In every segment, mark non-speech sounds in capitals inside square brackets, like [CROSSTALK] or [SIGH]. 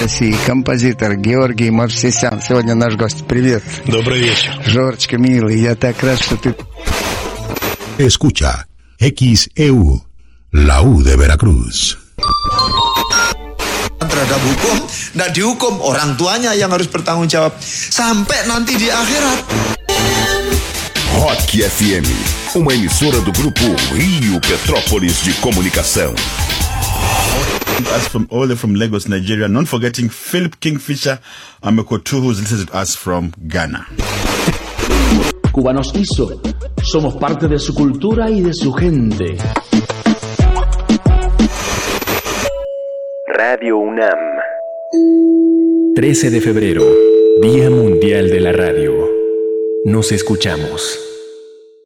России, композитор Георгий Мавсисян. Сегодня наш гость. Привет. Добрый вечер. Жорочка, милый, я так рад, что ты... Escucha XEU, la U de Veracruz. terhadap hukum tidak dihukum orang tuanya yang harus bertanggung jawab sampai nanti di akhirat Rock FM, uma emissora do grupo Rio Petrópolis de Comunicação. Us from all the way from Lagos, Nigeria. Not forgetting Philip Kingfisher Amekotu, who's listening to us from Ghana. Cubanos hizo. Somos parte de su cultura y de su gente. Radio UNAM. 13 de febrero, Día Mundial de la Radio. Nos escuchamos.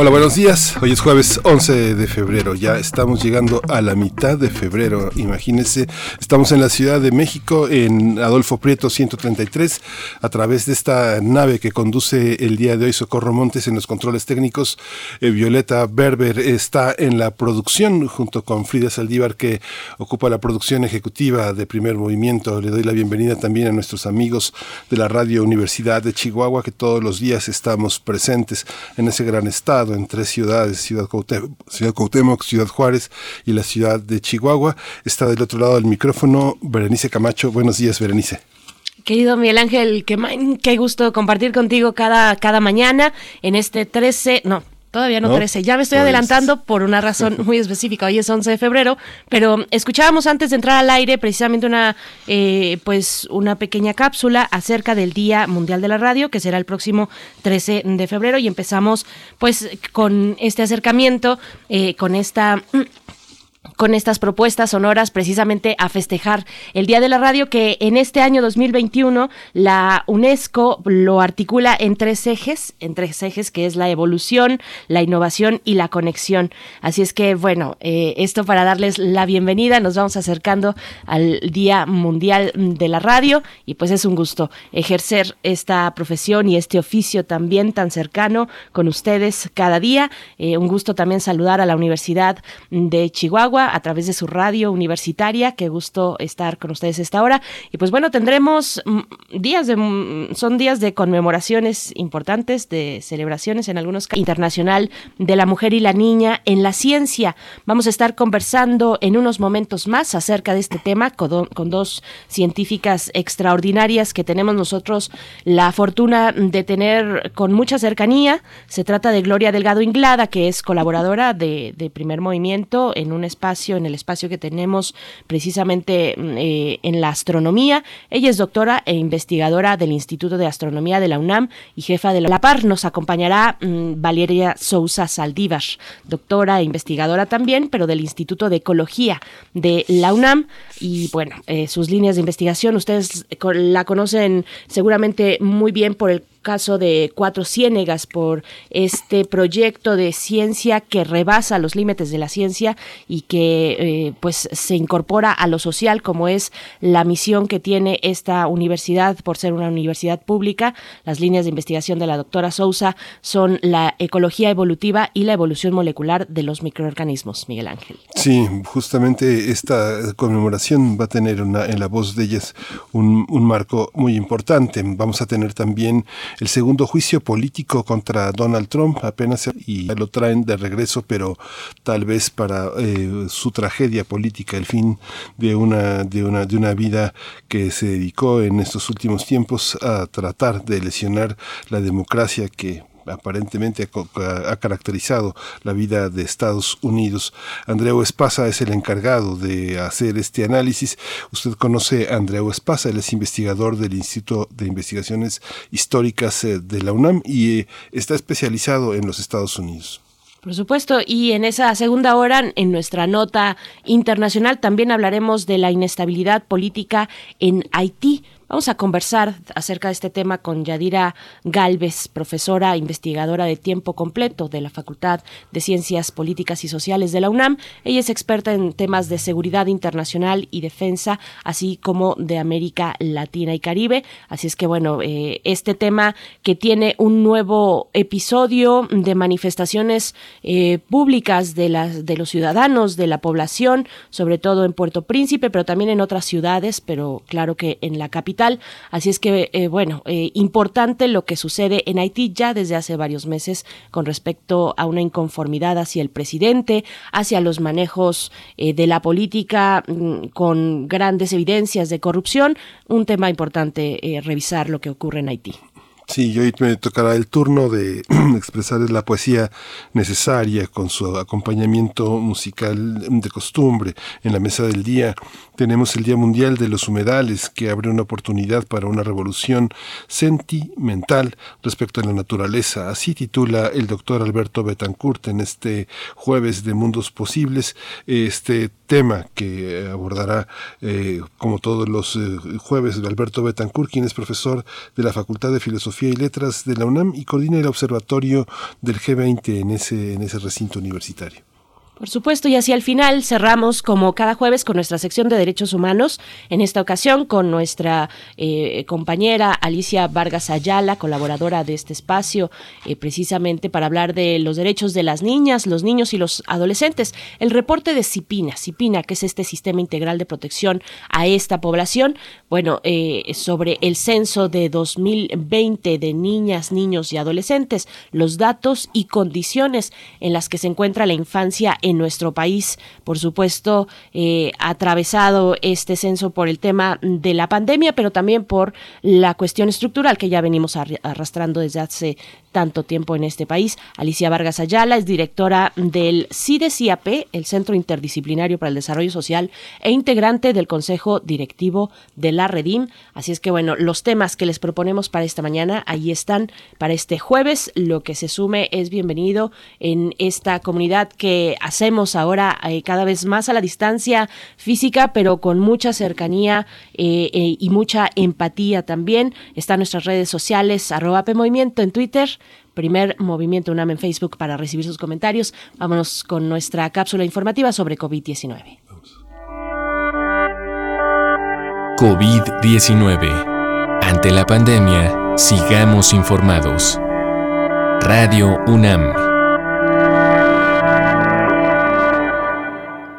Hola, buenos días. Hoy es jueves 11 de febrero. Ya estamos llegando a la mitad de febrero. Imagínense, estamos en la Ciudad de México, en Adolfo Prieto 133, a través de esta nave que conduce el día de hoy Socorro Montes en los controles técnicos. Eh, Violeta Berber está en la producción junto con Frida Saldívar que ocupa la producción ejecutiva de Primer Movimiento. Le doy la bienvenida también a nuestros amigos de la Radio Universidad de Chihuahua que todos los días estamos presentes en ese gran estado en tres ciudades, Ciudad Cuauhtémoc, Ciudad, Ciudad Juárez y la ciudad de Chihuahua. Está del otro lado del micrófono Berenice Camacho. Buenos días, Berenice. Querido Miguel Ángel, qué, qué gusto compartir contigo cada, cada mañana en este 13, no, Todavía no, 13. Ya me estoy adelantando por una razón [LAUGHS] muy específica. Hoy es 11 de febrero, pero escuchábamos antes de entrar al aire precisamente una, eh, pues, una pequeña cápsula acerca del Día Mundial de la Radio, que será el próximo 13 de febrero, y empezamos, pues, con este acercamiento, eh, con esta con estas propuestas sonoras precisamente a festejar el Día de la Radio que en este año 2021 la UNESCO lo articula en tres ejes, en tres ejes que es la evolución, la innovación y la conexión. Así es que bueno, eh, esto para darles la bienvenida, nos vamos acercando al Día Mundial de la Radio y pues es un gusto ejercer esta profesión y este oficio también tan cercano con ustedes cada día. Eh, un gusto también saludar a la Universidad de Chihuahua a través de su radio universitaria. Qué gusto estar con ustedes esta hora. Y pues bueno, tendremos mm, días de, mm, son días de conmemoraciones importantes, de celebraciones en algunos casos internacional de la mujer y la niña en la ciencia. Vamos a estar conversando en unos momentos más acerca de este tema con, con dos científicas extraordinarias que tenemos nosotros la fortuna de tener con mucha cercanía. Se trata de Gloria Delgado Inglada, que es colaboradora de, de Primer Movimiento en un espacio en el espacio que tenemos precisamente mm, eh, en la astronomía. Ella es doctora e investigadora del Instituto de Astronomía de la UNAM y jefa de la PAR. Nos acompañará mm, Valeria Sousa Saldívar, doctora e investigadora también, pero del Instituto de Ecología de la UNAM. Y bueno, eh, sus líneas de investigación, ustedes la conocen seguramente muy bien por el caso de Cuatro Ciénegas por este proyecto de ciencia que rebasa los límites de la ciencia y que eh, pues se incorpora a lo social como es la misión que tiene esta universidad por ser una universidad pública. Las líneas de investigación de la doctora Sousa son la ecología evolutiva y la evolución molecular de los microorganismos. Miguel Ángel. Sí, justamente esta conmemoración va a tener una, en la voz de ellas un, un marco muy importante. Vamos a tener también el segundo juicio político contra Donald Trump apenas y lo traen de regreso, pero tal vez para eh, su tragedia política, el fin de una, de una, de una vida que se dedicó en estos últimos tiempos a tratar de lesionar la democracia que aparentemente ha, caracterizado la vida de Estados Unidos. Andreu Espasa es el encargado de hacer este análisis. Usted conoce a Andreu Espasa, él es investigador del Instituto de Investigaciones Históricas eh, de la UNAM y eh, está especializado en los Estados Unidos. Por supuesto, y en esa segunda hora, en nuestra nota internacional, también hablaremos de la inestabilidad política en Haití Vamos a conversar acerca de este tema con Yadira Galvez, profesora investigadora de tiempo completo de la Facultad de Ciencias Políticas y Sociales de la UNAM. Ella es experta en temas de seguridad internacional y defensa, así como de América Latina y Caribe. Así es que bueno, eh, este tema que tiene un nuevo episodio de manifestaciones eh, públicas de, las, de los ciudadanos, de la población, sobre todo en Puerto Príncipe, pero también en otras ciudades, pero claro que en la capital Así es que, eh, bueno, eh, importante lo que sucede en Haití ya desde hace varios meses con respecto a una inconformidad hacia el presidente, hacia los manejos eh, de la política mm, con grandes evidencias de corrupción. Un tema importante revisar lo que ocurre en Haití. Sí, hoy me tocará el turno de [CLEARS THROAT] expresar la poesía necesaria con su acompañamiento musical de costumbre en la mesa del día. Tenemos el Día Mundial de los Humedales que abre una oportunidad para una revolución sentimental respecto a la naturaleza. Así titula el doctor Alberto Betancourt en este jueves de Mundos Posibles este tema que abordará eh, como todos los eh, jueves Alberto Betancourt, quien es profesor de la Facultad de Filosofía y Letras de la UNAM y coordina el observatorio del G20 en ese, en ese recinto universitario. Por supuesto, y hacia el final cerramos como cada jueves con nuestra sección de derechos humanos, en esta ocasión con nuestra eh, compañera Alicia Vargas Ayala, colaboradora de este espacio, eh, precisamente para hablar de los derechos de las niñas, los niños y los adolescentes. El reporte de CIPINA, CIPINA, que es este sistema integral de protección a esta población, bueno, eh, sobre el censo de 2020 de niñas, niños y adolescentes, los datos y condiciones en las que se encuentra la infancia nuestro país. Por supuesto, eh, atravesado este censo por el tema de la pandemia, pero también por la cuestión estructural que ya venimos arrastrando desde hace tanto tiempo en este país. Alicia Vargas Ayala es directora del CIDES-IAP, el Centro Interdisciplinario para el Desarrollo Social, e integrante del Consejo Directivo de la Redim. Así es que, bueno, los temas que les proponemos para esta mañana, ahí están para este jueves. Lo que se sume es bienvenido en esta comunidad que hacemos ahora eh, cada vez más a la distancia física, pero con mucha cercanía eh, eh, y mucha empatía también. Están nuestras redes sociales, arroba Movimiento en Twitter, primer movimiento UNAM en Facebook para recibir sus comentarios. Vámonos con nuestra cápsula informativa sobre COVID-19. COVID-19. Ante la pandemia, sigamos informados. Radio UNAM.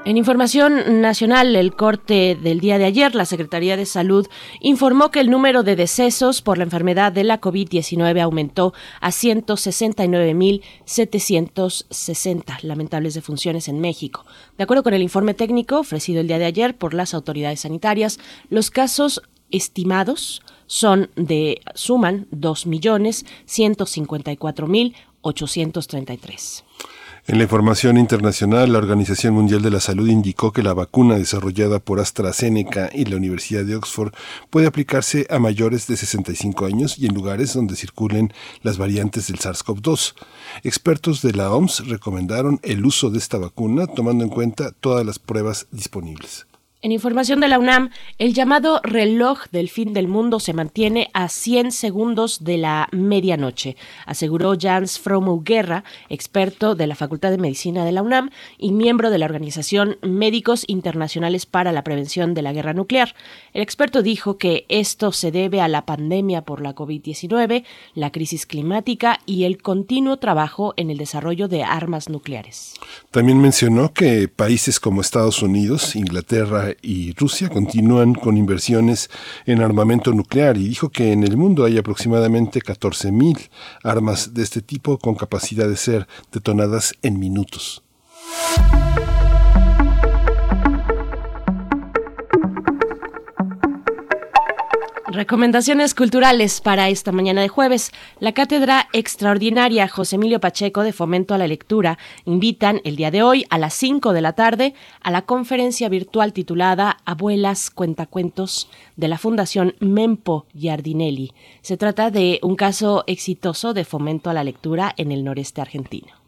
En información nacional, el corte del día de ayer, la Secretaría de Salud informó que el número de decesos por la enfermedad de la COVID-19 aumentó a 169.760 lamentables defunciones en México. De acuerdo con el informe técnico ofrecido el día de ayer por las autoridades sanitarias, los casos estimados son de suman 2.154.833. En la información internacional, la Organización Mundial de la Salud indicó que la vacuna desarrollada por AstraZeneca y la Universidad de Oxford puede aplicarse a mayores de 65 años y en lugares donde circulen las variantes del SARS-CoV-2. Expertos de la OMS recomendaron el uso de esta vacuna tomando en cuenta todas las pruebas disponibles. En información de la UNAM, el llamado reloj del fin del mundo se mantiene a 100 segundos de la medianoche, aseguró Jans Fromu Guerra, experto de la Facultad de Medicina de la UNAM y miembro de la Organización Médicos Internacionales para la Prevención de la Guerra Nuclear. El experto dijo que esto se debe a la pandemia por la COVID-19, la crisis climática y el continuo trabajo en el desarrollo de armas nucleares. También mencionó que países como Estados Unidos, Inglaterra, y Rusia continúan con inversiones en armamento nuclear y dijo que en el mundo hay aproximadamente 14.000 armas de este tipo con capacidad de ser detonadas en minutos. Recomendaciones culturales para esta mañana de jueves. La Cátedra Extraordinaria José Emilio Pacheco de Fomento a la Lectura invitan el día de hoy a las 5 de la tarde a la conferencia virtual titulada Abuelas Cuentacuentos de la Fundación Mempo Giardinelli. Se trata de un caso exitoso de fomento a la lectura en el noreste argentino.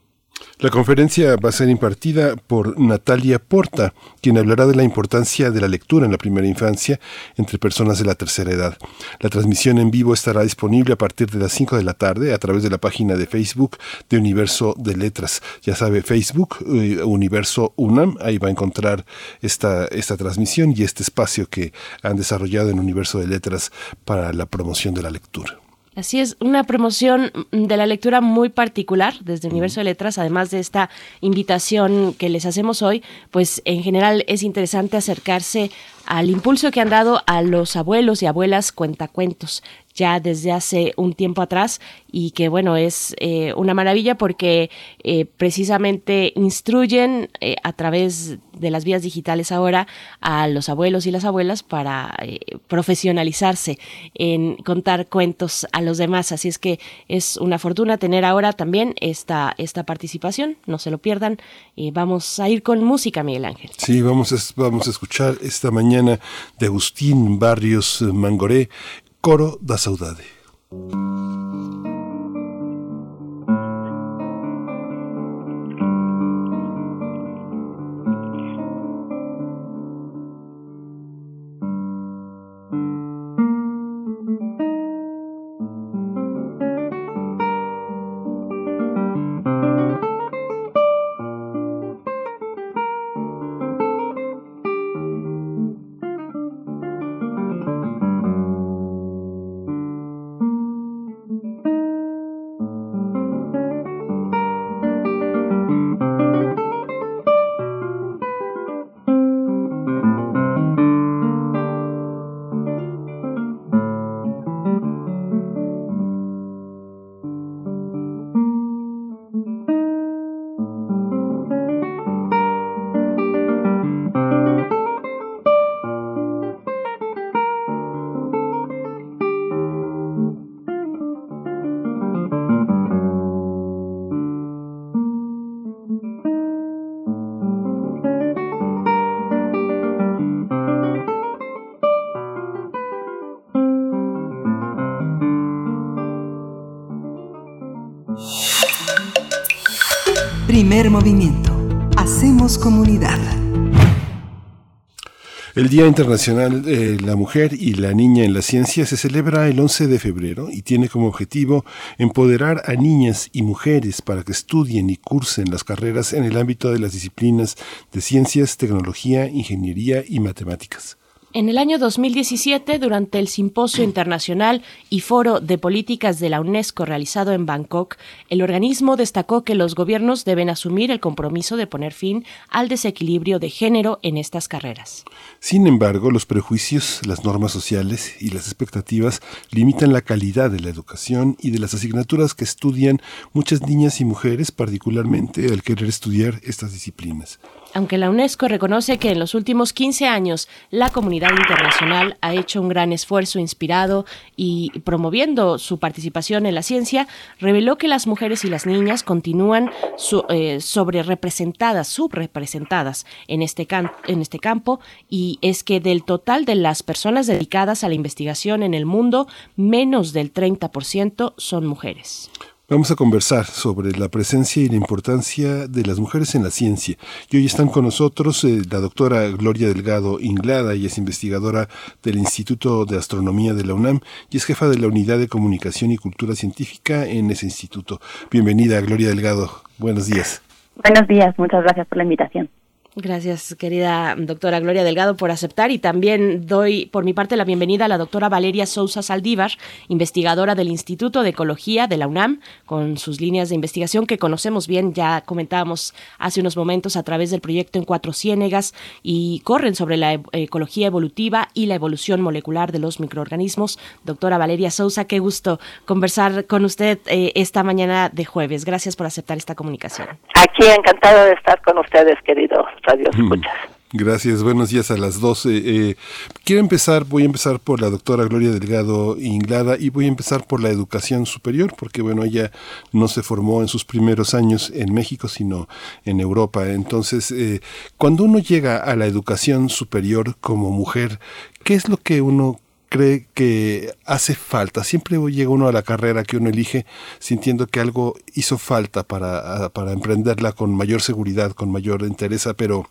La conferencia va a ser impartida por Natalia Porta, quien hablará de la importancia de la lectura en la primera infancia entre personas de la tercera edad. La transmisión en vivo estará disponible a partir de las 5 de la tarde a través de la página de Facebook de Universo de Letras. Ya sabe, Facebook, eh, Universo UNAM, ahí va a encontrar esta, esta transmisión y este espacio que han desarrollado en Universo de Letras para la promoción de la lectura. Así es, una promoción de la lectura muy particular desde el Universo de Letras, además de esta invitación que les hacemos hoy, pues en general es interesante acercarse al impulso que han dado a los abuelos y abuelas cuentacuentos ya desde hace un tiempo atrás y que bueno es eh, una maravilla porque eh, precisamente instruyen eh, a través de las vías digitales ahora a los abuelos y las abuelas para profesionalizarse en contar cuentos a los demás. Así es que es una fortuna tener ahora también esta esta participación. No se lo pierdan. Vamos a ir con música Miguel Ángel. Sí vamos a, vamos a escuchar esta mañana de Agustín Barrios Mangoré Coro da Saudade. El Día Internacional de la Mujer y la Niña en la Ciencia se celebra el 11 de febrero y tiene como objetivo empoderar a niñas y mujeres para que estudien y cursen las carreras en el ámbito de las disciplinas de ciencias, tecnología, ingeniería y matemáticas. En el año 2017, durante el Simposio Internacional y Foro de Políticas de la UNESCO realizado en Bangkok, el organismo destacó que los gobiernos deben asumir el compromiso de poner fin al desequilibrio de género en estas carreras. Sin embargo, los prejuicios, las normas sociales y las expectativas limitan la calidad de la educación y de las asignaturas que estudian muchas niñas y mujeres, particularmente al querer estudiar estas disciplinas. Aunque la UNESCO reconoce que en los últimos 15 años la comunidad internacional ha hecho un gran esfuerzo inspirado y promoviendo su participación en la ciencia, reveló que las mujeres y las niñas continúan eh, sobre representadas, subrepresentadas en este, en este campo y es que del total de las personas dedicadas a la investigación en el mundo, menos del 30% son mujeres. Vamos a conversar sobre la presencia y la importancia de las mujeres en la ciencia. Y hoy están con nosotros eh, la doctora Gloria Delgado Inglada, y es investigadora del Instituto de Astronomía de la UNAM y es jefa de la Unidad de Comunicación y Cultura Científica en ese instituto. Bienvenida, Gloria Delgado. Buenos días. Buenos días, muchas gracias por la invitación. Gracias, querida doctora Gloria Delgado, por aceptar y también doy por mi parte la bienvenida a la doctora Valeria Sousa Saldívar, investigadora del Instituto de Ecología de la UNAM, con sus líneas de investigación que conocemos bien, ya comentábamos hace unos momentos a través del proyecto en Cuatro Ciénegas y corren sobre la ecología evolutiva y la evolución molecular de los microorganismos. Doctora Valeria Sousa, qué gusto conversar con usted eh, esta mañana de jueves. Gracias por aceptar esta comunicación. Aquí encantado de estar con ustedes, queridos Radio Escuchas. Gracias, buenos días a las 12. Eh, quiero empezar, voy a empezar por la doctora Gloria Delgado Inglada y voy a empezar por la educación superior, porque bueno, ella no se formó en sus primeros años en México, sino en Europa. Entonces, eh, cuando uno llega a la educación superior como mujer, ¿qué es lo que uno cree que hace falta? Siempre llega uno a la carrera que uno elige sintiendo que algo hizo falta para, para emprenderla con mayor seguridad, con mayor interés, pero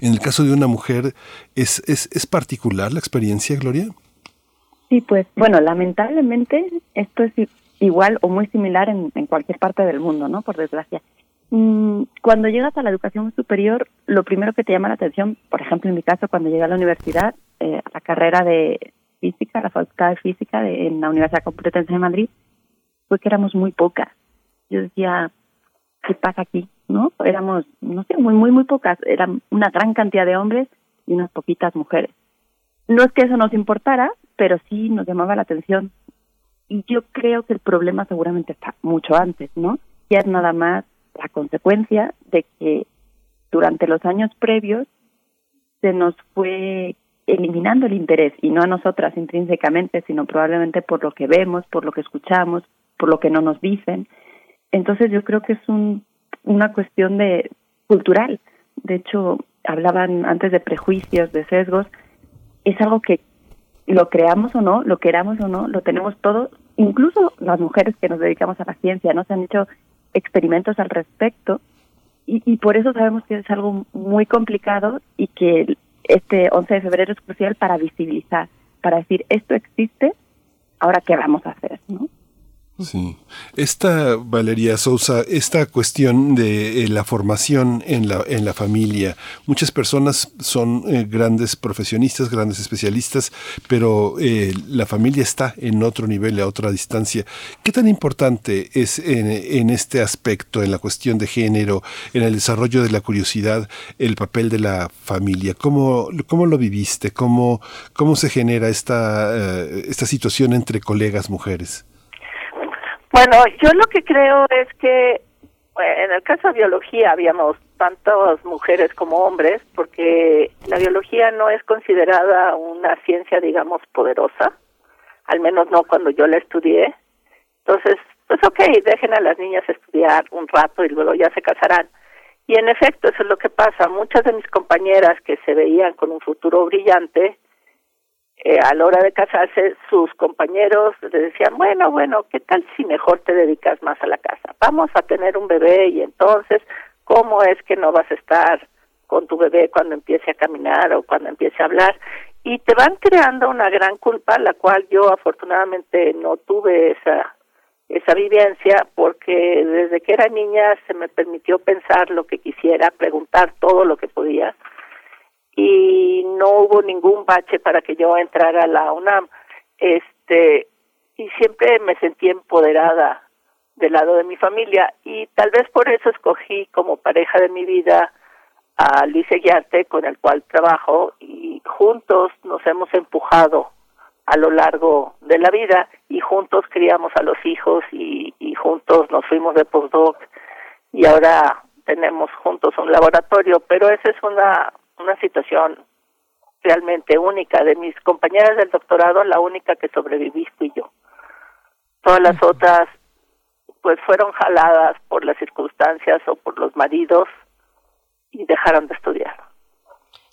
en el caso de una mujer, ¿es, es, es particular la experiencia, Gloria? Sí, pues bueno, lamentablemente esto es igual o muy similar en, en cualquier parte del mundo, ¿no? Por desgracia. Mm, cuando llegas a la educación superior, lo primero que te llama la atención, por ejemplo, en mi caso, cuando llegué a la universidad, eh, a la carrera de física, la facultad de física de, en la Universidad Complutense de Madrid, fue que éramos muy pocas. Yo decía, ¿qué pasa aquí? ¿No? Éramos, no sé, muy, muy, muy pocas. Eran una gran cantidad de hombres y unas poquitas mujeres. No es que eso nos importara, pero sí nos llamaba la atención. Y yo creo que el problema seguramente está mucho antes, ¿no? Ya es nada más la consecuencia de que durante los años previos se nos fue eliminando el interés, y no a nosotras intrínsecamente, sino probablemente por lo que vemos, por lo que escuchamos, por lo que no nos dicen. Entonces yo creo que es un, una cuestión de cultural. De hecho, hablaban antes de prejuicios, de sesgos. Es algo que lo creamos o no, lo queramos o no, lo tenemos todo, incluso las mujeres que nos dedicamos a la ciencia, ¿no? Se han hecho experimentos al respecto y por eso sabemos que es algo muy complicado y que este 11 de febrero es crucial para visibilizar, para decir esto existe, ahora qué vamos a hacer, ¿no? Sí. Esta, Valeria Sousa, esta cuestión de eh, la formación en la, en la familia, muchas personas son eh, grandes profesionistas, grandes especialistas, pero eh, la familia está en otro nivel, a otra distancia. ¿Qué tan importante es en, en, este aspecto, en la cuestión de género, en el desarrollo de la curiosidad, el papel de la familia? ¿Cómo, cómo lo viviste? ¿Cómo, cómo se genera esta, esta situación entre colegas mujeres? Bueno, yo lo que creo es que en el caso de biología habíamos tantas mujeres como hombres, porque la biología no es considerada una ciencia, digamos, poderosa, al menos no cuando yo la estudié. Entonces, pues ok, dejen a las niñas estudiar un rato y luego ya se casarán. Y en efecto, eso es lo que pasa. Muchas de mis compañeras que se veían con un futuro brillante, eh, a la hora de casarse, sus compañeros le decían, bueno, bueno, ¿qué tal si mejor te dedicas más a la casa? Vamos a tener un bebé y entonces, ¿cómo es que no vas a estar con tu bebé cuando empiece a caminar o cuando empiece a hablar? Y te van creando una gran culpa, la cual yo afortunadamente no tuve esa esa vivencia porque desde que era niña se me permitió pensar lo que quisiera, preguntar todo lo que podía y no hubo ningún bache para que yo entrara a la UNAM. Este, y siempre me sentí empoderada del lado de mi familia y tal vez por eso escogí como pareja de mi vida a Luis Eguiarte con el cual trabajo y juntos nos hemos empujado a lo largo de la vida y juntos criamos a los hijos y, y juntos nos fuimos de postdoc y ahora tenemos juntos un laboratorio, pero esa es una una situación realmente única. De mis compañeras del doctorado, la única que sobreviví fui yo. Todas las otras, pues fueron jaladas por las circunstancias o por los maridos y dejaron de estudiar.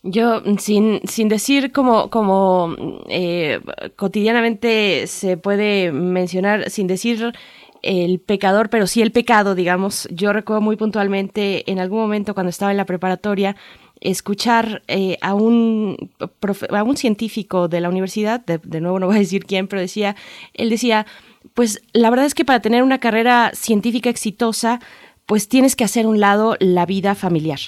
Yo, sin, sin decir como, como eh, cotidianamente se puede mencionar, sin decir el pecador, pero sí el pecado, digamos. Yo recuerdo muy puntualmente en algún momento cuando estaba en la preparatoria, escuchar eh, a, un a un científico de la universidad, de, nuevo no voy a decir quién, pero decía, él decía, pues la verdad es que para tener una carrera científica exitosa, pues tienes que hacer un lado la vida familiar.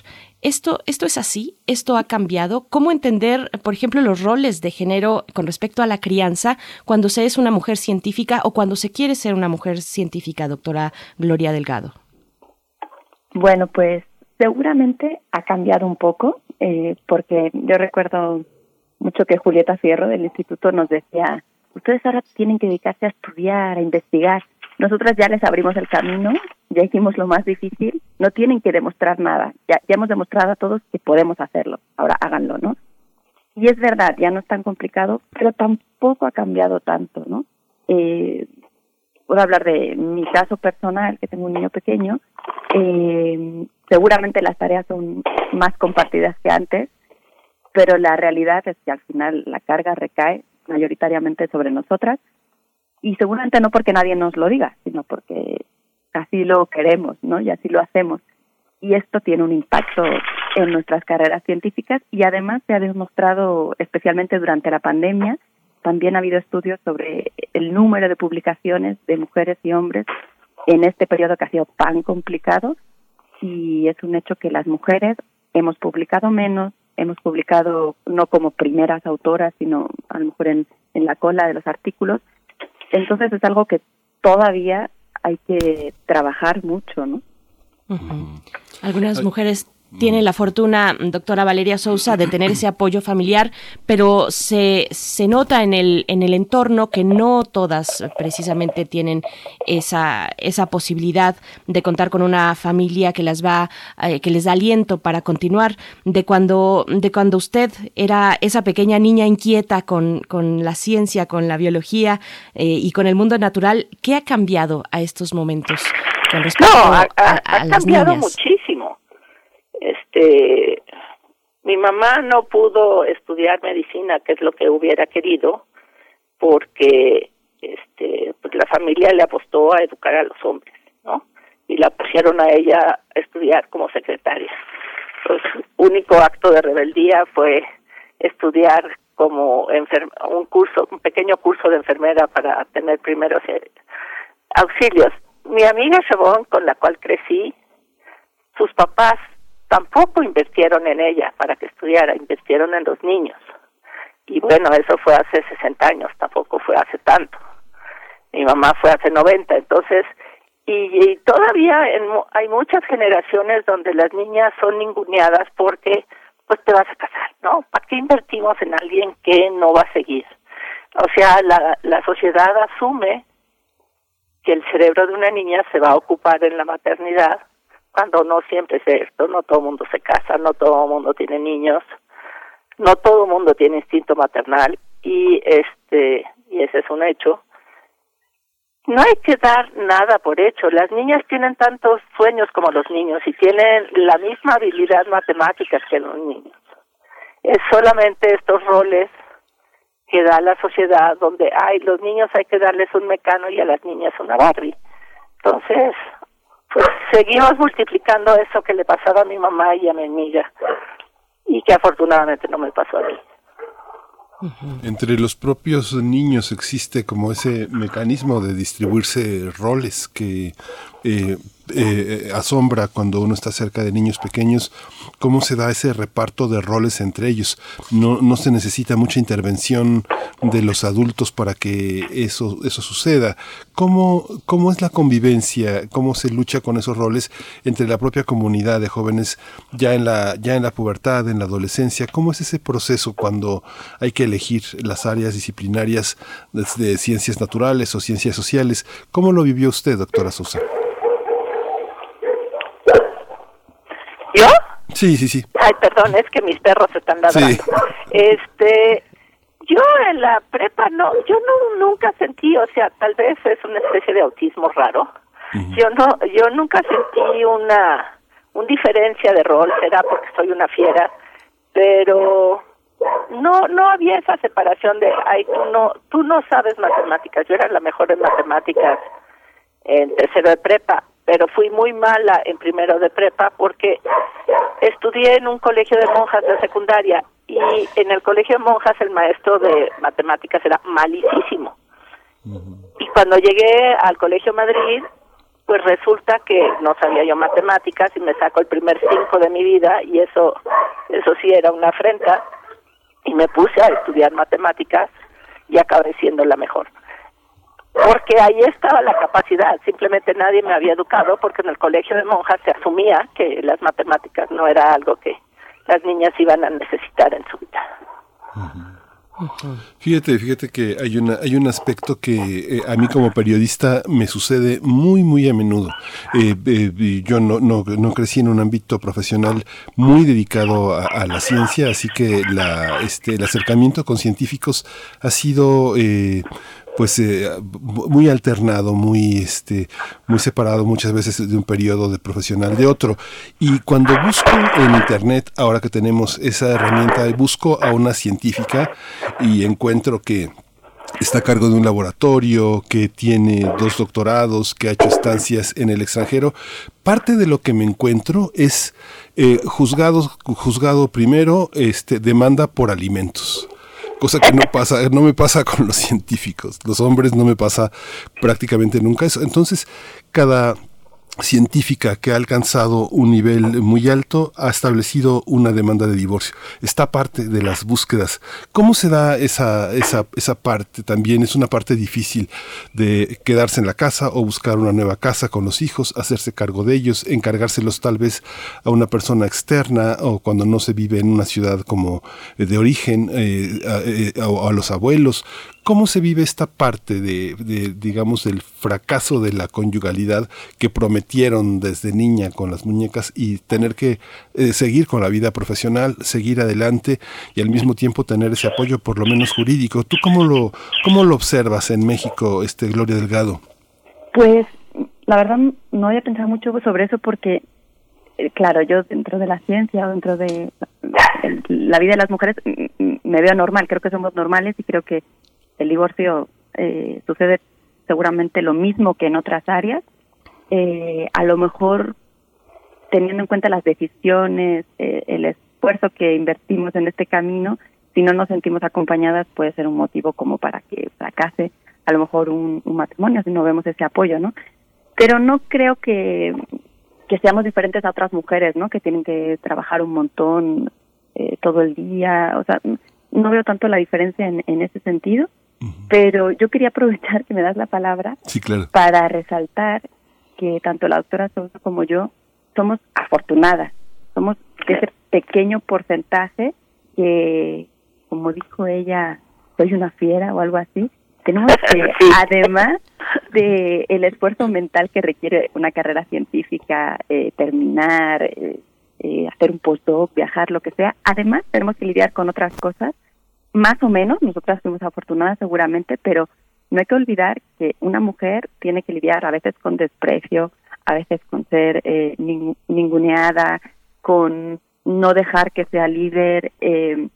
¿Esto, ¿Esto es así? ¿Esto ha cambiado? ¿Cómo entender, por ejemplo, los roles de género con respecto a la crianza cuando se es una mujer científica o cuando se quiere ser una mujer científica, doctora Gloria Delgado? Bueno, pues Seguramente ha cambiado un poco, eh, porque yo recuerdo mucho que Julieta Fierro del instituto nos decía, ustedes ahora tienen que dedicarse a estudiar, a investigar. Nosotras ya les abrimos el camino, ya hicimos lo más difícil, no tienen que demostrar nada, ya, hemos demostrado a todos que podemos hacerlo, ahora háganlo, ¿no? Y es verdad, ya no es tan complicado, pero tampoco ha cambiado tanto, ¿no? Eh, puedo hablar de mi caso personal, que tengo un niño pequeño, eh, seguramente las tareas son más compartidas que antes, pero la realidad es que al final la carga recae mayoritariamente sobre nosotras y seguramente no porque nadie nos lo diga, sino porque así lo queremos, ¿no? Y así lo hacemos. Y esto tiene un impacto en nuestras carreras científicas y además se ha demostrado, especialmente durante la pandemia, también ha habido estudios sobre el número de publicaciones de mujeres y hombres en este periodo que ha sido tan complicado y es un hecho que las mujeres hemos publicado menos, hemos publicado no como primeras autoras, sino a lo mejor en, en la cola de los artículos. Entonces es algo que todavía hay que trabajar mucho, ¿no? Algunas mujeres tiene la fortuna, doctora Valeria Sousa, de tener ese apoyo familiar, pero se, se nota en el, en el entorno que no todas precisamente tienen esa, esa posibilidad de contar con una familia que las va, eh, que les da aliento para continuar. De cuando, de cuando usted era esa pequeña niña inquieta con, con la ciencia, con la biología eh, y con el mundo natural, ¿qué ha cambiado a estos momentos? Con respecto no, ha, ha cambiado muchísimo este mi mamá no pudo estudiar medicina, que es lo que hubiera querido, porque este pues la familia le apostó a educar a los hombres, ¿no? Y la pusieron a ella a estudiar como secretaria. Entonces, único acto de rebeldía fue estudiar como un curso, un pequeño curso de enfermera para tener primeros auxilios. Mi amiga Chabón, con la cual crecí, sus papás tampoco invirtieron en ella para que estudiara, invirtieron en los niños. Y bueno, eso fue hace 60 años, tampoco fue hace tanto. Mi mamá fue hace 90, entonces, y, todavía hay muchas generaciones donde las niñas son ninguneadas porque pues te vas a casar, ¿no? ¿Para qué invertimos en alguien que no va a seguir? O sea, la, la sociedad asume que el cerebro de una niña se va a ocupar en la maternidad cuando no siempre es esto, no todo el mundo se casa, no todo el mundo tiene niños, no todo el mundo tiene instinto maternal y este y ese es un hecho. No hay que dar nada por hecho. Las niñas tienen tantos sueños como los niños y tienen la misma habilidad matemática que los niños. Es solamente estos roles que da la sociedad donde hay los niños hay que darles un mecano y a las niñas una Barbie. Entonces, pues seguimos multiplicando eso que le pasaba a mi mamá y a mi amiga y que afortunadamente no me pasó a mí. Entre los propios niños existe como ese mecanismo de distribuirse roles que eh, eh, asombra cuando uno está cerca de niños pequeños, cómo se da ese reparto de roles entre ellos. No, no se necesita mucha intervención de los adultos para que eso, eso suceda. ¿Cómo, ¿Cómo es la convivencia? ¿Cómo se lucha con esos roles entre la propia comunidad de jóvenes ya en la, ya en la pubertad, en la adolescencia? ¿Cómo es ese proceso cuando hay que elegir las áreas disciplinarias de, de ciencias naturales o ciencias sociales? ¿Cómo lo vivió usted, doctora Sosa? ¿Yo? Sí, sí, sí. Ay, perdón, es que mis perros están ladrando. [LAUGHS] Este, yo en la prepa no, yo no nunca sentí, o sea, tal vez es una especie de autismo raro. Yo no, yo nunca sentí una, un diferencia de rol, será porque soy una fiera, pero no, no había esa separación de, ay, tú no, tú no sabes matemáticas. Yo era la mejor en matemáticas en tercero de prepa, pero fui muy mala en primero de prepa porque estudié en un colegio de monjas de secundaria y en el colegio de monjas el maestro de matemáticas era malísimo. Y cuando llegué al colegio Madrid, pues resulta que no sabía yo matemáticas y me sacó el primer cinco de mi vida y eso, eso sí era una afrenta y me puse a estudiar matemáticas y acabé siendo la mejor porque ahí estaba la capacidad, simplemente nadie me había educado porque en el colegio de monjas se asumía que las matemáticas no era algo que las niñas iban a necesitar en su vida. Fíjate, fíjate que hay una hay un aspecto que eh, a mí como periodista me sucede muy muy a menudo. Eh, eh, yo no, no, no, crecí en un ámbito profesional muy dedicado a, la ciencia, así que la este el acercamiento con científicos ha sido pues eh, muy alternado, muy este, muy separado muchas veces de un periodo de profesional de otro. Y cuando busco en internet, ahora que tenemos esa herramienta, busco a una científica y encuentro que está a cargo de un laboratorio, que tiene dos doctorados, que ha hecho estancias en el extranjero. Parte de lo que me encuentro es eh, juzgado, juzgado primero, este, demanda por alimentos cosa que no pasa, no me pasa con los [LAUGHS] científicos. Los hombres no me pasa prácticamente nunca eso. Entonces, cada científica que ha alcanzado un nivel muy alto ha establecido una demanda de divorcio. Está parte de las búsquedas. ¿Cómo se da esa, esa, esa parte? También es una parte difícil de quedarse en la casa o buscar una nueva casa con los hijos, hacerse cargo de ellos, encargárselos tal vez a una persona externa o cuando no se vive en una ciudad como de origen eh, eh, a los abuelos. ¿Cómo se vive esta parte de, digamos, del fracaso de la conyugalidad que prometieron desde niña con las muñecas y tener que eh, seguir con la vida profesional, seguir adelante y al mismo tiempo tener ese apoyo, por lo menos jurídico? ¿Tú cómo lo, cómo lo observas en México, este Gloria Delgado? Pues la verdad no había pensado mucho sobre eso porque eh, claro, yo dentro de la ciencia o dentro de la vida de las mujeres me veo normal, creo que somos normales y creo que el divorcio eh, sucede seguramente lo mismo que en otras áreas. Eh, a lo mejor teniendo en cuenta las decisiones, eh, el esfuerzo que invertimos en este camino, si no nos sentimos acompañadas puede ser un motivo como para que fracase a lo mejor un, matrimonio si no vemos ese apoyo, ¿no? Pero no creo que, que seamos diferentes a otras mujeres, ¿no? Que tienen que trabajar un montón eh, todo el día, o sea, no veo tanto la diferencia en, en ese sentido. Pero yo quería aprovechar que me das la palabra para resaltar que tanto la doctora Sousa como yo somos afortunadas. Somos ese pequeño porcentaje que, como dijo ella, soy una fiera o algo así. Tenemos [LAUGHS] que, además de el esfuerzo mental que requiere una carrera científica, eh, terminar, eh, eh, hacer un postdoc, viajar, lo que sea, además tenemos que lidiar con otras cosas más o menos, nosotras fuimos afortunadas seguramente, pero no hay que olvidar que una mujer tiene que lidiar a veces con desprecio, a veces con ser eh, ninguneada, con no dejar que sea líder. Eh,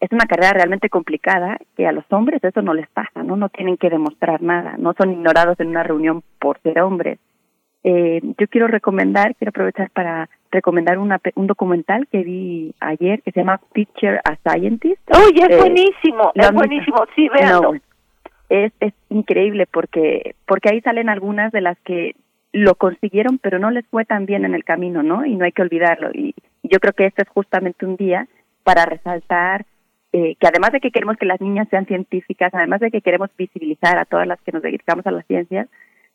es una carrera realmente complicada que a los hombres eso no les pasa, ¿no? No tienen que demostrar nada, no son ignorados en una reunión por ser hombres. Eh, yo quiero recomendar, quiero aprovechar para recomendar una, un documental que vi ayer que se llama Picture a Scientist. ¡Uy, es eh, buenísimo! Es buenísimo, sí, véanlo. es, es increíble porque, porque ahí salen algunas de las que lo consiguieron, pero no les fue tan bien en el camino, ¿no? Y no hay que olvidarlo. Y, yo creo que este es justamente un día para resaltar eh, que además de que queremos que las niñas sean científicas, además de que queremos visibilizar a todas las que nos dedicamos a las ciencias,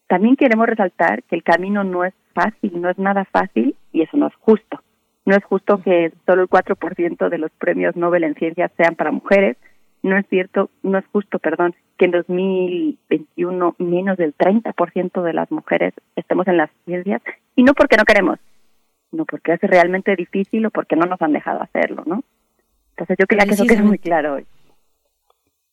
también queremos resaltar que el camino no es fácil, no es nada fácil y eso no es justo. No es justo que solo el 4% de los premios Nobel en ciencias sean para mujeres. No es cierto, no es justo, perdón, que en 2021 menos del 30% de las mujeres estemos en las ciencias y no porque no queremos, no porque es realmente difícil o porque no nos han dejado hacerlo, ¿no? Entonces yo quería que eso quede muy claro hoy.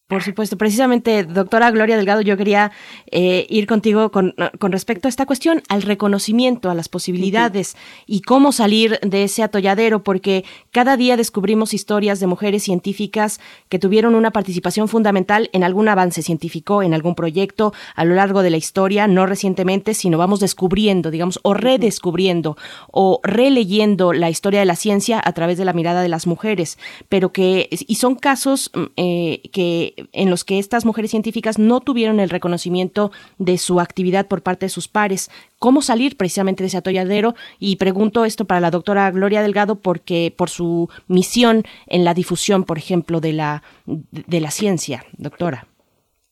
Por supuesto, precisamente, doctora Gloria Delgado, yo quería eh, ir contigo con, con, respecto a esta cuestión, al reconocimiento, a las posibilidades y cómo salir de ese atolladero, porque cada día descubrimos historias de mujeres científicas que tuvieron una participación fundamental en algún avance científico, en algún proyecto a lo largo de la historia, no recientemente, sino vamos descubriendo, digamos, o redescubriendo o releyendo la historia de la ciencia a través de la mirada de las mujeres, pero que, y son casos mm, eh, que en los que estas mujeres científicas no tuvieron el reconocimiento de su actividad por parte de sus pares. ¿Cómo salir precisamente de ese atolladero? Y pregunto esto para la doctora Gloria Delgado porque por su misión en la difusión, por ejemplo, de la, de la ciencia, doctora.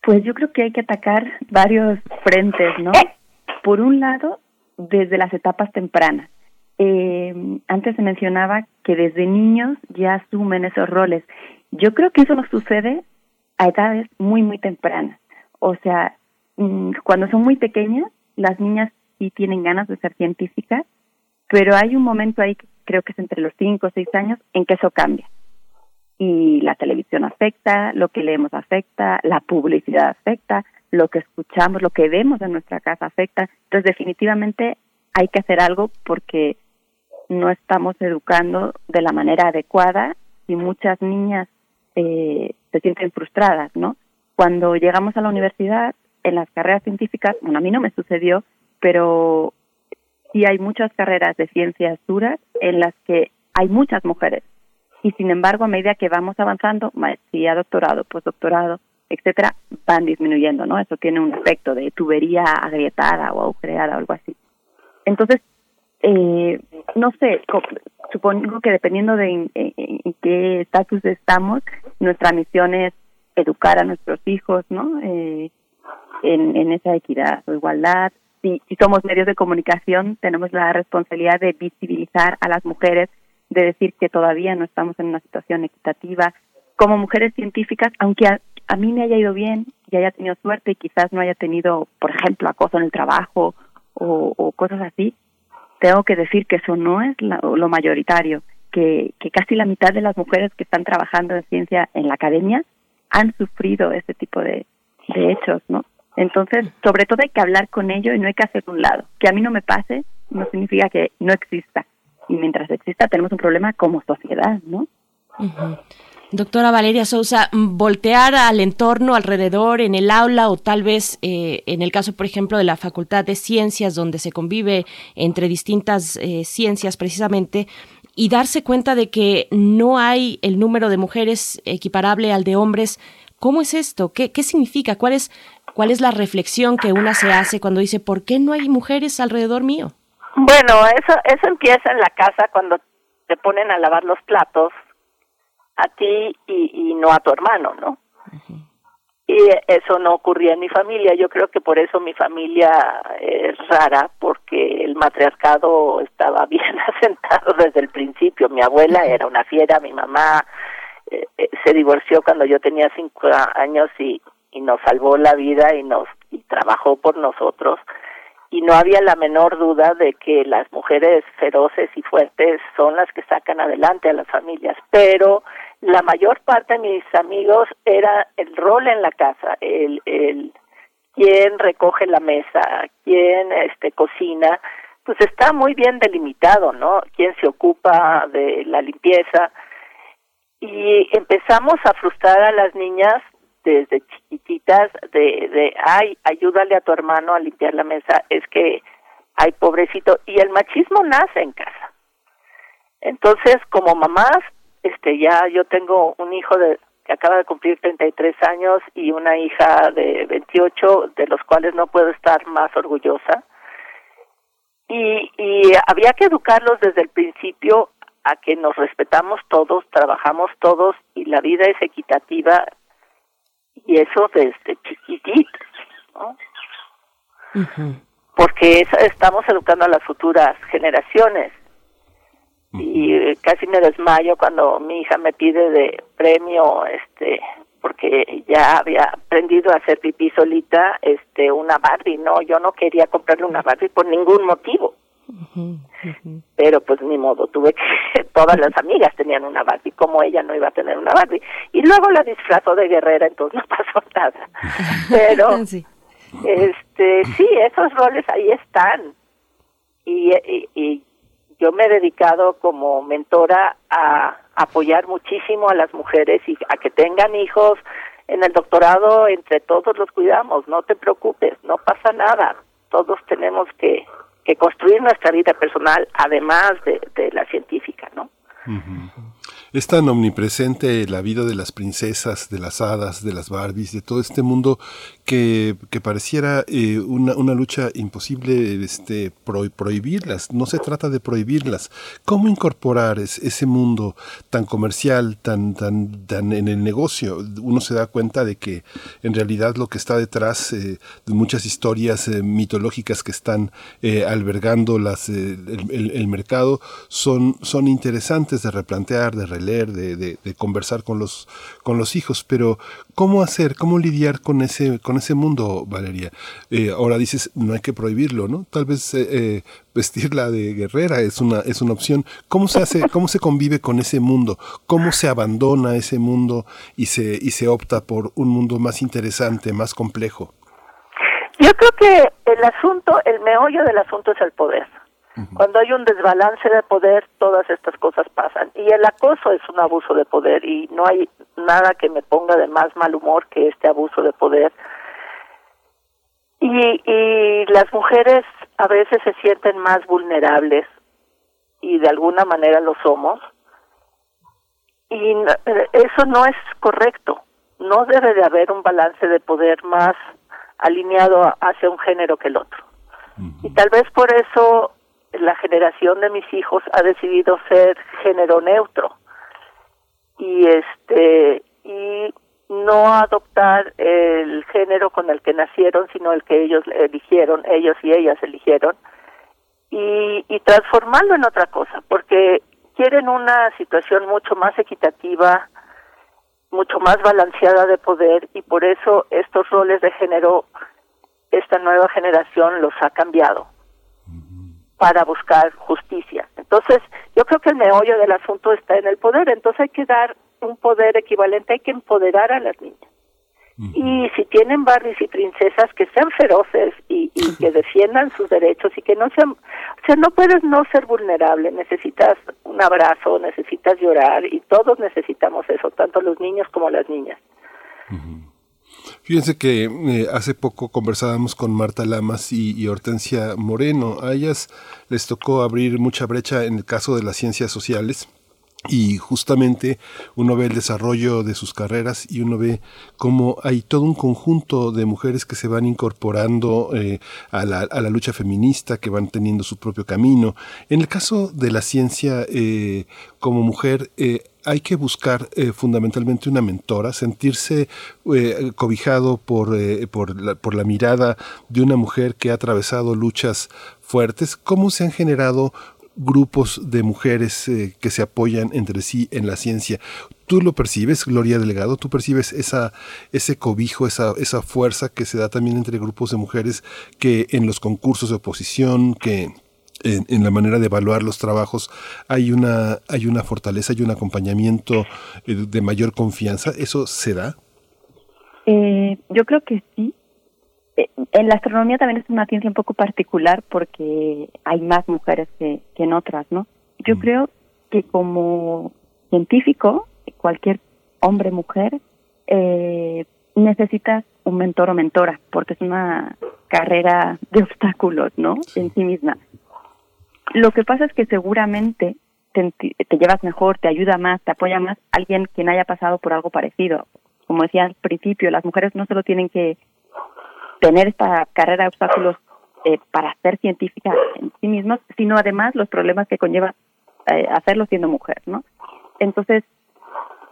Pues yo creo que hay que atacar varios frentes, ¿no? Por un lado, desde las etapas tempranas. Eh, antes se mencionaba que desde niños ya asumen esos roles. Yo creo que eso no sucede a edades muy, muy tempranas. O sea, mm, cuando son muy pequeñas, las niñas sí tienen ganas de ser científicas, pero hay un momento ahí, creo que es entre los 5 o 6 años, en que eso cambia. Y la televisión afecta, lo que leemos afecta, la publicidad afecta, lo que escuchamos, lo que vemos en nuestra casa afecta. Entonces, definitivamente hay que hacer algo porque no estamos educando de la manera adecuada y muchas niñas eh, se sienten frustradas, ¿no? Cuando llegamos a la universidad, en las carreras científicas, bueno, a mí no me sucedió, pero sí hay muchas carreras de ciencias duras en las que hay muchas mujeres. Y sin embargo, a medida que vamos avanzando, maestría, doctorado, postdoctorado, etcétera, van disminuyendo, ¿no? Eso tiene un efecto de tubería agrietada o agujereada o algo así. Entonces, eh, no sé, supongo que dependiendo de en, qué estatus estamos, nuestra misión es educar a nuestros hijos, ¿no? Eh, en, en esa equidad o igualdad. Si, si somos medios de comunicación, tenemos la responsabilidad de visibilizar a las mujeres, de decir que todavía no estamos en una situación equitativa. Como mujeres científicas, aunque a, mí me haya ido bien y haya tenido suerte y quizás no haya tenido, por ejemplo, acoso en el trabajo o cosas así, tengo que decir que eso no es lo mayoritario, que, que casi la mitad de las mujeres que están trabajando en ciencia en la academia han sufrido este tipo de, hechos, ¿no? Entonces, sobre todo hay que hablar con ello y no hay que hacer un lado. Que a mí no me pase no significa que no exista. Y mientras exista tenemos un problema como sociedad, ¿no? Doctora Valeria Sousa, mm, voltear al entorno alrededor, en el aula o tal vez eh, en el caso, por ejemplo, de la Facultad de Ciencias, donde se convive entre distintas eh, ciencias precisamente, y darse cuenta de que no hay el número de mujeres equiparable al de hombres. ¿Cómo es esto? ¿Qué, qué significa? ¿Cuál es, ¿Cuál es la reflexión que una se hace cuando dice, ¿por qué no hay mujeres alrededor mío? Bueno, eso, eso empieza en la casa cuando te ponen a lavar los platos a ti y, y no a tu hermano, ¿no? Y eso no ocurría en mi familia. Yo creo que por eso mi familia es rara, porque el matriarcado estaba [LAUGHS] bien asentado desde el principio. Mi abuela era una fiera, mi mamá eh, eh, se divorció cuando yo tenía cinco años y, y nos salvó la vida y nos y trabajó por nosotros y no había la menor duda de que las mujeres feroces y fuertes son las que sacan adelante a las familias, pero la mayor parte de mis amigos era el rol en la casa, el, el quién recoge la mesa, quién este cocina, pues está muy bien delimitado, ¿no? Quién se ocupa de la limpieza y empezamos a frustrar a las niñas desde chiquititas de, de, ay, ayúdale a tu hermano a limpiar la mesa, es que, ay, pobrecito, y el machismo nace en casa. Entonces, como mamás, este, ya yo tengo un hijo de, que acaba de cumplir 33 años y una hija de 28, de los cuales no puedo estar más orgullosa. Y, y había que educarlos desde el principio a que nos respetamos todos, trabajamos todos y la vida es equitativa y eso desde chiquititos, ¿no? Porque estamos educando a las futuras generaciones. Y casi me desmayo cuando mi hija me pide de premio, este, porque ya había aprendido a hacer pipí solita, este, una Barbie. No, yo no quería comprarle una Barbie por ningún motivo. Pero pues ni modo, tuve que, [LAUGHS] todas las amigas tenían una Barbie, como ella no iba a tener una Barbie. Y luego la disfrazó de guerrera, entonces [LAUGHS] no pasó nada. Pero, [LAUGHS] este, sí, esos roles ahí están. Y, y, yo me he dedicado como mentora a apoyar muchísimo a las mujeres y a que tengan hijos. En el doctorado, entre todos los cuidamos, no te preocupes, no pasa nada. Todos tenemos que que construir nuestra vida personal además de, la científica, ¿no? Es tan omnipresente la vida de las princesas, de las hadas, de las Barbies, de todo este mundo que, pareciera eh, una, una, lucha imposible este, prohibirlas. No se trata de prohibirlas. ¿Cómo incorporar ese mundo tan comercial, tan, tan, tan en el negocio? Uno se da cuenta de que en realidad lo que está detrás eh, de muchas historias eh, mitológicas que están albergando las, el, el, mercado son, son interesantes de replantear, de leer, de, de, conversar con los, con los hijos, pero ¿cómo hacer, cómo lidiar con ese, con ese mundo, Valeria? Eh, ahora dices, no hay que prohibirlo, ¿no? Tal vez eh, eh, vestirla de guerrera es una, es una opción. ¿Cómo se hace, cómo se convive con ese mundo? ¿Cómo se abandona ese mundo y se, y se opta por un mundo más interesante, más complejo? Yo creo que el asunto, el meollo del asunto es el poder. Cuando hay un desbalance de poder, todas estas cosas pasan. Y el acoso es un abuso de poder y no hay nada que me ponga de más mal humor que este abuso de poder. Y, y las mujeres a veces se sienten más vulnerables y de alguna manera lo somos. Y eso no es correcto. No debe de haber un balance de poder más alineado hacia un género que el otro. Y tal vez por eso la generación de mis hijos ha decidido ser género neutro. Y este y no adoptar el género con el que nacieron sino el que ellos eligieron ellos y ellas eligieron y, y transformarlo en otra cosa porque quieren una situación mucho más equitativa mucho más balanceada de poder y por eso estos roles de género esta nueva generación los ha cambiado para buscar justicia. Entonces, yo creo que el meollo del asunto está en el poder, entonces hay que dar un poder equivalente, hay que empoderar a las niñas. Y si tienen Barbies y princesas que sean feroces y, y, que [LAUGHS] defiendan sus derechos y que no sean, o sea, no puedes no ser vulnerable, necesitas un abrazo, necesitas llorar y todos necesitamos eso, tanto los niños como las niñas. Fíjense que eh, hace poco conversábamos con Marta Lamas y, Hortensia Moreno. A ellas les tocó abrir mucha brecha en el caso de las ciencias sociales. Y justamente uno ve el desarrollo de sus carreras y uno ve cómo hay todo un conjunto de mujeres que se van incorporando eh, a, la, a, la, lucha feminista, que van teniendo su propio camino. En el caso de la ciencia, eh, como mujer, eh, hay que buscar eh, fundamentalmente una mentora, sentirse eh, cobijado por, eh, por, la, mirada de una mujer que ha atravesado luchas fuertes. ¿Cómo se han generado grupos de mujeres que se apoyan entre sí en la ciencia? ¿Tú lo percibes, Gloria Delegado? ¿Tú percibes esa, ese cobijo, esa, esa fuerza que se da también entre grupos de mujeres que en los concursos de oposición, que en, la manera de evaluar los trabajos hay una, hay una fortaleza, hay un acompañamiento eh, de mayor confianza. ¿Eso se da? Eh, yo creo que sí. Eh, en la astronomía también es una ciencia un poco particular porque hay más mujeres que, que en otras, ¿no? Yo mm. creo que como científico, cualquier hombre, mujer, eh, necesitas un mentor o mentora, porque es una carrera de obstáculos, ¿no? En sí misma. Lo que pasa es que seguramente te, llevas mejor, te ayuda más, te apoya más alguien quien haya pasado por algo parecido. Como decía al principio, las mujeres no solo tienen que tener esta carrera de obstáculos eh, para ser científica en sí mismas, sino además los problemas que conlleva eh, hacerlo siendo mujer, ¿no? Entonces,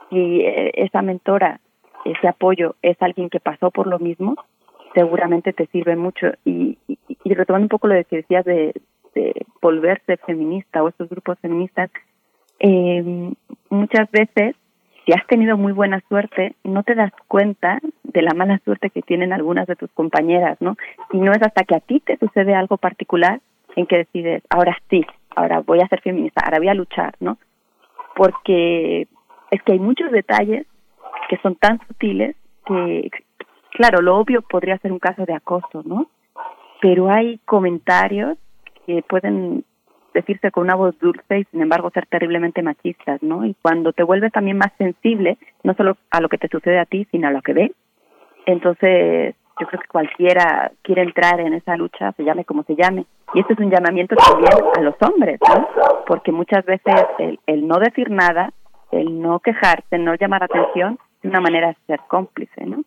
si eh, esa mentora, ese apoyo es alguien que pasó por lo mismo, seguramente te sirve mucho. Y, y, y retomando un poco lo que decías de, de volverse feminista o estos grupos feministas, eh, muchas veces, si has tenido muy buena suerte, no te das cuenta de la mala suerte que tienen algunas de tus compañeras, ¿no? Y no es hasta que a ti te sucede algo particular en que decides, ahora sí, ahora voy a ser feminista, ahora voy a luchar, ¿no? Porque es que hay muchos detalles que son tan sutiles que, claro, lo obvio podría ser un caso de acoso, ¿no? Pero hay comentarios que pueden decirse con una voz dulce y sin embargo ser terriblemente machistas, ¿no? Y cuando te vuelves también más sensible, no solo a lo que te sucede a ti, sino a lo que ves, entonces yo creo que cualquiera quiere entrar en esa lucha, se llame como se llame. Y este es un llamamiento también a los hombres, ¿no? Porque muchas veces el, el no decir nada, el no quejarse, el no llamar atención, es una manera de ser cómplice, ¿no?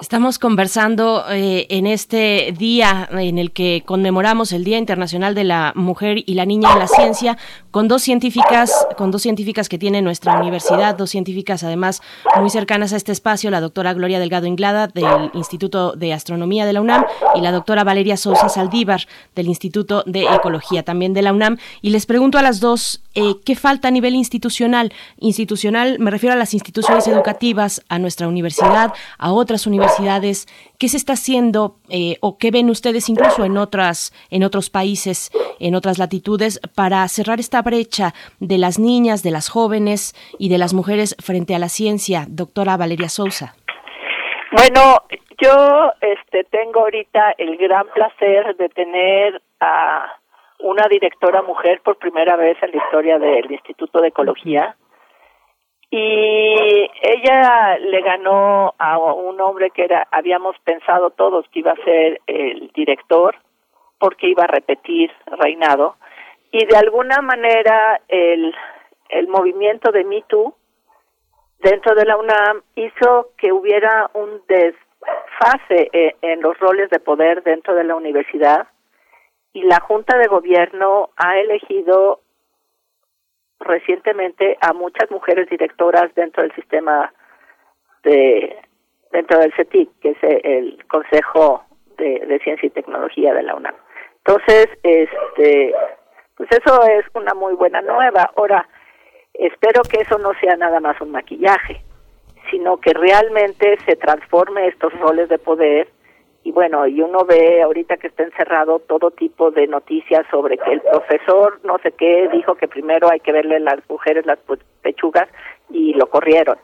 Estamos conversando eh, en este día en el que conmemoramos el Día Internacional de la Mujer y la Niña en la Ciencia con dos científicas, con dos científicas que tiene nuestra universidad, dos científicas además muy cercanas a este espacio, la doctora Gloria Delgado Inglada del Instituto de Astronomía de la UNAM y la doctora Valeria Sousa Saldívar del Instituto de Ecología también de la UNAM. Y les pregunto a las dos eh, qué falta a nivel institucional. Institucional, me refiero a las instituciones educativas, a nuestra universidad, a otras universidades qué se está haciendo eh, o qué ven ustedes incluso en otras en otros países, en otras latitudes para cerrar esta brecha de las niñas, de las jóvenes y de las mujeres frente a la ciencia, doctora Valeria Sousa. Bueno, yo este tengo ahorita el gran placer de tener a una directora mujer por primera vez en la historia del Instituto de Ecología y ella le ganó a un hombre que era habíamos pensado todos que iba a ser el director porque iba a repetir reinado. Y de alguna manera el el movimiento de Me Too dentro de la UNAM hizo que hubiera un desfase eh, en los roles de poder dentro de la universidad. Y la Junta de Gobierno ha elegido recientemente a muchas mujeres directoras dentro del sistema de dentro del CETIC, que es el Consejo de, de Ciencia y Tecnología de la UNAM. Entonces, este, pues eso es una muy buena nueva. Ahora, espero que eso no sea nada más un maquillaje, sino que realmente se transforme estos roles de poder y bueno, y uno ve ahorita que está encerrado todo tipo de noticias sobre que el profesor no sé qué dijo que primero hay que verle las mujeres las pechugas y lo corrieron.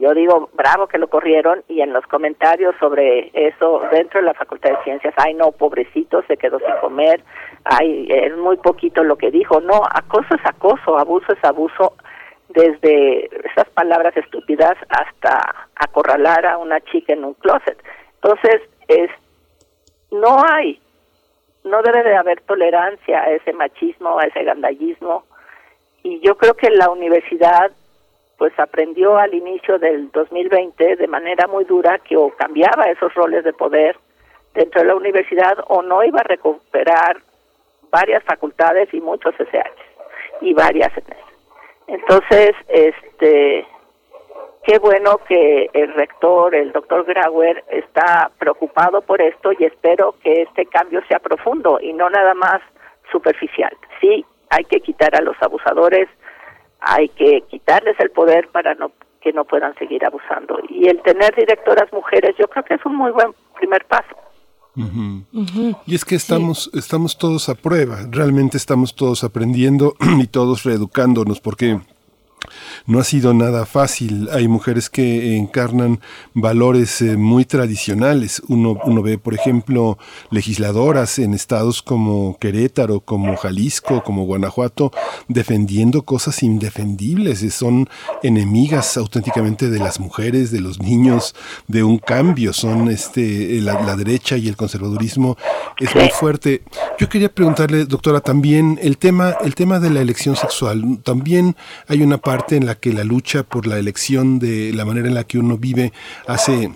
Yo digo, bravo que lo corrieron y en los comentarios sobre eso dentro de la Facultad de Ciencias, ay no, pobrecito, se quedó sin comer, ay, es muy poquito lo que dijo. No, acoso es acoso, abuso es abuso, desde esas palabras estúpidas hasta acorralar a una chica en un closet. Entonces, es no hay, no debe de haber tolerancia a ese machismo, a ese gandallismo. Y yo creo que la universidad pues aprendió al inicio del 2020 de manera muy dura que o cambiaba esos roles de poder dentro de la universidad o no iba a recuperar varias facultades y muchos SH y varias Entonces, este qué bueno que el rector, el doctor Grauer, está preocupado por esto y espero que este cambio sea profundo y no nada más superficial. Sí, hay que quitar a los abusadores, hay que quitarles el poder para no que no puedan seguir abusando. Y el tener directoras mujeres, yo creo que es un muy buen primer paso. Y es que estamos, estamos todos a prueba, realmente estamos todos aprendiendo [CLEARS THROAT] y todos reeducándonos, porque no ha sido nada fácil. Hay mujeres que encarnan valores eh, muy tradicionales. Uno, uno ve, por ejemplo, legisladoras en estados como Querétaro, como Jalisco, como Guanajuato, defendiendo cosas indefendibles. Son enemigas auténticamente de las mujeres, de los niños, de un cambio. Son este la, la derecha y el conservadurismo es muy fuerte. Yo quería preguntarle, doctora, también el tema, el tema de la elección sexual. También hay una parte en la que la lucha por la elección de la manera en la que uno vive hace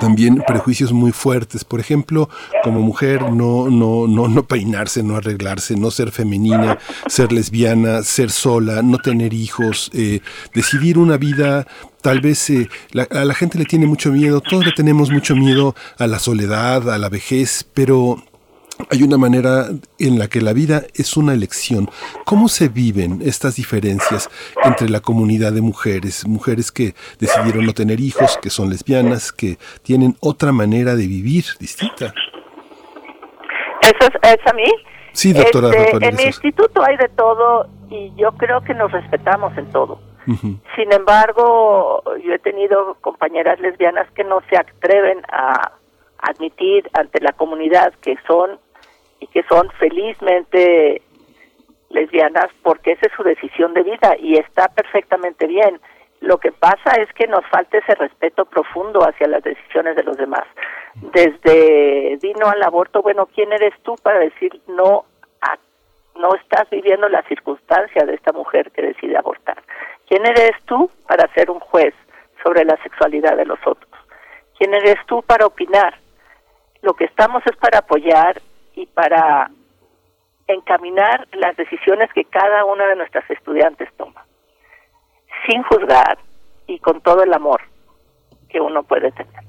también prejuicios muy fuertes. Por ejemplo, como mujer, no, no, no, no peinarse, no arreglarse, no ser femenina, ser lesbiana, ser sola, no tener hijos, eh, decidir una vida tal vez eh, a la gente le tiene mucho miedo, todos le tenemos mucho miedo a la soledad, a la vejez, pero hay una manera en la que la vida es una elección. ¿Cómo se viven estas diferencias entre la comunidad de mujeres, mujeres que decidieron no tener hijos, que son lesbianas, que tienen otra manera de vivir distinta? ¿Eso es, a mí? Sí, doctora. Este, en mi instituto hay de todo y yo creo que nos respetamos en todo. Sin embargo, yo he tenido compañeras lesbianas que no se atreven a admitir ante la comunidad que son y que son felizmente lesbianas porque esa es su decisión de vida y está perfectamente bien. Lo que pasa es que nos falta ese respeto profundo hacia las decisiones de los demás. Desde vino al aborto, bueno, ¿quién eres tú para decir no a, no estás viviendo la circunstancia de esta mujer que decide abortar? ¿Quién eres tú para ser un juez sobre la sexualidad de los otros? ¿Quién eres tú para opinar? Lo que estamos es para apoyar y para encaminar las decisiones que cada una de nuestras estudiantes toma, sin juzgar y con todo el amor que uno puede tener.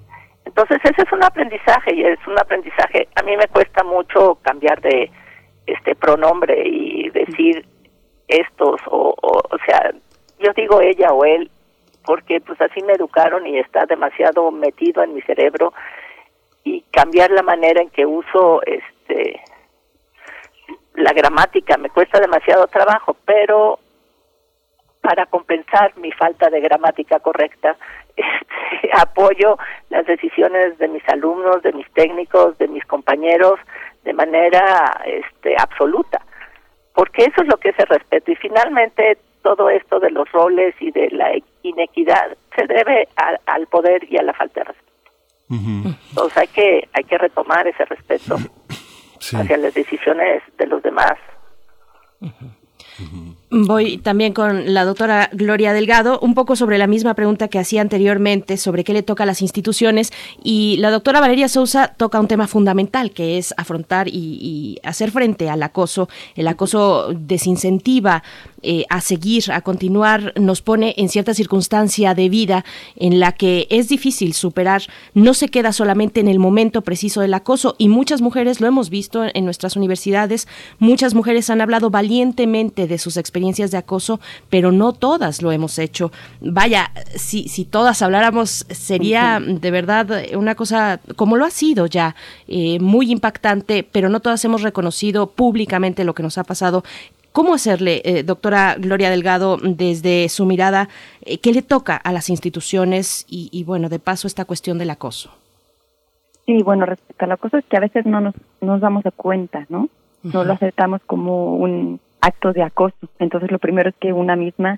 Entonces ese es un aprendizaje y es un aprendizaje, a mí me cuesta mucho cambiar de este pronombre y decir estos o, o, o sea, yo digo ella o él porque pues así me educaron y está demasiado metido en mi cerebro y cambiar la manera en que uso este la gramática me cuesta demasiado trabajo, pero para compensar mi falta de gramática correcta, [LAUGHS] este, apoyo las decisiones de mis alumnos, de mis técnicos, de mis compañeros de manera este, absoluta, porque eso es lo que es el respeto. Y finalmente todo esto de los roles y de la inequidad se debe al poder y a la falta de respeto. Entonces hay que hay que retomar ese respeto hacia las decisiones de los demás. Voy también con la doctora Gloria Delgado, un poco sobre la misma pregunta que hacía anteriormente, sobre qué le toca a las instituciones. Y la doctora Valeria Sousa toca un tema fundamental, que es afrontar y, hacer frente al acoso. El acoso desincentiva eh, a seguir, a continuar, nos pone en cierta circunstancia de vida en la que es difícil superar. No se queda solamente en el momento preciso del acoso y muchas mujeres lo hemos visto en nuestras universidades. Muchas mujeres han hablado valientemente de sus experiencias de acoso, pero no todas lo hemos hecho. Vaya, si, si todas habláramos, sería de verdad una cosa, como lo ha sido ya, eh, muy impactante, pero no todas hemos reconocido públicamente lo que nos ha pasado. ¿Cómo hacerle, eh, doctora Gloria Delgado, desde su mirada, eh, qué le toca a las instituciones y, bueno, de paso esta cuestión del acoso? Sí, bueno, respecto al acoso es que a veces no nos, nos damos de cuenta, ¿no? No lo aceptamos como un, actos de acoso. Entonces lo primero es que una misma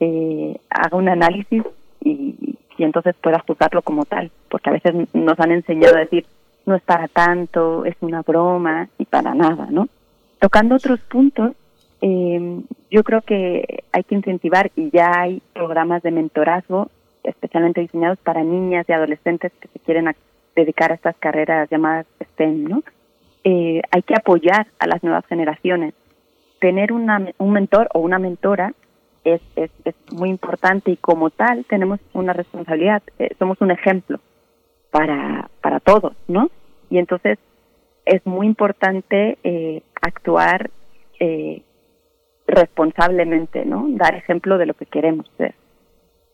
eh, haga un análisis y, y entonces pueda juzgarlo como tal, porque a veces nos han enseñado a decir no es para tanto, es una broma y para nada, ¿no? Tocando otros puntos, eh, yo creo que hay que incentivar y ya hay programas de mentorazgo especialmente diseñados para niñas y adolescentes que se quieren dedicar a estas carreras llamadas STEM, ¿no? Eh, hay que apoyar a las nuevas generaciones tener una, un mentor o una mentora es, es, es, muy importante y como tal tenemos una responsabilidad, eh, somos un ejemplo para, para todos, ¿no? Y entonces es muy importante eh, actuar eh, responsablemente, ¿no? Dar ejemplo de lo que queremos ser.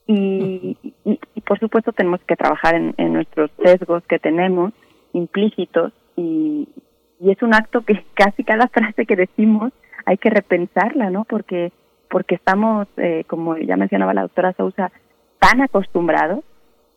Y, y, por supuesto tenemos que trabajar en, en, nuestros sesgos que tenemos implícitos y, y es un acto que [LAUGHS] casi cada frase que decimos hay que repensarla, ¿no? Porque porque estamos, eh, como ya mencionaba la doctora Sousa, tan acostumbrados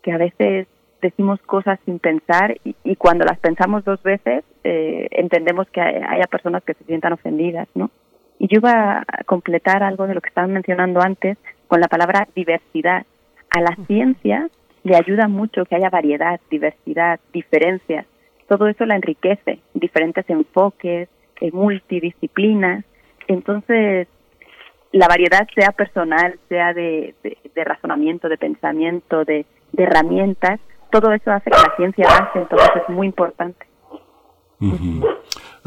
que a veces decimos cosas sin pensar y, cuando las pensamos dos veces eh, entendemos que haya personas que se sientan ofendidas, ¿no? Y yo iba a completar algo de lo que estaban mencionando antes con la palabra diversidad. A la ciencia le ayuda mucho que haya variedad, diversidad, diferencias. Todo eso la enriquece, diferentes enfoques, eh, multidisciplinas, entonces, la variedad sea personal, sea de, razonamiento, de pensamiento, de, de, herramientas, todo eso hace que la ciencia avance, entonces es muy importante.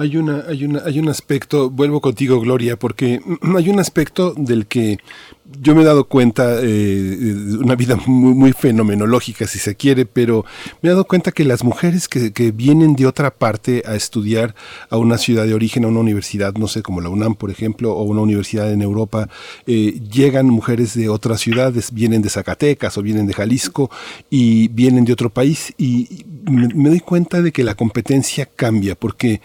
Hay una, hay una, hay un aspecto, vuelvo contigo, Gloria, porque [CLEARS THROAT] hay un aspecto del que yo me he dado cuenta, eh, una vida muy, muy, fenomenológica si se quiere, pero me he dado cuenta que las mujeres que, vienen de otra parte a estudiar a una ciudad de origen, a una universidad, no sé, como la UNAM, por ejemplo, o una universidad en Europa, eh, llegan mujeres de otras ciudades, vienen de Zacatecas o vienen de Jalisco y vienen de otro país y me, doy cuenta de que la competencia cambia porque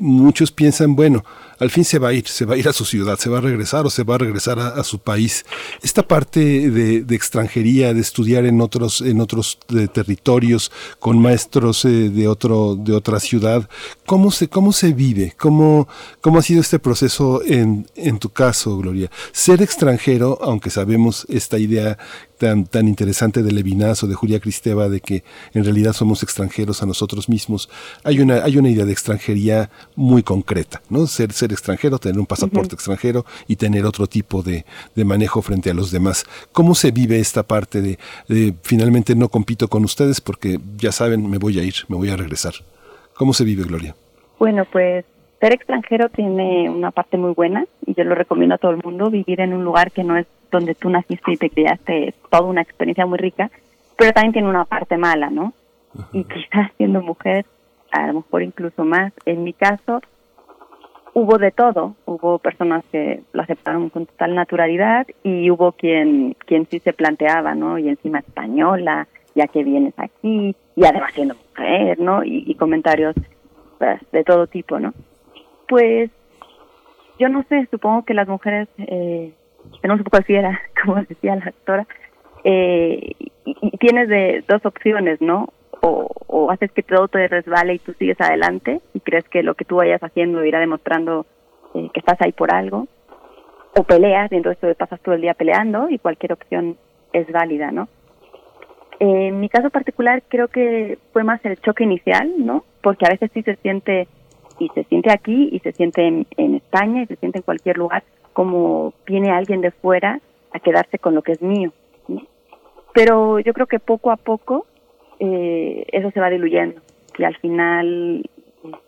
muchos piensan, bueno, al fin se va a ir, se va a ir a su ciudad, se va a regresar o se va a regresar a, su país. Esta parte de, extranjería, de estudiar en otros, en otros territorios, con maestros eh, de otro, de otra ciudad, ¿cómo se, cómo se vive? ¿Cómo, cómo ha sido este proceso en, en tu caso, Gloria? Ser extranjero, aunque sabemos esta idea tan, tan interesante de Levinas o de Julia Cristeva de que en realidad somos extranjeros a nosotros mismos, hay una, hay una idea de extranjería muy concreta, ¿no? Ser, ser extranjero, tener un pasaporte extranjero y tener otro tipo de, de, manejo frente a los demás. ¿Cómo se vive esta parte de, de finalmente no compito con ustedes porque ya saben, me voy a ir, me voy a regresar? ¿Cómo se vive, Gloria? Bueno, pues ser extranjero tiene una parte muy buena y yo lo recomiendo a todo el mundo, vivir en un lugar que no es donde tú naciste y te criaste, toda una experiencia muy rica, pero también tiene una parte mala, ¿no? Y quizás siendo mujer, a lo mejor incluso más. En mi caso, hubo de todo, hubo personas que lo aceptaron con total naturalidad y hubo quien, quien sí se planteaba, ¿no? Y encima española, ya que vienes aquí, y además siendo mujer, ¿no? Y, comentarios pues, de todo tipo, ¿no? Pues yo no sé, supongo que las mujeres eh, tenemos un poco de fiera, como decía la actora, eh, y, tienes de dos opciones, ¿no? O, haces que todo te resbale y tú sigues adelante y crees que lo que tú vayas haciendo irá demostrando eh, que estás ahí por algo, o peleas y entonces te pasas todo el día peleando y cualquier opción es válida, ¿no? en mi caso particular creo que fue más el choque inicial, ¿no? Porque a veces sí se siente, y se siente aquí, y se siente en, España, y se siente en cualquier lugar, como viene alguien de fuera a quedarse con lo que es mío. Pero yo creo que poco a poco eh, eso se va diluyendo y al final,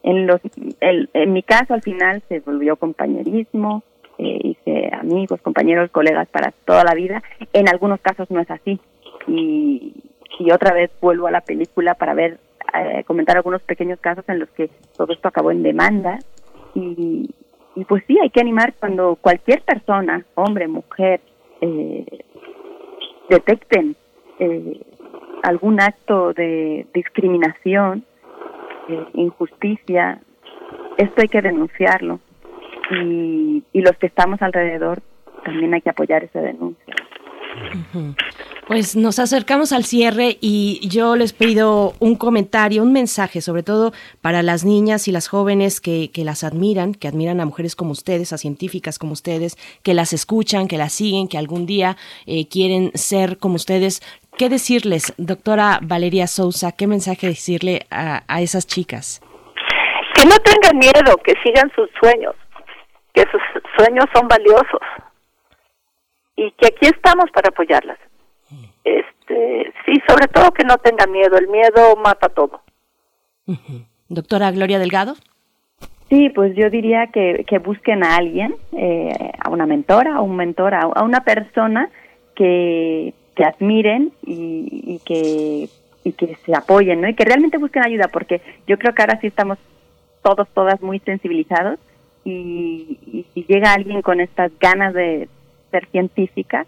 en, mi caso al final se volvió compañerismo, eh, hice amigos, compañeros, colegas para toda la vida. En algunos casos no es así. Y, y otra vez vuelvo a la película para ver, eh, comentar algunos pequeños casos en los que todo esto acabó en demanda. Y, y pues sí, hay que animar cuando cualquier persona, hombre, mujer, eh, detecten eh, algún acto de discriminación, injusticia, esto hay que denunciarlo y, y los que estamos alrededor también hay que apoyar esa denuncia. Pues nos acercamos al cierre y yo les pido un comentario, un mensaje, sobre todo para las niñas y las jóvenes que, que, las admiran, que admiran a mujeres como ustedes, a científicas como ustedes, que las escuchan, que las siguen, que algún día eh, quieren ser como ustedes. ¿Qué decirles, doctora Valeria Sousa? ¿Qué mensaje decirle a, a esas chicas? Que no tengan miedo, que sigan sus sueños, que sus sueños son valiosos y que aquí estamos para apoyarlas. Este, sí, sobre todo que no tengan miedo, el miedo mata todo. Doctora Gloria Delgado. Sí, pues yo diría que, que busquen a alguien, eh, a una mentora, a un mentor, a, una persona que, que admiren y, y, que, y que se apoyen, ¿no? Y que realmente busquen ayuda, porque yo creo que ahora sí estamos todos, todas muy sensibilizados y, si llega alguien con estas ganas de ser científica,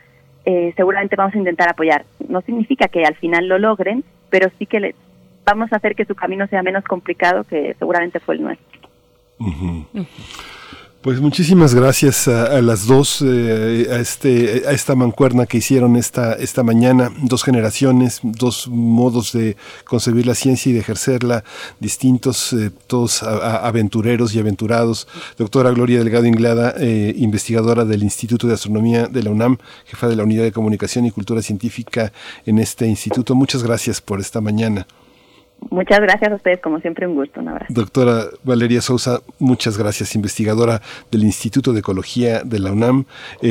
eh, seguramente vamos a intentar apoyar. No significa que al final lo logren, pero sí que le, vamos a hacer que su camino sea menos complicado que seguramente fue el nuestro. Pues muchísimas gracias a, las dos, eh, a, este, a esta mancuerna que hicieron esta, esta mañana, dos generaciones, dos modos de concebir la ciencia y de ejercerla, distintos, eh, todos aventureros y aventurados. Doctora Gloria Delgado Inglada, eh, investigadora del Instituto de Astronomía de la UNAM, jefa de la Unidad de Comunicación y Cultura Científica en este instituto. Muchas gracias por esta mañana. Muchas gracias a ustedes, como siempre, un gusto, un abrazo. Doctora Valeria Sousa, muchas gracias, investigadora del Instituto de Ecología de la UNAM, eh,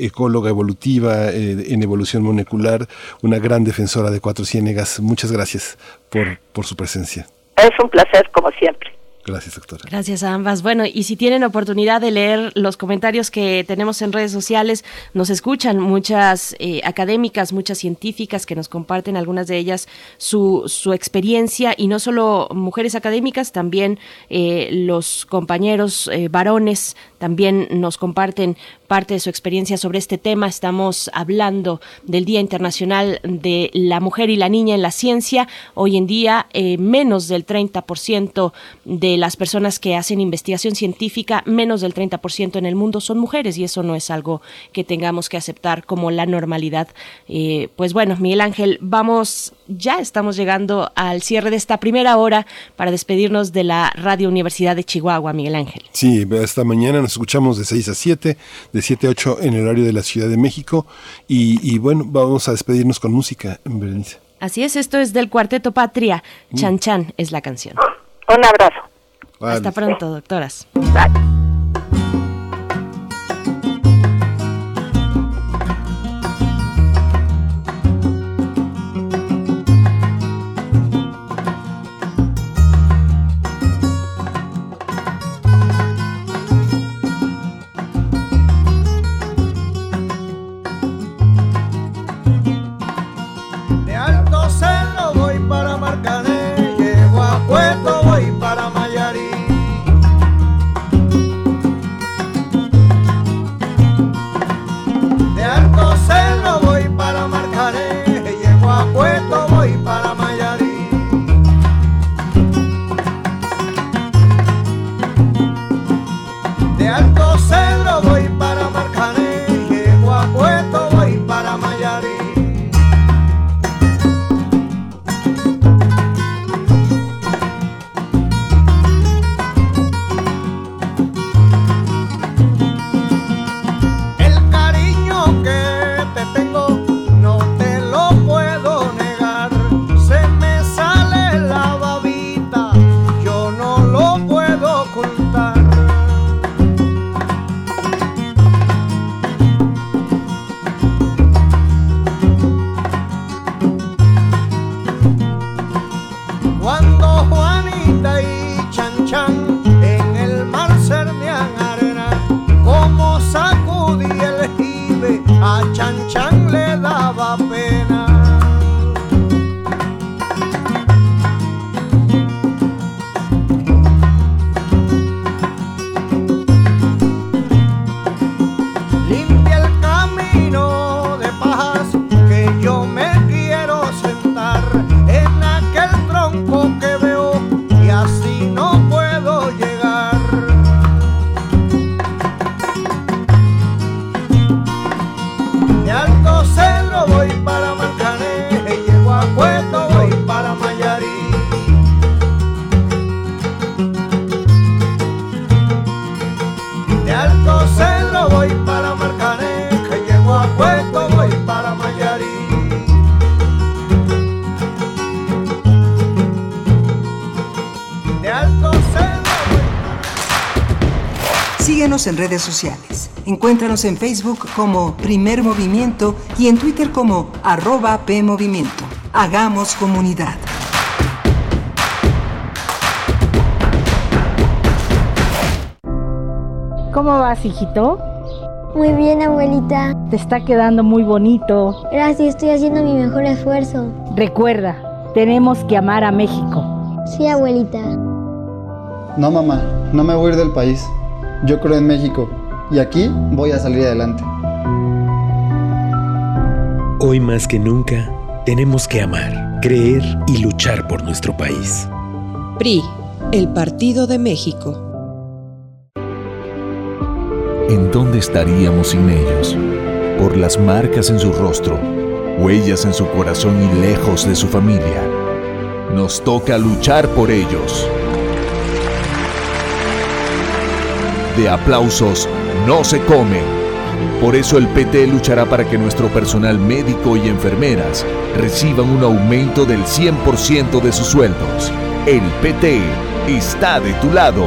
eh, ecóloga evolutiva eh, en evolución molecular, una gran defensora de Cuatro Ciénegas. Muchas gracias por, por su presencia. Es un placer, como siempre. Gracias, doctora. Gracias a ambas. Bueno, y si tienen oportunidad de leer los comentarios que tenemos en redes sociales, nos escuchan muchas eh, académicas, muchas científicas que nos comparten algunas de ellas su, su experiencia y no solo mujeres académicas, también eh, los compañeros eh, varones también nos comparten parte de su experiencia sobre este tema. Estamos hablando del Día Internacional de la Mujer y la Niña en la Ciencia. Hoy en día, eh, menos del 30% de las personas que hacen investigación científica, menos del 30% en el mundo son mujeres y eso no es algo que tengamos que aceptar como la normalidad. Eh, pues bueno, Miguel Ángel, vamos, ya estamos llegando al cierre de esta primera hora para despedirnos de la Radio Universidad de Chihuahua, Miguel Ángel. Sí, esta mañana nos escuchamos de 6 a 7 de 7 a 8 en el horario de la Ciudad de México. Y, bueno, vamos a despedirnos con música, Berenice. Así es, esto es del Cuarteto Patria. Mm. Chan Chan es la canción. Un abrazo. Hasta pronto, doctoras. Síguenos en redes sociales. Encuéntranos en Facebook como Primer Movimiento y en Twitter como arroba PMovimiento. Hagamos comunidad. ¿Cómo vas, hijito? Muy bien, abuelita. Te está quedando muy bonito. Gracias, estoy haciendo mi mejor esfuerzo. Recuerda, tenemos que amar a México. Sí, abuelita. No, mamá, no me voy a ir del país. Yo creo en México y aquí voy a salir adelante. Hoy más que nunca, tenemos que amar, creer y luchar por nuestro país. PRI, el Partido de México. ¿En dónde estaríamos sin ellos? Por las marcas en su rostro, huellas en su corazón y lejos de su familia. Nos toca luchar por ellos. De aplausos no se comen. Por eso el PT luchará para que nuestro personal médico y enfermeras reciban un aumento del 100% de sus sueldos. El PT está de tu lado.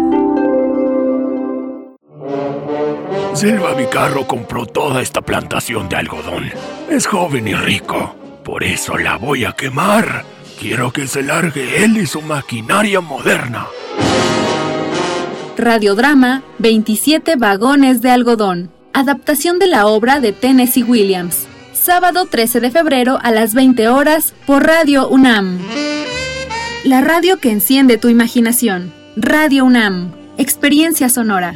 Silva Vicarro compró toda esta plantación de algodón. Es joven y rico. Por eso la voy a quemar. Quiero que se largue él y su maquinaria moderna. Radiodrama 27 vagones de algodón. Adaptación de la obra de Tennessee Williams. Sábado 13 de febrero a las 20 horas por Radio UNAM. La radio que enciende tu imaginación. Radio UNAM. Experiencia sonora.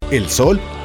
El sol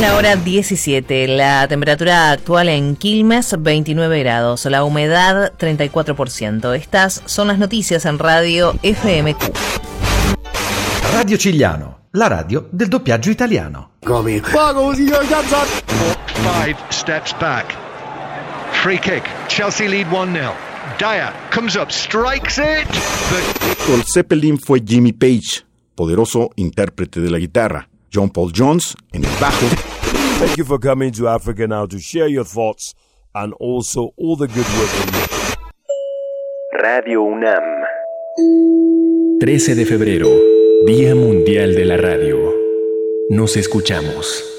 La hora 17, la temperatura actual en Quilmes 29 grados, la humedad 34%. Estas son las noticias en Radio FMQ. Radio Cigliano, la radio del doppiaggio italiano. Five steps back. Free kick. Chelsea lead 1-0. Dyer comes up, strikes it. Con Zeppelin fue Jimmy Page, poderoso intérprete de la guitarra. John Paul Jones en el bajo. Thank you for coming to Africa now to share your thoughts and also all the good work. Radio UNAM. 13 de febrero, Día Mundial de la Radio. Nos escuchamos.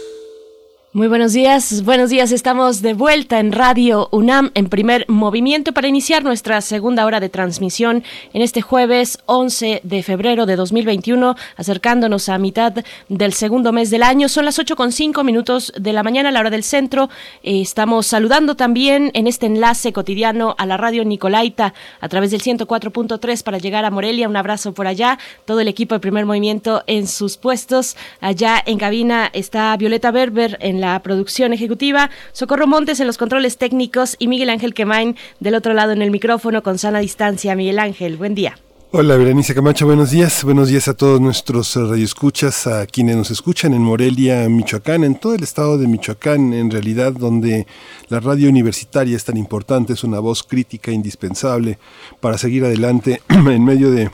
Muy buenos días, buenos días. Estamos de vuelta en Radio UNAM en primer movimiento para iniciar nuestra segunda hora de transmisión en este jueves 11 de febrero de 2021, acercándonos a mitad del segundo mes del año. Son las 8 con 5 minutos de la mañana la hora del centro. Eh, estamos saludando también en este enlace cotidiano a la Radio Nicolaita a través del 104.3 para llegar a Morelia. Un abrazo por allá. Todo el equipo de primer movimiento en sus puestos. Allá en cabina está Violeta Berber en la producción ejecutiva, Socorro Montes en los controles técnicos y Miguel Ángel Quemain del otro lado en el micrófono con sana distancia. Miguel Ángel, buen día. Hola, Berenice Camacho, buenos días. Buenos días a todos nuestros radioescuchas, a quienes nos escuchan en Morelia, Michoacán, en todo el estado de Michoacán, en realidad, donde la radio universitaria es tan importante, es una voz crítica indispensable para seguir adelante [CLEARS THROAT] en medio de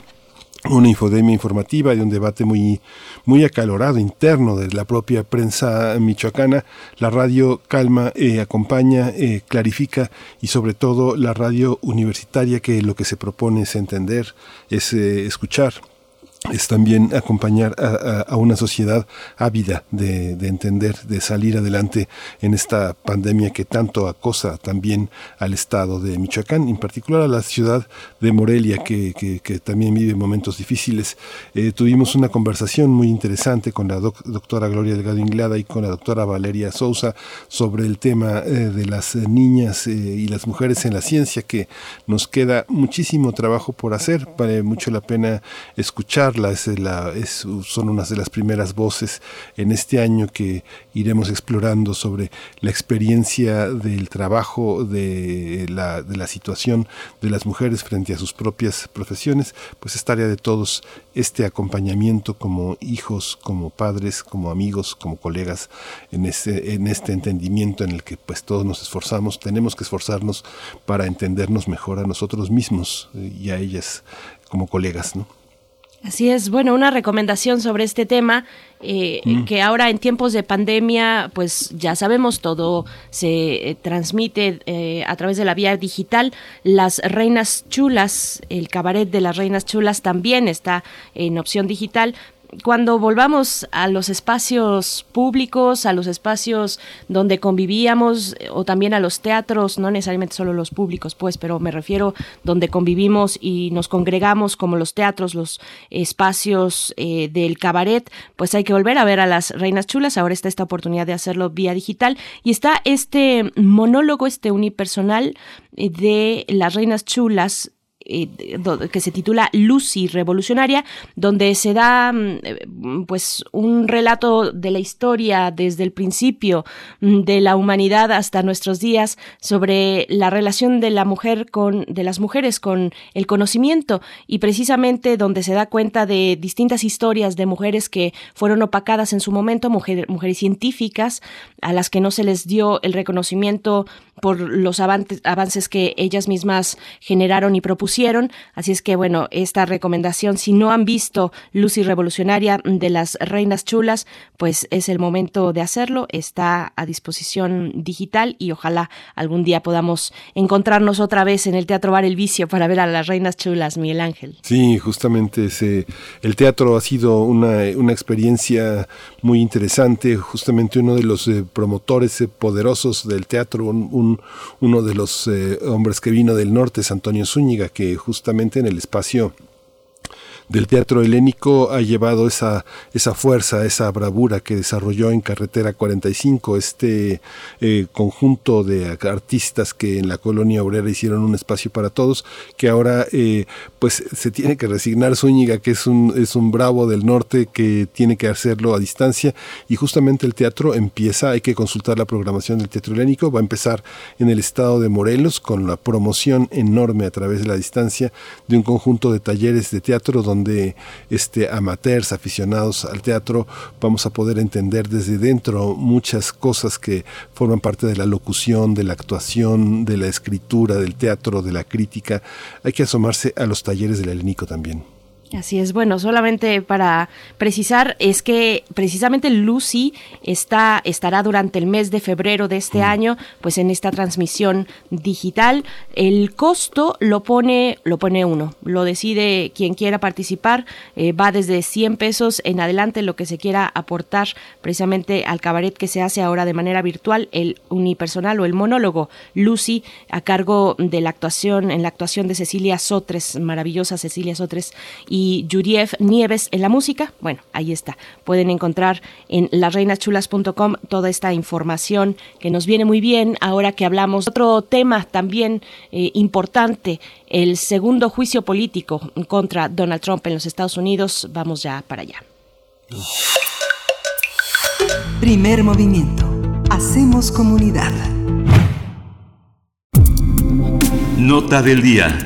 una infodemia informativa y un debate muy, muy acalorado interno de la propia prensa michoacana. La radio calma, eh, acompaña, eh, clarifica y sobre todo la radio universitaria que lo que se propone es entender, es eh, escuchar es también acompañar a, una sociedad ávida de, entender, de salir adelante en esta pandemia que tanto acosa también al estado de Michoacán, en particular a la ciudad de Morelia, que, también vive momentos difíciles. Eh, tuvimos una conversación muy interesante con la doctora Gloria Delgado Inglada y con la doctora Valeria Sousa sobre el tema eh, de las niñas eh, y las mujeres en la ciencia, que nos queda muchísimo trabajo por hacer, vale mucho la pena escuchar es son unas de las primeras voces en este año que iremos explorando sobre la experiencia del trabajo, de la, de la situación de las mujeres frente a sus propias profesiones, pues es tarea de todos este acompañamiento como hijos, como padres, como amigos, como colegas, en este, en este entendimiento en el que pues todos nos esforzamos, tenemos que esforzarnos para entendernos mejor a nosotros mismos y a ellas como colegas, ¿no? Así es, bueno, una recomendación sobre este tema, eh, mm. que ahora en tiempos de pandemia, pues ya sabemos, todo se eh, transmite eh, a través de la vía digital. Las Reinas Chulas, el cabaret de las Reinas Chulas también está en opción digital, cuando volvamos a los espacios públicos, a los espacios donde convivíamos o también a los teatros, no necesariamente solo los públicos, pues, pero me refiero donde convivimos y nos congregamos como los teatros, los espacios eh, del cabaret, pues hay que volver a ver a las Reinas Chulas. Ahora está esta oportunidad de hacerlo vía digital y está este monólogo, este unipersonal eh, de las Reinas Chulas eh, que se titula Lucy Revolucionaria, donde se da mm, eh, pues un relato de la historia desde el principio mm, de la humanidad hasta nuestros días sobre la relación de la mujer con de las mujeres con el conocimiento y precisamente donde se da cuenta de distintas historias de mujeres que fueron opacadas en su momento, mujeres científicas a las que no se les dio el reconocimiento por los avances que ellas mismas generaron y propusieron. Así es que, bueno, esta recomendación, si no han visto Lucy Revolucionaria de las Reinas Chulas, pues es el momento de hacerlo. Está a disposición digital y ojalá algún día podamos encontrarnos otra vez en el Teatro Bar El Vicio para ver a las Reinas Chulas, Miguel Ángel. Sí, justamente ese, el teatro ha sido una, experiencia muy interesante. Justamente uno de los eh, promotores eh, poderosos del teatro, un uno de los eh, hombres que vino del norte es Antonio Zúñiga, que justamente en el espacio del teatro helénico ha llevado esa, esa fuerza, esa bravura que desarrolló en Carretera 45, este eh, conjunto de artistas que en la colonia obrera hicieron un espacio para todos, que ahora eh, pues se tiene que resignar Zúñiga, que es un, es un bravo del norte que tiene que hacerlo a distancia, y justamente el teatro empieza, hay que consultar la programación del teatro helénico, va a empezar en el estado de Morelos con la promoción enorme a través de la distancia de un conjunto de talleres de teatro este, amateurs, aficionados al teatro, vamos a poder entender desde dentro muchas cosas que forman parte de la locución, de la actuación, de la escritura, del teatro, de la crítica. Hay que asomarse a los talleres del Helénico también. Así es, bueno, solamente para precisar, es que precisamente Lucy está, estará durante el mes de febrero de este mm. año, pues en esta transmisión digital. El costo lo pone, lo pone uno, lo decide quien quiera participar, eh, va desde 100 pesos en adelante lo que se quiera aportar precisamente al cabaret que se hace ahora de manera virtual, el unipersonal o el monólogo Lucy a cargo de la actuación, en la actuación de Cecilia Sotres, maravillosa Cecilia Sotres, y y Yuriev Nieves en la música. Bueno, ahí está. Pueden encontrar en lasreinaschulas.com toda esta información que nos viene muy bien ahora que hablamos. Otro tema también eh, importante, el segundo juicio político contra Donald Trump en los Estados Unidos. Vamos ya para allá. Primer movimiento. Hacemos comunidad. Nota del día.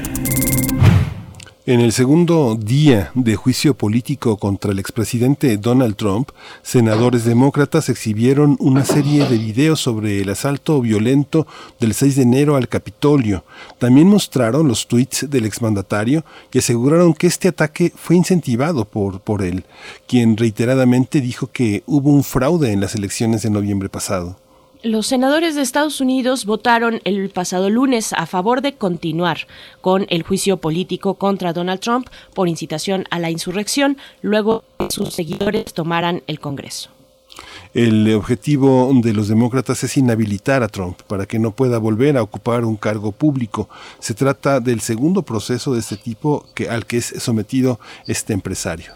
En el segundo día de juicio político contra el expresidente Donald Trump, senadores demócratas exhibieron una serie de videos sobre el asalto violento del 6 de enero al Capitolio. También mostraron los tweets del exmandatario y aseguraron que este ataque fue incentivado por, por él, quien reiteradamente dijo que hubo un fraude en las elecciones de noviembre pasado. Los senadores de Estados Unidos votaron el pasado lunes a favor de continuar con el juicio político contra Donald Trump por incitación a la insurrección, luego que sus seguidores tomaran el Congreso. El objetivo de los demócratas es inhabilitar a Trump para que no pueda volver a ocupar un cargo público. Se trata del segundo proceso de este tipo que, al que es sometido este empresario.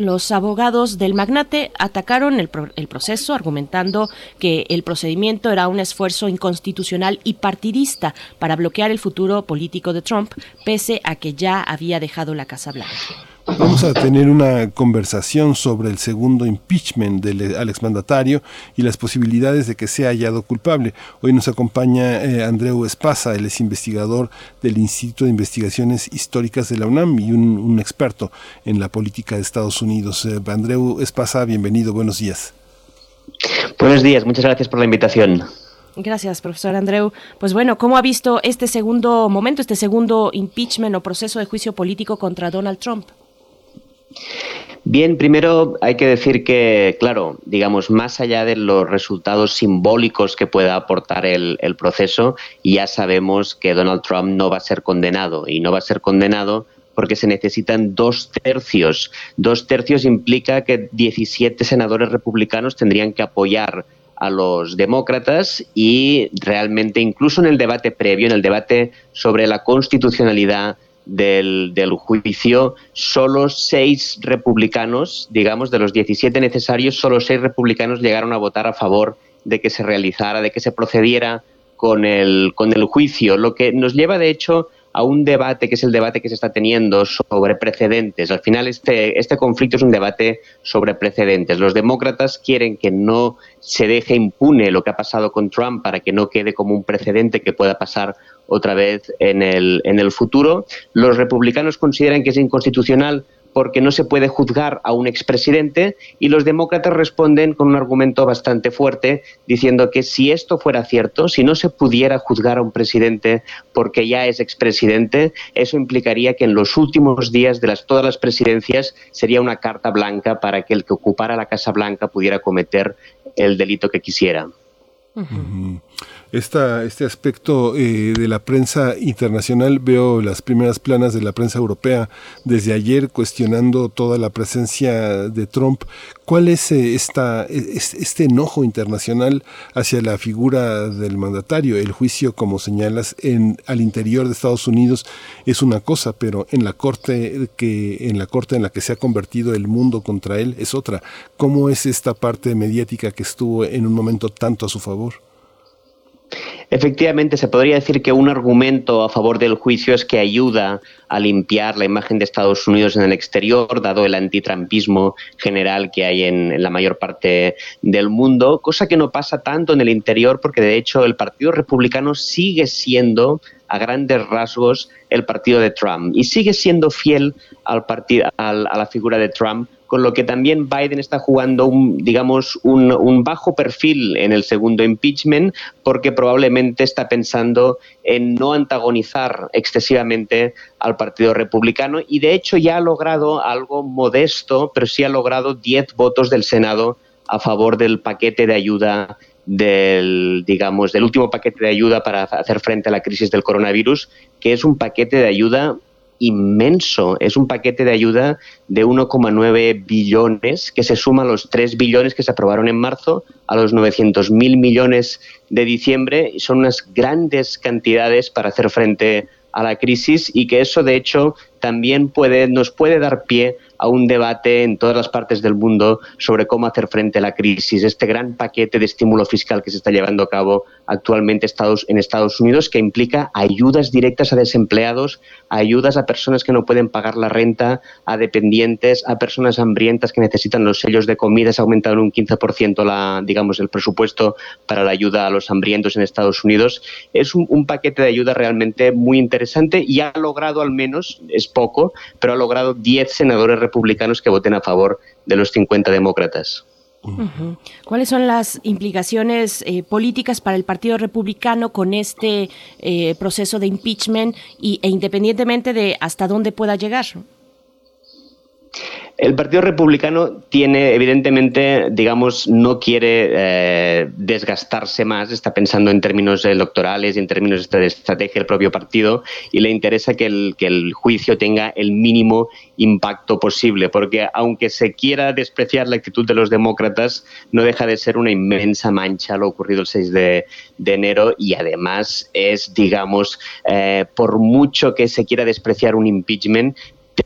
Los abogados del magnate atacaron el, proceso argumentando que el procedimiento era un esfuerzo inconstitucional y partidista para bloquear el futuro político de Trump, pese a que ya había dejado la Casa Blanca. Vamos a tener una conversación sobre el segundo impeachment del, al exmandatario y las posibilidades de que sea hallado culpable. Hoy nos acompaña eh, Andreu Espasa, él es investigador del Instituto de Investigaciones Históricas de la UNAM y un, experto en la política de Estados Unidos. Eh, Andreu Espasa, bienvenido, buenos días. Buenos días, muchas gracias por la invitación. Gracias, profesor Andreu. Pues bueno, ¿cómo ha visto este segundo momento, este segundo impeachment o proceso de juicio político contra Donald Trump? Bien, primero hay que decir que, claro, digamos, más allá de los resultados simbólicos que pueda aportar el, proceso, ya sabemos que Donald Trump no va a ser condenado y no va a ser condenado porque se necesitan dos tercios. Dos tercios implica que 17 senadores republicanos tendrían que apoyar a los demócratas y realmente incluso en el debate previo, en el debate sobre la constitucionalidad del, juicio, solo seis republicanos, digamos, de los 17 necesarios, solo seis republicanos llegaron a votar a favor de que se realizara, de que se procediera con el, con el juicio, lo que nos lleva, de hecho, a un debate que es el debate que se está teniendo sobre precedentes. Al final este, este conflicto es un debate sobre precedentes. Los demócratas quieren que no se deje impune lo que ha pasado con Trump para que no quede como un precedente que pueda pasar otra vez en el, en el futuro. Los republicanos consideran que es inconstitucional porque no se puede juzgar a un expresidente y los demócratas responden con un argumento bastante fuerte diciendo que si esto fuera cierto, si no se pudiera juzgar a un presidente porque ya es expresidente, eso implicaría que en los últimos días de las, todas las presidencias sería una carta blanca para que el que ocupara la Casa Blanca pudiera cometer el delito que quisiera esta, este aspecto eh, de la prensa internacional. Veo las primeras planas de la prensa europea desde ayer cuestionando toda la presencia de Trump. ¿Cuál es eh, esta, este enojo internacional hacia la figura del mandatario? El juicio, como señalas, en, al interior de Estados Unidos es una cosa, pero en la corte que en la corte en la que se ha convertido el mundo contra él es otra. ¿Cómo es esta parte mediática que estuvo en un momento tanto a su favor? Efectivamente, se podría decir que un argumento a favor del juicio es que ayuda a limpiar la imagen de Estados Unidos en el exterior, dado el antitrampismo general que hay en, la mayor parte del mundo, cosa que no pasa tanto en el interior porque de hecho el Partido Republicano sigue siendo a grandes rasgos el partido de Trump y sigue siendo fiel al a la figura de Trump con lo que también Biden está jugando un, digamos, un, bajo perfil en el segundo impeachment, porque probablemente está pensando en no antagonizar excesivamente al Partido Republicano. Y de hecho ya ha logrado algo modesto, pero sí ha logrado 10 votos del Senado a favor del paquete de ayuda del, digamos, del último paquete de ayuda para hacer frente a la crisis del coronavirus, que es un paquete de ayuda inmenso. Es un paquete de ayuda de 1,9 billones que se suma a los 3 billones que se aprobaron en marzo, a los 900.000 millones de diciembre. Son unas grandes cantidades para hacer frente a la crisis y que eso, de hecho, también puede, nos puede dar pie a un debate en todas las partes del mundo sobre cómo hacer frente a la crisis. Este gran paquete de estímulo fiscal que se está llevando a cabo actualmente en Estados Unidos, que implica ayudas directas a desempleados, ayudas a personas que no pueden pagar la renta, a dependientes, a personas hambrientas que necesitan los sellos de comida. Se ha aumentado en un 15% la, digamos, el presupuesto para la ayuda a los hambrientos en Estados Unidos. Es un, paquete de ayuda realmente muy interesante y ha logrado al menos, es poco, pero ha logrado 10 senadores republicanos que voten a favor de los 50 demócratas. ¿Cuáles son las implicaciones eh, políticas para el Partido Republicano con este eh, proceso de impeachment y, e independientemente de hasta dónde pueda llegar? El Partido Republicano tiene, evidentemente, digamos, no quiere eh, desgastarse más, está pensando en términos electorales y en términos de estrategia del propio partido y le interesa que el, juicio tenga el mínimo impacto posible, porque aunque se quiera despreciar la actitud de los demócratas, no deja de ser una inmensa mancha lo ocurrido el 6 de, enero y además es, digamos, eh, por mucho que se quiera despreciar un impeachment,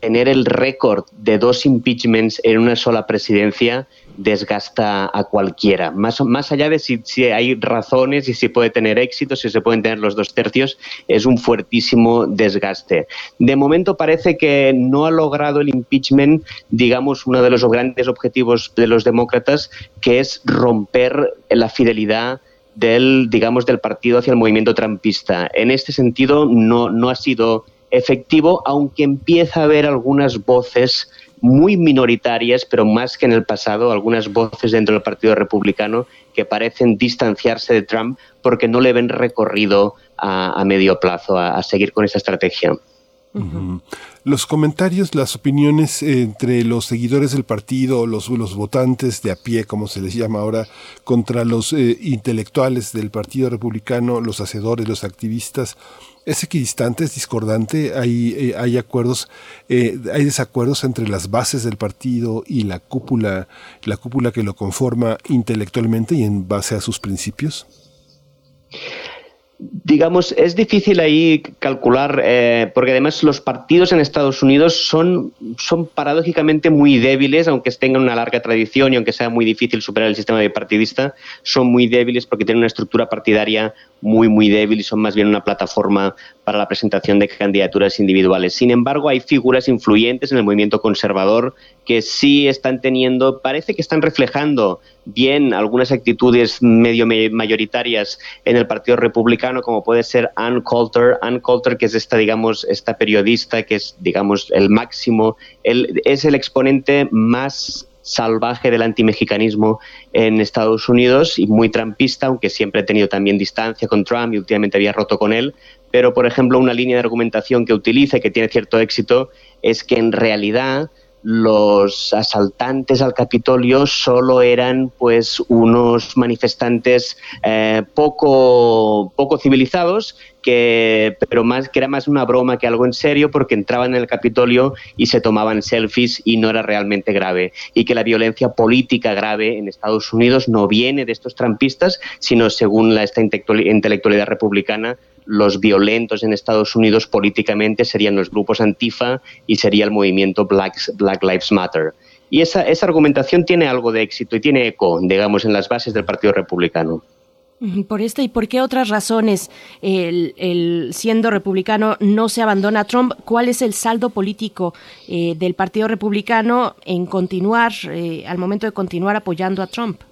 tener el récord de dos impeachments en una sola presidencia desgasta a cualquiera. Más, más allá de si, hay razones y si puede tener éxito, si se pueden tener los dos tercios, es un fuertísimo desgaste. De momento parece que no ha logrado el impeachment, digamos, uno de los grandes objetivos de los demócratas, que es romper la fidelidad del, digamos, del partido hacia el movimiento trumpista. En este sentido, no, no ha sido efectivo, aunque empieza a haber algunas voces muy minoritarias, pero más que en el pasado, algunas voces dentro del Partido Republicano que parecen distanciarse de Trump porque no le ven recorrido a, medio plazo a, seguir con esa estrategia. Los comentarios, las opiniones entre los seguidores del partido, los, los votantes de a pie, como se les llama ahora, contra los eh, intelectuales del Partido Republicano, los hacedores, los activistas, es equidistante, es discordante, hay, eh, hay acuerdos, eh, hay desacuerdos entre las bases del partido y la cúpula, la cúpula que lo conforma intelectualmente y en base a sus principios digamos, es difícil ahí calcular, eh, porque además los partidos en Estados Unidos son, son paradójicamente muy débiles, aunque tengan una larga tradición y aunque sea muy difícil superar el sistema bipartidista, son muy débiles porque tienen una estructura partidaria muy, muy débil y son más bien una plataforma para la presentación de candidaturas individuales. Sin embargo, hay figuras influyentes en el movimiento conservador que sí están teniendo, parece que están reflejando bien algunas actitudes medio mayoritarias en el Partido Republicano, como puede ser Ann Coulter. Ann Coulter, que es esta, digamos, esta periodista que es, digamos, el máximo, es el exponente más salvaje del antimexicanismo en Estados Unidos y muy trampista, aunque siempre ha tenido también distancia con Trump y últimamente había roto con él. Pero, por ejemplo, una línea de argumentación que utiliza y que tiene cierto éxito es que en realidad los asaltantes al Capitolio solo eran pues unos manifestantes eh, poco, poco civilizados que, pero más, que era más una broma que algo en serio porque entraban en el Capitolio y se tomaban selfies y no era realmente grave. Y que la violencia política grave en Estados Unidos no viene de estos trampistas, sino según la, esta intelectualidad republicana, los violentos en Estados Unidos políticamente serían los grupos antifa y sería el movimiento Black, Black Lives Matter. Y esa, esa argumentación tiene algo de éxito y tiene eco, digamos, en las bases del Partido Republicano. Por esta y por qué otras razones el, siendo republicano no se abandona a Trump. ¿Cuál es el saldo político eh, del Partido Republicano en continuar, eh, al momento de continuar apoyando a Trump?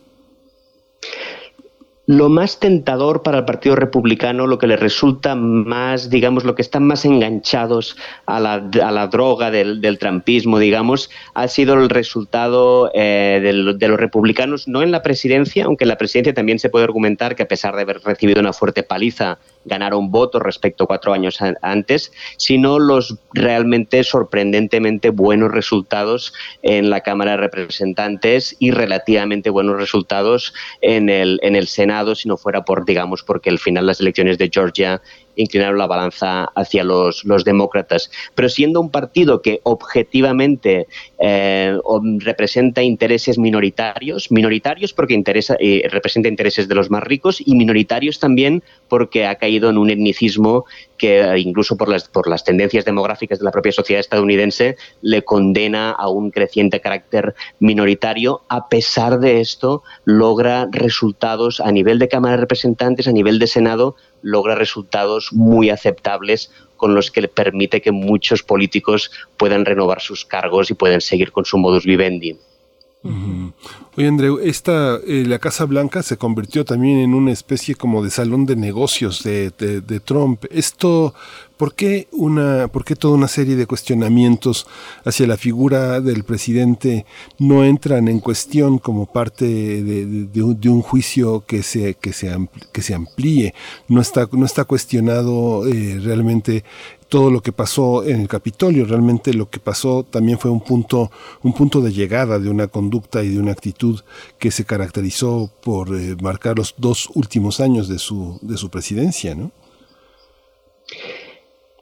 Lo más tentador para el Partido Republicano, lo que le resulta más, digamos, lo que están más enganchados a la, a la droga del, del, trampismo, digamos, ha sido el resultado eh, de, los republicanos, no en la presidencia, aunque en la presidencia también se puede argumentar que a pesar de haber recibido una fuerte paliza ganaron votos respecto a cuatro años antes, sino los realmente sorprendentemente buenos resultados en la Cámara de Representantes y relativamente buenos resultados en el, en el Senado, si no fuera por, digamos, porque al final las elecciones de Georgia inclinaron la balanza hacia los, demócratas. Pero siendo un partido que objetivamente eh, representa intereses minoritarios, minoritarios porque eh, representa intereses de los más ricos y minoritarios también porque ha caído en un etnicismo que eh, incluso por las, por las tendencias demográficas de la propia sociedad estadounidense le condena a un creciente carácter minoritario. A pesar de esto, logra resultados a nivel de Cámara de Representantes, a nivel de Senado, logra resultados muy aceptables con los que le permite que muchos políticos puedan renovar sus cargos y puedan seguir con su modus vivendi. Oye, Andreu, esta, eh, la Casa Blanca se convirtió también en una especie como de salón de negocios de, Trump. Esto, ¿por qué, una, ¿por qué toda una serie de cuestionamientos hacia la figura del presidente no entran en cuestión como parte de, un, un, juicio que se, que se, que se amplíe? No está, no está cuestionado eh, realmente todo lo que pasó en el Capitolio. Realmente lo que pasó también fue un punto, un punto de llegada de una conducta y de una actitud que se caracterizó por eh, marcar los dos últimos años de su, de su presidencia, ¿no?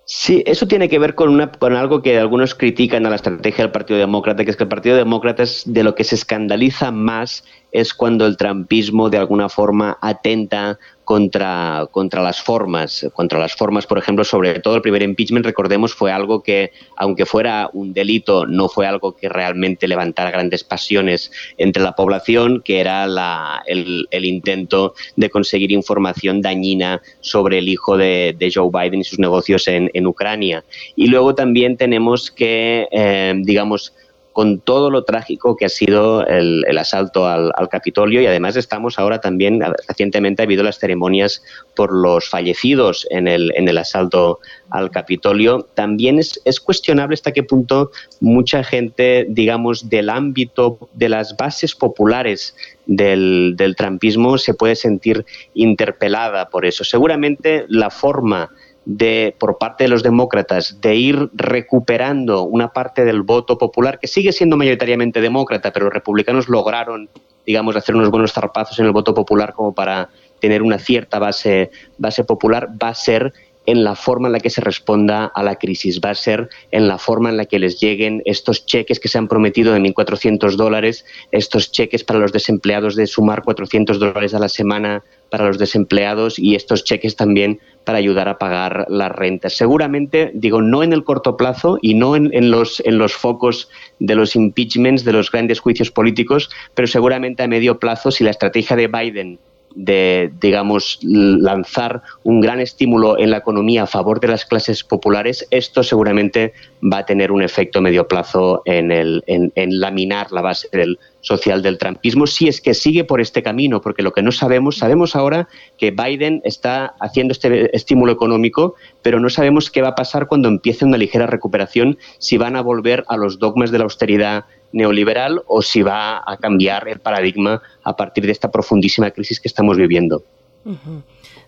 Sí, eso tiene que ver con, una, con algo que algunos critican a la estrategia del Partido Demócrata, que es que el Partido Demócrata es de lo que se escandaliza más es cuando el trampismo de alguna forma atenta contra, contra las formas, contra las formas, por ejemplo, sobre todo el primer impeachment, recordemos, fue algo que, aunque fuera un delito, no fue algo que realmente levantara grandes pasiones entre la población, que era la, el, intento de conseguir información dañina sobre el hijo de, de Joe Biden y sus negocios en, en, Ucrania. Y luego también tenemos que, eh, digamos, con todo lo trágico que ha sido el, asalto al, Capitolio y además estamos ahora también, recientemente ha habido las ceremonias por los fallecidos en el, en el asalto al Capitolio. También es, es cuestionable hasta qué punto mucha gente, digamos, del ámbito de las bases populares del trampismo se puede sentir interpelada por eso. Seguramente la forma de, por parte de los demócratas de ir recuperando una parte del voto popular, que sigue siendo mayoritariamente demócrata, pero los republicanos lograron, digamos, hacer unos buenos zarpazos en el voto popular como para tener una cierta base, base popular, va a ser en la forma en la que se responda a la crisis, va a ser en la forma en la que les lleguen estos cheques que se han prometido de 1.400 dólares, estos cheques para los desempleados de sumar 400 dólares a la semana para los desempleados y estos cheques también para ayudar a pagar las rentas. Seguramente, digo, no en el corto plazo y no en, los, en los focos de los impeachments, de los grandes juicios políticos, pero seguramente a medio plazo, si la estrategia de Biden de, digamos, lanzar un gran estímulo en la economía a favor de las clases populares, esto seguramente va a tener un efecto medio plazo en, el, en, en laminar la base del social del trampismo, si es que sigue por este camino, porque lo que no sabemos, sabemos ahora que Biden está haciendo este estímulo económico, pero no sabemos qué va a pasar cuando empiece una ligera recuperación, si van a volver a los dogmas de la austeridad neoliberal o si va a cambiar el paradigma a partir de esta profundísima crisis que estamos viviendo.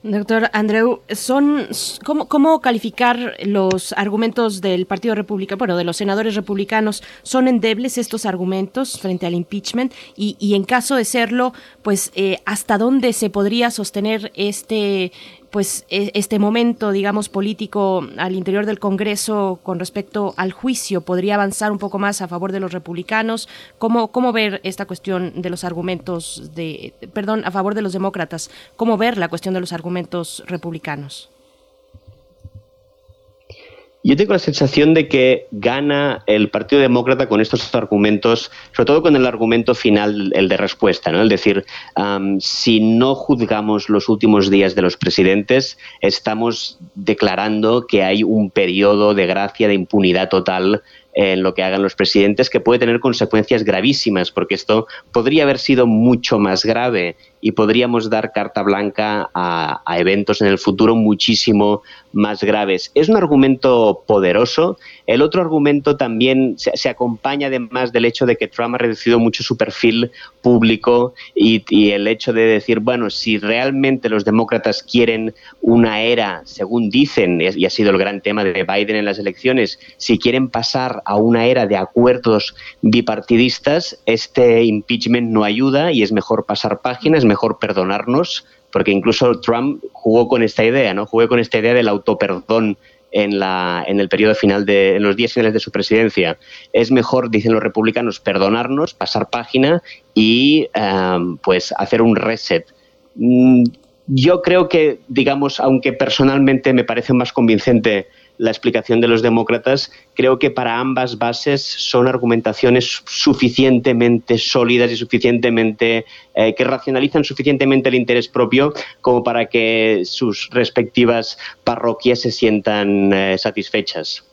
Doctor Andreu, son ¿cómo, ¿cómo, calificar los argumentos del Partido Republicano, bueno, de los senadores republicanos? ¿Son endebles estos argumentos frente al impeachment? Y, y en caso de serlo, pues, eh, ¿hasta dónde se podría sostener este pues este momento, digamos, político al interior del Congreso con respecto al juicio podría avanzar un poco más a favor de los republicanos. ¿Cómo, cómo ver esta cuestión de los argumentos de, perdón, a favor de los demócratas? ¿Cómo ver la cuestión de los argumentos republicanos? Yo tengo la sensación de que gana el Partido Demócrata con estos argumentos, sobre todo con el argumento final, el de respuesta, ¿no? Es decir, si no juzgamos los últimos días de los presidentes, estamos declarando que hay un periodo de gracia, de impunidad total en lo que hagan los presidentes, que puede tener consecuencias gravísimas, porque esto podría haber sido mucho más grave y podríamos dar carta blanca a, eventos en el futuro muchísimo más graves. Es un argumento poderoso. El otro argumento también se, acompaña además del hecho de que Trump ha reducido mucho su perfil público y, el hecho de decir, bueno, si realmente los demócratas quieren una era, según dicen, y ha sido el gran tema de Biden en las elecciones, si quieren pasar a una era de acuerdos bipartidistas, este impeachment no ayuda y es mejor pasar páginas, mejor perdonarnos, porque incluso Trump jugó con esta idea, ¿no? Jugó con esta idea del autoperdón en, la, en el periodo final de, en los días finales de su presidencia. Es mejor, dicen los republicanos, perdonarnos, pasar página y um, pues hacer un reset. Mm, yo creo que, digamos, aunque personalmente me parece más convincente la explicación de los demócratas, creo que para ambas bases son argumentaciones suficientemente sólidas y suficientemente eh, que racionalizan suficientemente el interés propio como para que sus respectivas parroquias se sientan eh, satisfechas.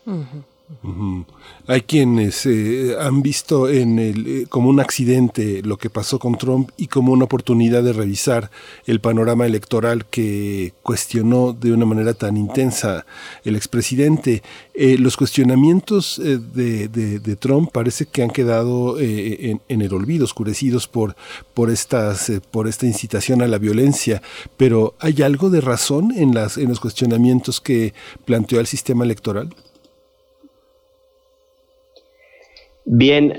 Hay quienes eh, han visto en el, eh, como un accidente lo que pasó con Trump y como una oportunidad de revisar el panorama electoral que cuestionó de una manera tan intensa el expresidente. Eh, los cuestionamientos de, Trump parece que han quedado en, el olvido, oscurecidos por, por, estas, por esta incitación a la violencia, pero ¿hay algo de razón en, las, en los cuestionamientos que planteó el sistema electoral? Bien,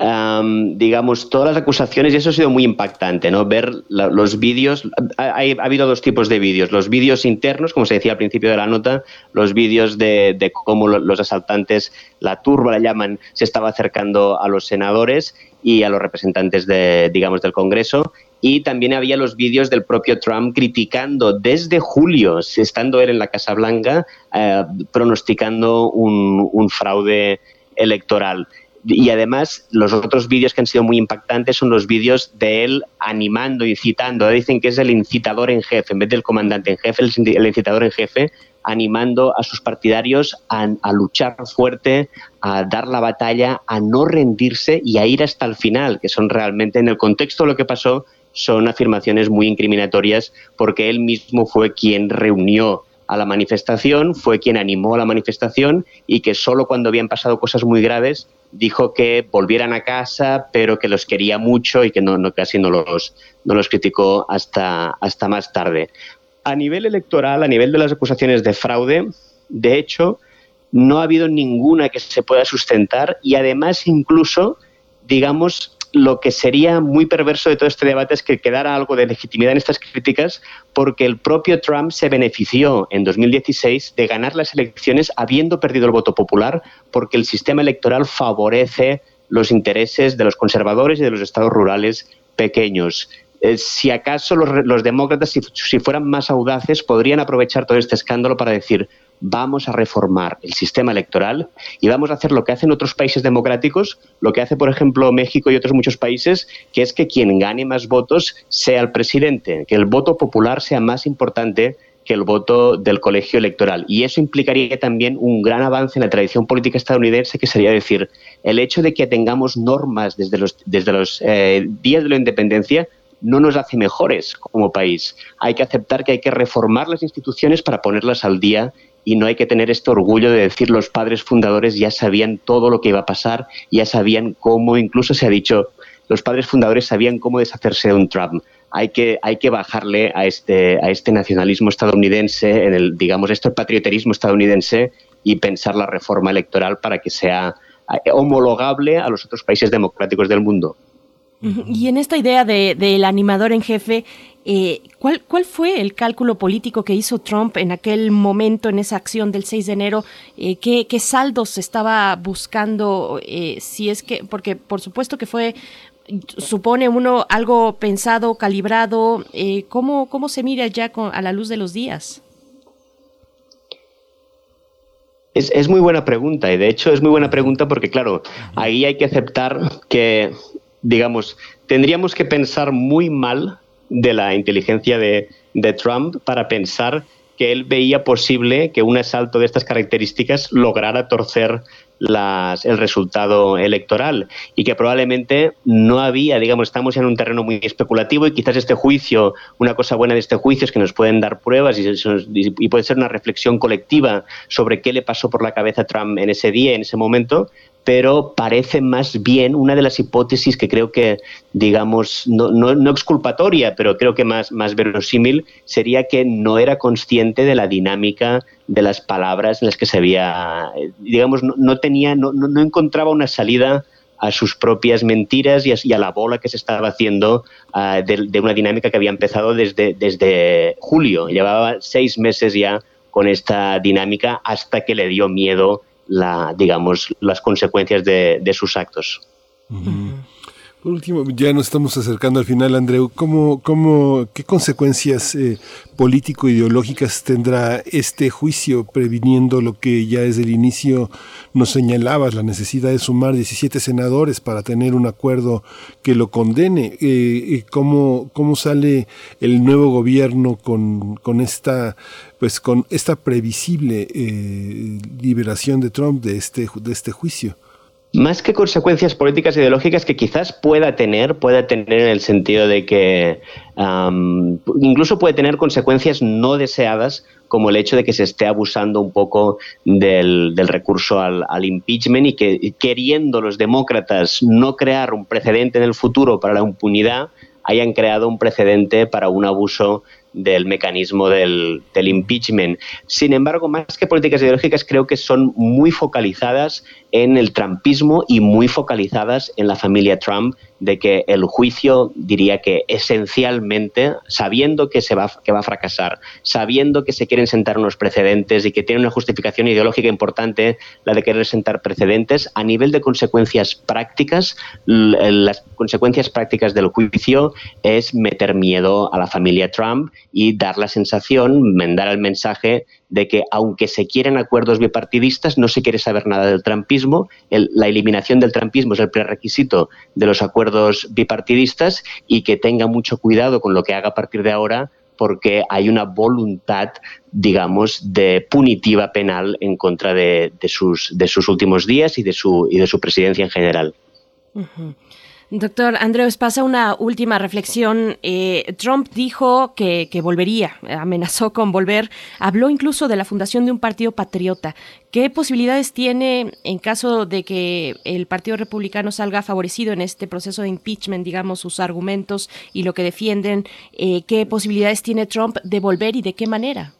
digamos, todas las acusaciones, y eso ha sido muy impactante, ¿no? Ver los vídeos, ha, habido dos tipos de vídeos, los vídeos internos, como se decía al principio de la nota, los vídeos de, cómo los asaltantes, la turba la llaman, se estaba acercando a los senadores y a los representantes de, digamos, del Congreso, y también había los vídeos del propio Trump criticando desde julio, estando él en la Casa Blanca, eh, pronosticando un fraude electoral. Y además, los otros vídeos que han sido muy impactantes son los vídeos de él animando, incitando. Dicen que es el incitador en jefe, en vez del comandante en jefe, el incitador en jefe, animando a sus partidarios a, luchar fuerte, a dar la batalla, a no rendirse y a ir hasta el final, que son realmente, en el contexto de lo que pasó, son afirmaciones muy incriminatorias porque él mismo fue quien reunió a la manifestación, fue quien animó a la manifestación y que solo cuando habían pasado cosas muy graves dijo que volvieran a casa, pero que los quería mucho y que no, casi no los, no los criticó hasta, hasta más tarde. A nivel electoral, a nivel de las acusaciones de fraude, de hecho, no ha habido ninguna que se pueda sustentar y además incluso, digamos, lo que sería muy perverso de todo este debate es que quedara algo de legitimidad en estas críticas porque el propio Trump se benefició en 2016 de ganar las elecciones habiendo perdido el voto popular porque el sistema electoral favorece los intereses de los conservadores y de los estados rurales pequeños. Eh, si acaso los, demócratas, si fueran más audaces, podrían aprovechar todo este escándalo para decir, vamos a reformar el sistema electoral y vamos a hacer lo que hacen otros países democráticos, lo que hace, por ejemplo, México y otros muchos países, que es que quien gane más votos sea el presidente, que el voto popular sea más importante que el voto del colegio electoral. Y eso implicaría también un gran avance en la tradición política estadounidense, que sería decir, el hecho de que tengamos normas desde los, desde los eh, días de la independencia no nos hace mejores como país. Hay que aceptar que hay que reformar las instituciones para ponerlas al día y no hay que tener este orgullo de decir los padres fundadores ya sabían todo lo que iba a pasar, ya sabían cómo, incluso se ha dicho, los padres fundadores sabían cómo deshacerse de un Trump. Hay que, hay que bajarle a este, a este nacionalismo estadounidense, en el, digamos, este patrioterismo estadounidense y pensar la reforma electoral para que sea eh, homologable a los otros países democráticos del mundo. Y en esta idea del animador en jefe, eh, ¿cuál, ¿Cuál fue el cálculo político que hizo Trump en aquel momento, en esa acción del 6 de enero? Eh, ¿qué, ¿qué, saldos estaba buscando? Eh, si es que, porque por supuesto que fue, supone uno algo pensado, calibrado. ¿cómo, ¿Cómo se mira ya con, a la luz de los días? Es, es, muy buena pregunta y de hecho es muy buena pregunta porque claro, ahí hay que aceptar que digamos, tendríamos que pensar muy mal de la inteligencia de, Trump para pensar que él veía posible que un asalto de estas características lograra torcer las, el resultado electoral y que probablemente no había, digamos, estamos en un terreno muy especulativo y quizás este juicio, una cosa buena de este juicio es que nos pueden dar pruebas y, y puede ser una reflexión colectiva sobre qué le pasó por la cabeza a Trump en ese día, en ese momento, pero parece más bien una de las hipótesis que creo que, digamos, no, no, exculpatoria, pero creo que más, más verosímil, sería que no era consciente de la dinámica de las palabras en las que se había, digamos, no, tenía, no, no, encontraba una salida a sus propias mentiras y a, la bola que se estaba haciendo ah, de, de, una dinámica que había empezado desde, desde julio. Llevaba seis meses ya con esta dinámica hasta que le dio miedo la, digamos, las consecuencias de, sus actos. Por último, ya nos estamos acercando al final, Andreu. ¿Cómo, cómo, ¿Qué consecuencias eh, político-ideológicas tendrá este juicio, previniendo lo que ya desde el inicio nos señalabas, la necesidad de sumar 17 senadores para tener un acuerdo que lo condene? Eh, ¿cómo, ¿Cómo sale el nuevo gobierno con, con esta pues con esta previsible eh, liberación de Trump de este, de este juicio. Más que consecuencias políticas e ideológicas que quizás pueda tener, pueda tener en el sentido de que incluso puede tener consecuencias no deseadas, como el hecho de que se esté abusando un poco del, recurso al, al, impeachment y que queriendo los demócratas no crear un precedente en el futuro para la impunidad, hayan creado un precedente para un abuso del mecanismo del, impeachment. Sin embargo, más que políticas ideológicas, creo que son muy focalizadas en el trumpismo y muy focalizadas en la familia Trump de que el juicio diría que esencialmente, sabiendo que, se va, que va a fracasar, sabiendo que se quieren sentar unos precedentes y que tiene una justificación ideológica importante, la de querer sentar precedentes, a nivel de consecuencias prácticas, las consecuencias prácticas del juicio es meter miedo a la familia Trump y dar la sensación, mandar el mensaje de que aunque se quieren acuerdos bipartidistas, no se quiere saber nada del trampismo. la eliminación del trampismo es el prerequisito de los acuerdos bipartidistas y que tenga mucho cuidado con lo que haga a partir de ahora porque hay una voluntad, digamos, de punitiva penal en contra de, sus, de sus últimos días y de su, y de su presidencia en general. Doctor Andreu pasa una última reflexión. Eh, Trump dijo que, volvería, amenazó con volver, habló incluso de la fundación de un partido patriota. ¿Qué posibilidades tiene en caso de que el Partido Republicano salga favorecido en este proceso de impeachment, digamos, sus argumentos y lo que defienden? Eh, ¿Qué posibilidades tiene Trump de volver y de qué manera?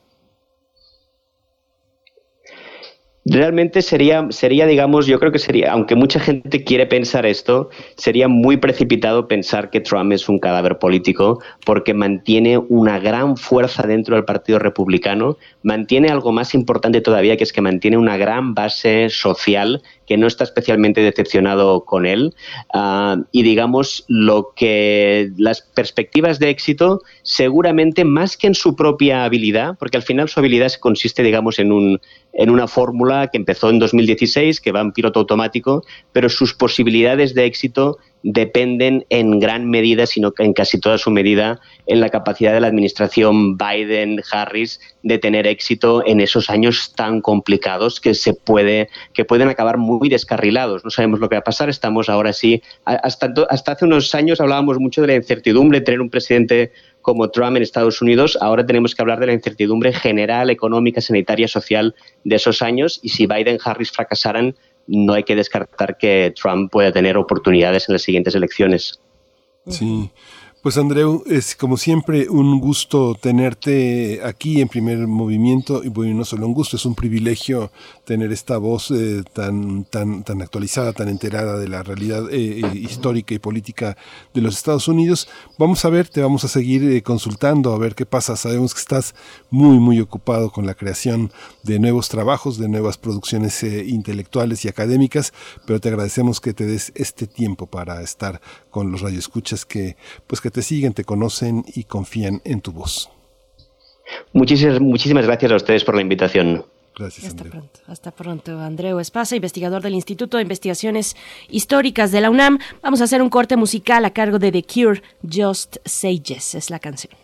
Realmente sería, sería, digamos, yo creo que sería, aunque mucha gente quiere pensar esto, sería muy precipitado pensar que Trump es un cadáver político porque mantiene una gran fuerza dentro del Partido Republicano, mantiene algo más importante todavía, que es que mantiene una gran base social que no está especialmente decepcionado con él. Ah, y digamos lo que las perspectivas de éxito seguramente más que en su propia habilidad porque al final su habilidad consiste digamos en un en una fórmula que empezó en 2016 que va en piloto automático pero sus posibilidades de éxito dependen en gran medida, sino que en casi toda su medida, en la capacidad de la administración Biden-Harris de tener éxito en esos años tan complicados que se puede, que pueden acabar muy descarrilados. No sabemos lo que va a pasar. Estamos ahora sí, hasta, hasta hace unos años hablábamos mucho de la incertidumbre de tener un presidente como Trump en Estados Unidos, ahora tenemos que hablar de la incertidumbre general, económica, sanitaria, social de esos años y si Biden-Harris fracasaran, no hay que descartar que Trump pueda tener oportunidades en las siguientes elecciones. Sí. Pues Andreu, es como siempre un gusto tenerte aquí en primer movimiento y bueno, no solo un gusto, es un privilegio tener esta voz eh, tan, tan, tan actualizada, tan enterada de la realidad eh, eh, histórica y política de los Estados Unidos. Vamos a ver, te vamos a seguir consultando a ver qué pasa. Sabemos que estás muy, muy ocupado con la creación de nuevos trabajos, de nuevas producciones intelectuales y académicas, pero te agradecemos que te des este tiempo para estar con los radioescuchas que, pues que te siguen, te conocen y confían en tu voz. Muchísimas, muchísimas gracias a ustedes por la invitación. Gracias, Hasta pronto. Hasta pronto, Andreu Espasa, investigador del Instituto de Investigaciones Históricas de la UNAM. Vamos a hacer un corte musical a cargo de The Cure, Just Say Yes, es la canción.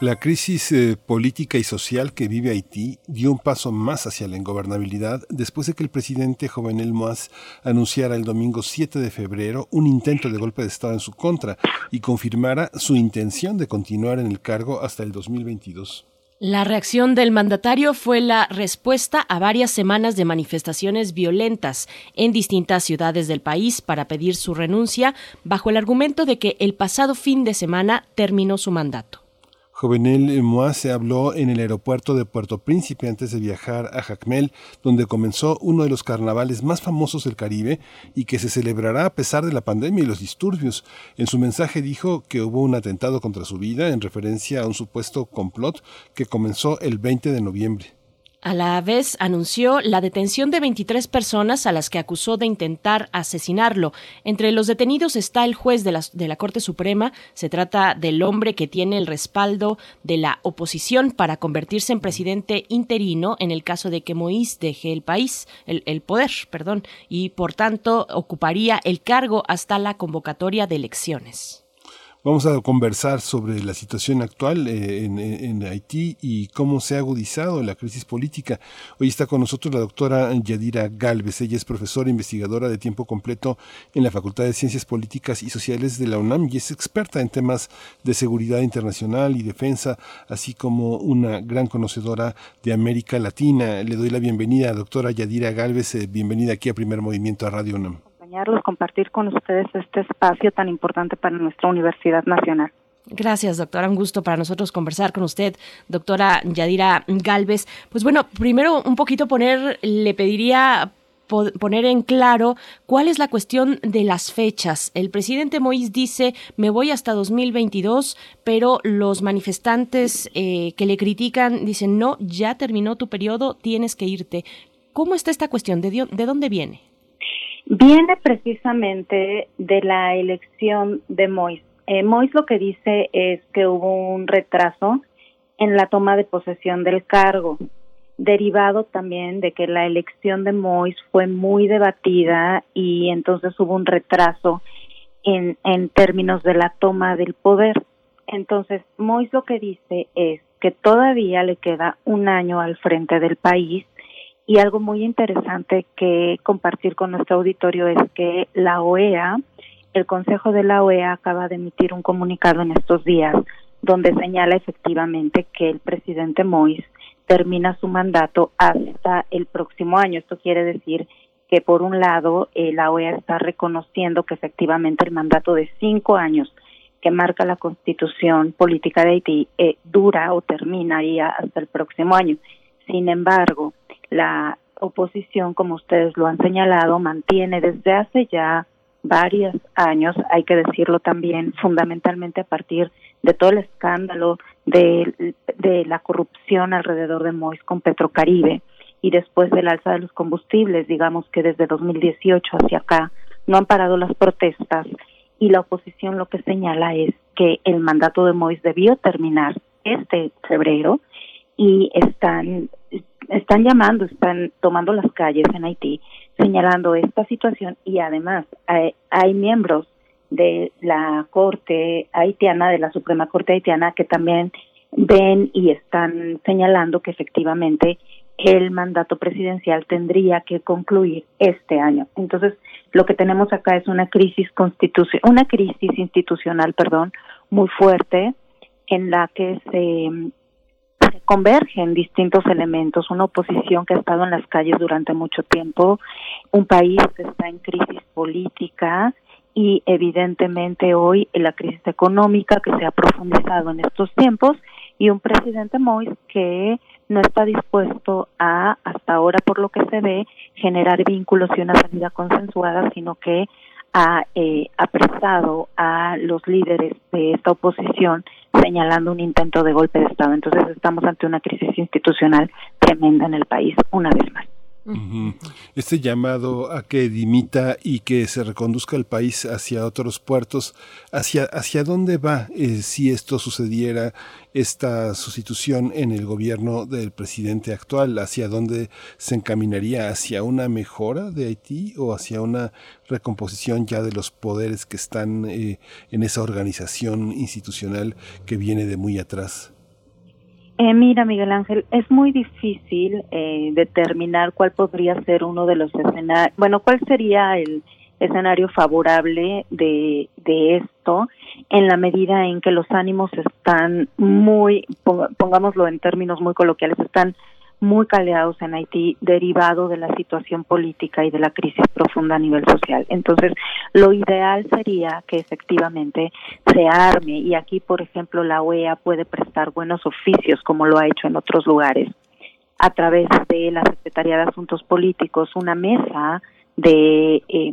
La crisis eh, política y social que vive Haití dio un paso más hacia la ingobernabilidad después de que el presidente Jovenel Moaz anunciara el domingo 7 de febrero un intento de golpe de Estado en su contra y confirmara su intención de continuar en el cargo hasta el 2022. La reacción del mandatario fue la respuesta a varias semanas de manifestaciones violentas en distintas ciudades del país para pedir su renuncia bajo el argumento de que el pasado fin de semana terminó su mandato. Jovenel Moa se habló en el aeropuerto de Puerto Príncipe antes de viajar a Jacmel, donde comenzó uno de los carnavales más famosos del Caribe y que se celebrará a pesar de la pandemia y los disturbios. En su mensaje dijo que hubo un atentado contra su vida en referencia a un supuesto complot que comenzó el 20 de noviembre. A la vez anunció la detención de 23 personas a las que acusó de intentar asesinarlo. Entre los detenidos está el juez de la, Corte Suprema. Se trata del hombre que tiene el respaldo de la oposición para convertirse en presidente interino en el caso de que Moïse deje el país, el poder, perdón, y por tanto ocuparía el cargo hasta la convocatoria de elecciones. Vamos a conversar sobre la situación actual eh, en, Haití y cómo se ha agudizado la crisis política. Hoy está con nosotros la doctora Yadira Galvez. Ella es profesora investigadora de tiempo completo en la Facultad de Ciencias Políticas y Sociales de la UNAM y es experta en temas de seguridad internacional y defensa, así como una gran conocedora de América Latina. Le doy la bienvenida, doctora Yadira Galvez. Eh, bienvenida aquí a Primer Movimiento a Radio UNAM compartir con ustedes este espacio tan importante para nuestra Universidad Nacional. Gracias, doctora. Un gusto para nosotros conversar con usted, doctora Yadira Galvez. Pues bueno, primero un poquito poner, le pediría poner en claro cuál es la cuestión de las fechas. El presidente Moïse dice, me voy hasta 2022, pero los manifestantes eh, que le critican dicen, no, ya terminó tu periodo, tienes que irte. ¿Cómo está esta cuestión? ¿De, de dónde viene? Viene precisamente de la elección de Mois. Eh, Mois lo que dice es que hubo un retraso en la toma de posesión del cargo, derivado también de que la elección de Mois fue muy debatida y entonces hubo un retraso en, en términos de la toma del poder. Entonces, Mois lo que dice es que todavía le queda un año al frente del país y algo muy interesante que compartir con nuestro auditorio es que la OEA, el Consejo de la OEA acaba de emitir un comunicado en estos días donde señala efectivamente que el presidente Mois termina su mandato hasta el próximo año. Esto quiere decir que por un lado eh, la OEA está reconociendo que efectivamente el mandato de cinco años que marca la constitución política de Haití eh, dura o terminaría hasta el próximo año. Sin embargo, la oposición, como ustedes lo han señalado, mantiene desde hace ya varios años, hay que decirlo también, fundamentalmente a partir de todo el escándalo de, la corrupción alrededor de Mois con Petrocaribe y después del alza de los combustibles, digamos que desde 2018 hacia acá no han parado las protestas y la oposición lo que señala es que el mandato de Mois debió terminar este febrero y están están llamando, están tomando las calles en Haití señalando esta situación y además hay, hay, miembros de la Corte haitiana, de la Suprema Corte haitiana, que también ven y están señalando que efectivamente el mandato presidencial tendría que concluir este año. Entonces, lo que tenemos acá es una crisis constitucional, una crisis institucional, perdón, muy fuerte en la que se convergen distintos elementos, una oposición que ha estado en las calles durante mucho tiempo, un país que está en crisis política y evidentemente hoy la crisis económica que se ha profundizado en estos tiempos y un presidente Mois que no está dispuesto a, hasta ahora por lo que se ve, generar vínculos y una salida consensuada, sino que ha eh, apresado a los líderes de esta oposición señalando un intento de golpe de Estado. Entonces estamos ante una crisis institucional tremenda en el país, una vez más. Este llamado a que dimita y que se reconduzca el país hacia otros puertos, ¿hacia, hacia dónde va eh, si esto sucediera, esta sustitución en el gobierno del presidente actual? ¿Hacia dónde se encaminaría? ¿Hacia una mejora de Haití o hacia una recomposición ya de los poderes que están eh, en esa organización institucional que viene de muy atrás? Eh, mira, Miguel Ángel, es muy difícil eh, determinar cuál podría ser uno de los escenarios, bueno, cuál sería el escenario favorable de, de esto en la medida en que los ánimos están muy, pongámoslo en términos muy coloquiales, están muy caleados en Haití derivado de la situación política y de la crisis profunda a nivel social. Entonces, lo ideal sería que efectivamente se arme y aquí, por ejemplo, la OEA puede prestar buenos oficios como lo ha hecho en otros lugares a través de la Secretaría de Asuntos Políticos, una mesa de eh,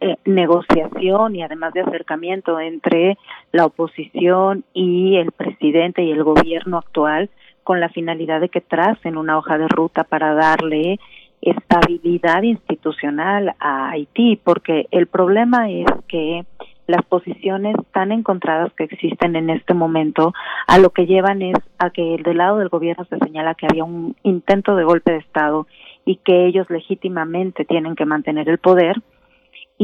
eh, negociación y además de acercamiento entre la oposición y el presidente y el gobierno actual con la finalidad de que tracen una hoja de ruta para darle estabilidad institucional a Haití, porque el problema es que las posiciones tan encontradas que existen en este momento a lo que llevan es a que del lado del gobierno se señala que había un intento de golpe de Estado y que ellos legítimamente tienen que mantener el poder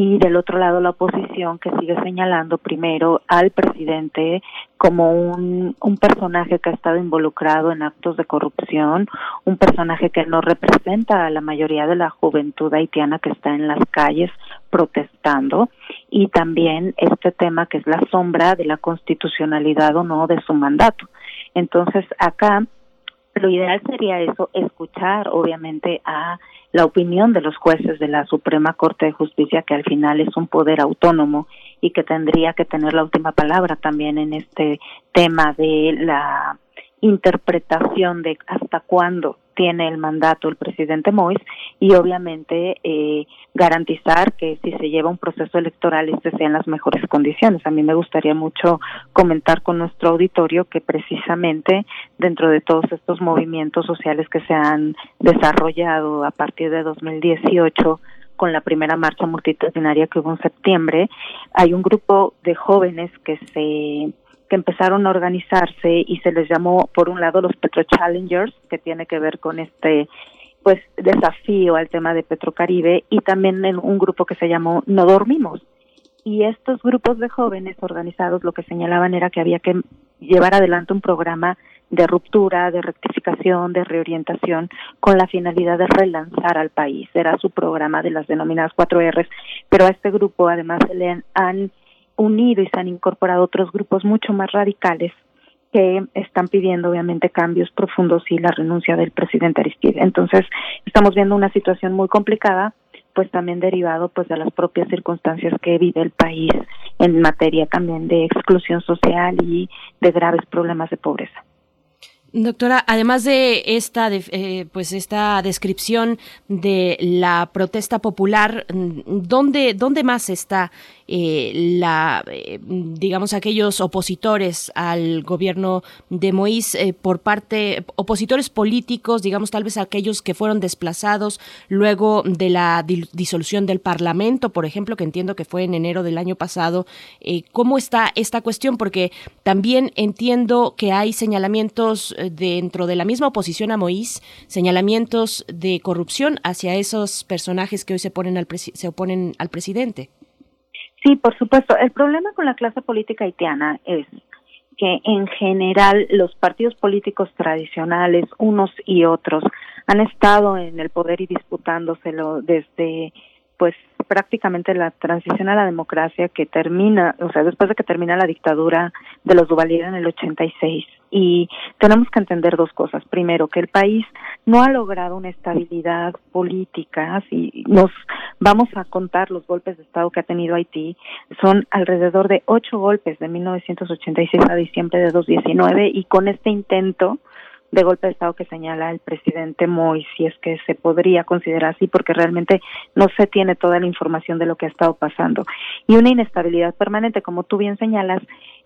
y del otro lado la oposición que sigue señalando primero al presidente como un, un personaje que ha estado involucrado en actos de corrupción, un personaje que no representa a la mayoría de la juventud haitiana que está en las calles protestando y también este tema que es la sombra de la constitucionalidad o no de su mandato. Entonces acá lo ideal sería eso, escuchar obviamente a la opinión de los jueces de la Suprema Corte de Justicia, que al final es un poder autónomo y que tendría que tener la última palabra también en este tema de la interpretación de hasta cuándo tiene el mandato el presidente Mois y obviamente eh, garantizar que si se lleva un proceso electoral este sea en las mejores condiciones. A mí me gustaría mucho comentar con nuestro auditorio que precisamente dentro de todos estos movimientos sociales que se han desarrollado a partir de 2018 con la primera marcha multitudinaria que hubo en septiembre, hay un grupo de jóvenes que se que empezaron a organizarse y se les llamó por un lado los Petro Challengers, que tiene que ver con este pues desafío al tema de Petrocaribe y también en un grupo que se llamó No Dormimos. Y estos grupos de jóvenes organizados lo que señalaban era que había que llevar adelante un programa de ruptura, de rectificación, de reorientación, con la finalidad de relanzar al país. Era su programa de las denominadas cuatro R's, pero a este grupo además se le han unido y se han incorporado otros grupos mucho más radicales que están pidiendo obviamente cambios profundos y la renuncia del presidente Aristide. Entonces, estamos viendo una situación muy complicada, pues también derivado pues de las propias circunstancias que vive el país en materia también de exclusión social y de graves problemas de pobreza. Doctora, además de esta, eh, pues esta descripción de la protesta popular, ¿dónde, dónde más está eh, la, eh, digamos, aquellos opositores al gobierno de Moïse eh, por parte, opositores políticos, digamos, tal vez aquellos que fueron desplazados luego de la disolución del Parlamento, por ejemplo, que entiendo que fue en enero del año pasado. ¿Cómo está esta cuestión? Porque también entiendo que hay señalamientos dentro de la misma oposición a Moïse, señalamientos de corrupción hacia esos personajes que hoy se, ponen al se oponen al presidente. Sí, por supuesto. El problema con la clase política haitiana es que en general los partidos políticos tradicionales, unos y otros, han estado en el poder y disputándoselo desde pues prácticamente la transición a la democracia que termina, o sea, después de que termina la dictadura de los Duvalier en el 86. Y tenemos que entender dos cosas. Primero, que el país no ha logrado una estabilidad política. Si nos vamos a contar los golpes de Estado que ha tenido Haití, son alrededor de ocho golpes de 1986 a diciembre de 2019 y con este intento de golpe de Estado que señala el presidente Moy, si es que se podría considerar así, porque realmente no se tiene toda la información de lo que ha estado pasando. Y una inestabilidad permanente, como tú bien señalas,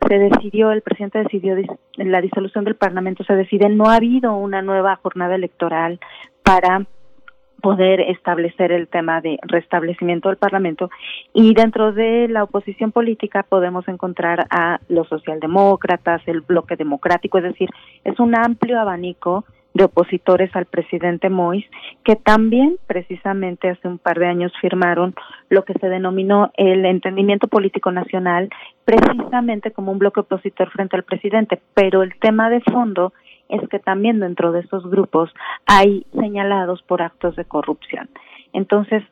se decidió, el presidente decidió la disolución del Parlamento, se decide, no ha habido una nueva jornada electoral para poder establecer el tema de restablecimiento del Parlamento y dentro de la oposición política podemos encontrar a los socialdemócratas, el bloque democrático, es decir, es un amplio abanico de opositores al presidente Mois, que también precisamente hace un par de años firmaron lo que se denominó el entendimiento político nacional, precisamente como un bloque opositor frente al presidente. Pero el tema de fondo es que también dentro de esos grupos hay señalados por actos de corrupción. Entonces,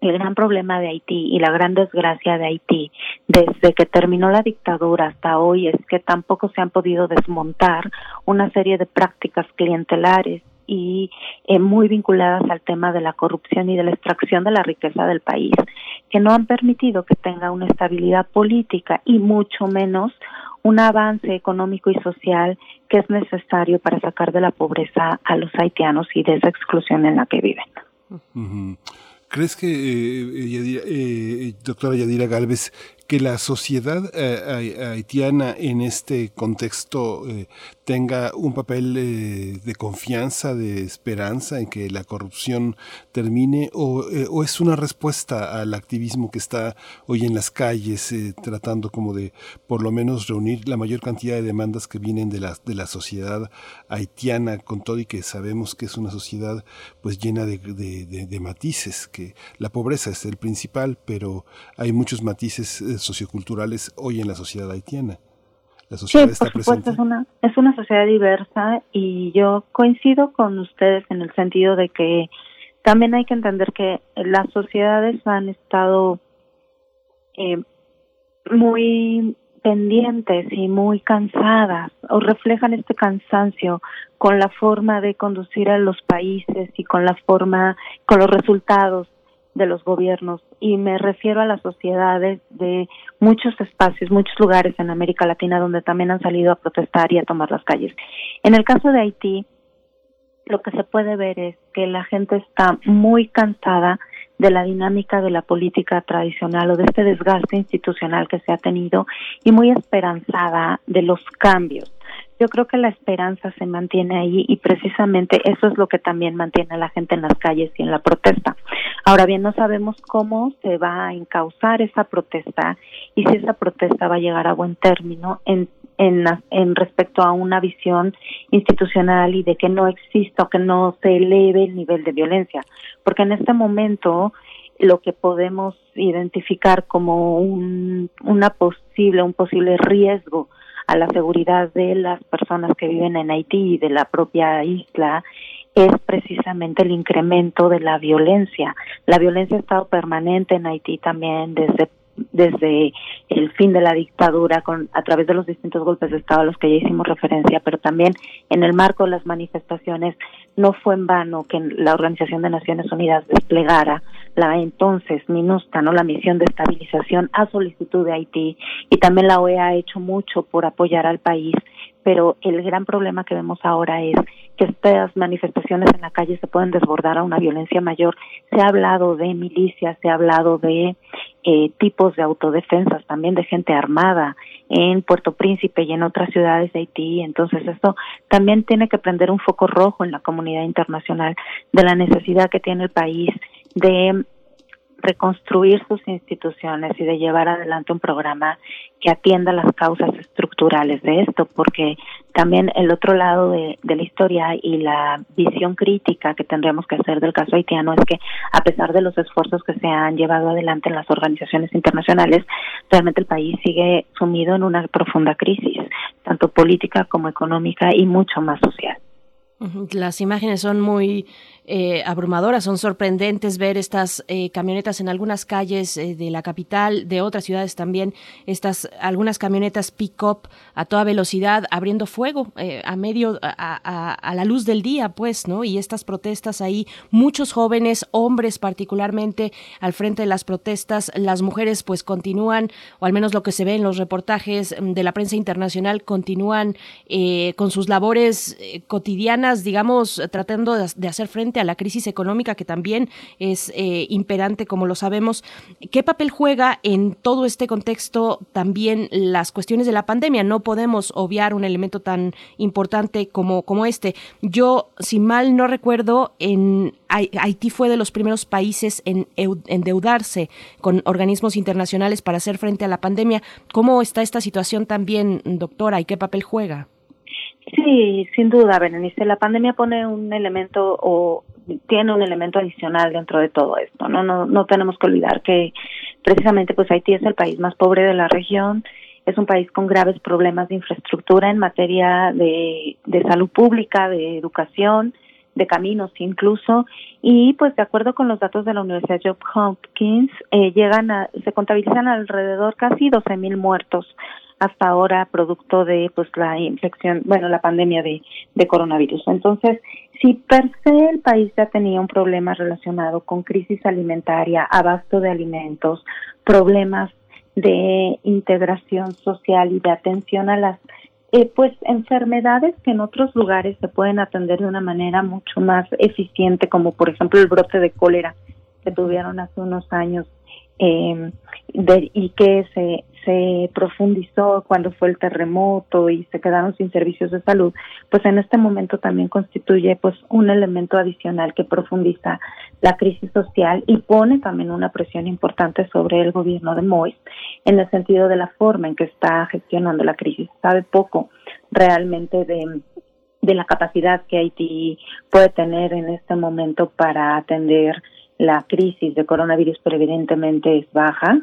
el gran problema de Haití y la gran desgracia de Haití desde que terminó la dictadura hasta hoy es que tampoco se han podido desmontar una serie de prácticas clientelares y eh, muy vinculadas al tema de la corrupción y de la extracción de la riqueza del país, que no han permitido que tenga una estabilidad política y mucho menos un avance económico y social que es necesario para sacar de la pobreza a los haitianos y de esa exclusión en la que viven. ¿Crees que, eh, eh, doctora Yadira Galvez, que la sociedad eh, haitiana en este contexto eh, tenga un papel eh, de confianza, de esperanza en que la corrupción termine o, es una respuesta al activismo que está hoy en las calles tratando como de por lo menos reunir la mayor cantidad de demandas que vienen de la, de la sociedad haitiana con todo y que sabemos que es una sociedad pues llena de, de matices, que la pobreza es el principal, pero hay muchos matices socioculturales hoy en la sociedad haitiana. La sociedad sí, por supuesto, Es una, es una sociedad diversa y yo coincido con ustedes en el sentido de que también hay que entender que las sociedades han estado eh, muy pendientes y muy cansadas o reflejan este cansancio con la forma de conducir a los países y con la forma, con los resultados de los gobiernos y me refiero a las sociedades de muchos espacios, muchos lugares en América Latina donde también han salido a protestar y a tomar las calles. En el caso de Haití, lo que se puede ver es que la gente está muy cansada de la dinámica de la política tradicional o de este desgaste institucional que se ha tenido y muy esperanzada de los cambios yo creo que la esperanza se mantiene ahí y precisamente eso es lo que también mantiene a la gente en las calles y en la protesta. Ahora bien, no sabemos cómo se va a encauzar esa protesta y si esa protesta va a llegar a buen término en, en, respecto a una visión institucional y de que no exista o que no se eleve el nivel de violencia. Porque en este momento lo que podemos identificar como un, una posible, un posible riesgo a la seguridad de las personas que viven en Haití y de la propia isla es precisamente el incremento de la violencia. La violencia ha estado permanente en Haití también desde desde el fin de la dictadura con a través de los distintos golpes de estado a los que ya hicimos referencia, pero también en el marco de las manifestaciones no fue en vano que la Organización de Naciones Unidas desplegara la entonces MINUSTA, ¿no? la misión de estabilización a solicitud de Haití y también la OEA ha hecho mucho por apoyar al país, pero el gran problema que vemos ahora es que estas manifestaciones en la calle se pueden desbordar a una violencia mayor. Se ha hablado de milicias, se ha hablado de eh, tipos de autodefensas, también de gente armada en Puerto Príncipe y en otras ciudades de Haití. Entonces, esto también tiene que prender un foco rojo en la comunidad internacional de la necesidad que tiene el país de reconstruir sus instituciones y de llevar adelante un programa que atienda las causas estructurales de esto, porque también el otro lado de, la historia y la visión crítica que tendremos que hacer del caso haitiano es que a pesar de los esfuerzos que se han llevado adelante en las organizaciones internacionales, realmente el país sigue sumido en una profunda crisis, tanto política como económica y mucho más social. Las imágenes son muy eh, abrumadoras, son sorprendentes ver estas eh, camionetas en algunas calles eh, de la capital, de otras ciudades también, estas algunas camionetas pick-up a toda velocidad abriendo fuego a medio a, a, la luz del día, pues, ¿no? Y estas protestas ahí, muchos jóvenes, hombres particularmente, al frente de las protestas, las mujeres pues continúan, o al menos lo que se ve en los reportajes de la prensa internacional, continúan con sus labores cotidianas, digamos, tratando de hacer frente a la crisis económica que también es eh, imperante, como lo sabemos. ¿Qué papel juega en todo este contexto también las cuestiones de la pandemia? No podemos obviar un elemento tan importante como, como este. Yo, si mal no recuerdo, en Haití fue de los primeros países en endeudarse con organismos internacionales para hacer frente a la pandemia. ¿Cómo está esta situación también, doctora, y qué papel juega? Sí, sin duda, Berenice. La pandemia pone un elemento o tiene un elemento adicional dentro de todo esto. No, no, no tenemos que olvidar que precisamente pues Haití es el país más pobre de la región. Es un país con graves problemas de infraestructura en materia de, de salud pública, de educación, de caminos incluso y pues de acuerdo con los datos de la Universidad Johns Hopkins eh, llegan a se contabilizan alrededor casi 12 mil muertos hasta ahora producto de pues la infección bueno la pandemia de, de coronavirus entonces si per se el país ya tenía un problema relacionado con crisis alimentaria abasto de alimentos problemas de integración social y de atención a las eh, pues enfermedades que en otros lugares se pueden atender de una manera mucho más eficiente, como por ejemplo el brote de cólera que tuvieron hace unos años eh, y que se, se profundizó cuando fue el terremoto y se quedaron sin servicios de salud, pues en este momento también constituye pues un elemento adicional que profundiza la crisis social y pone también una presión importante sobre el gobierno de Mois en el sentido de la forma en que está gestionando la crisis. Sabe poco realmente de de la capacidad que Haití puede tener en este momento para atender la crisis de coronavirus, pero evidentemente es baja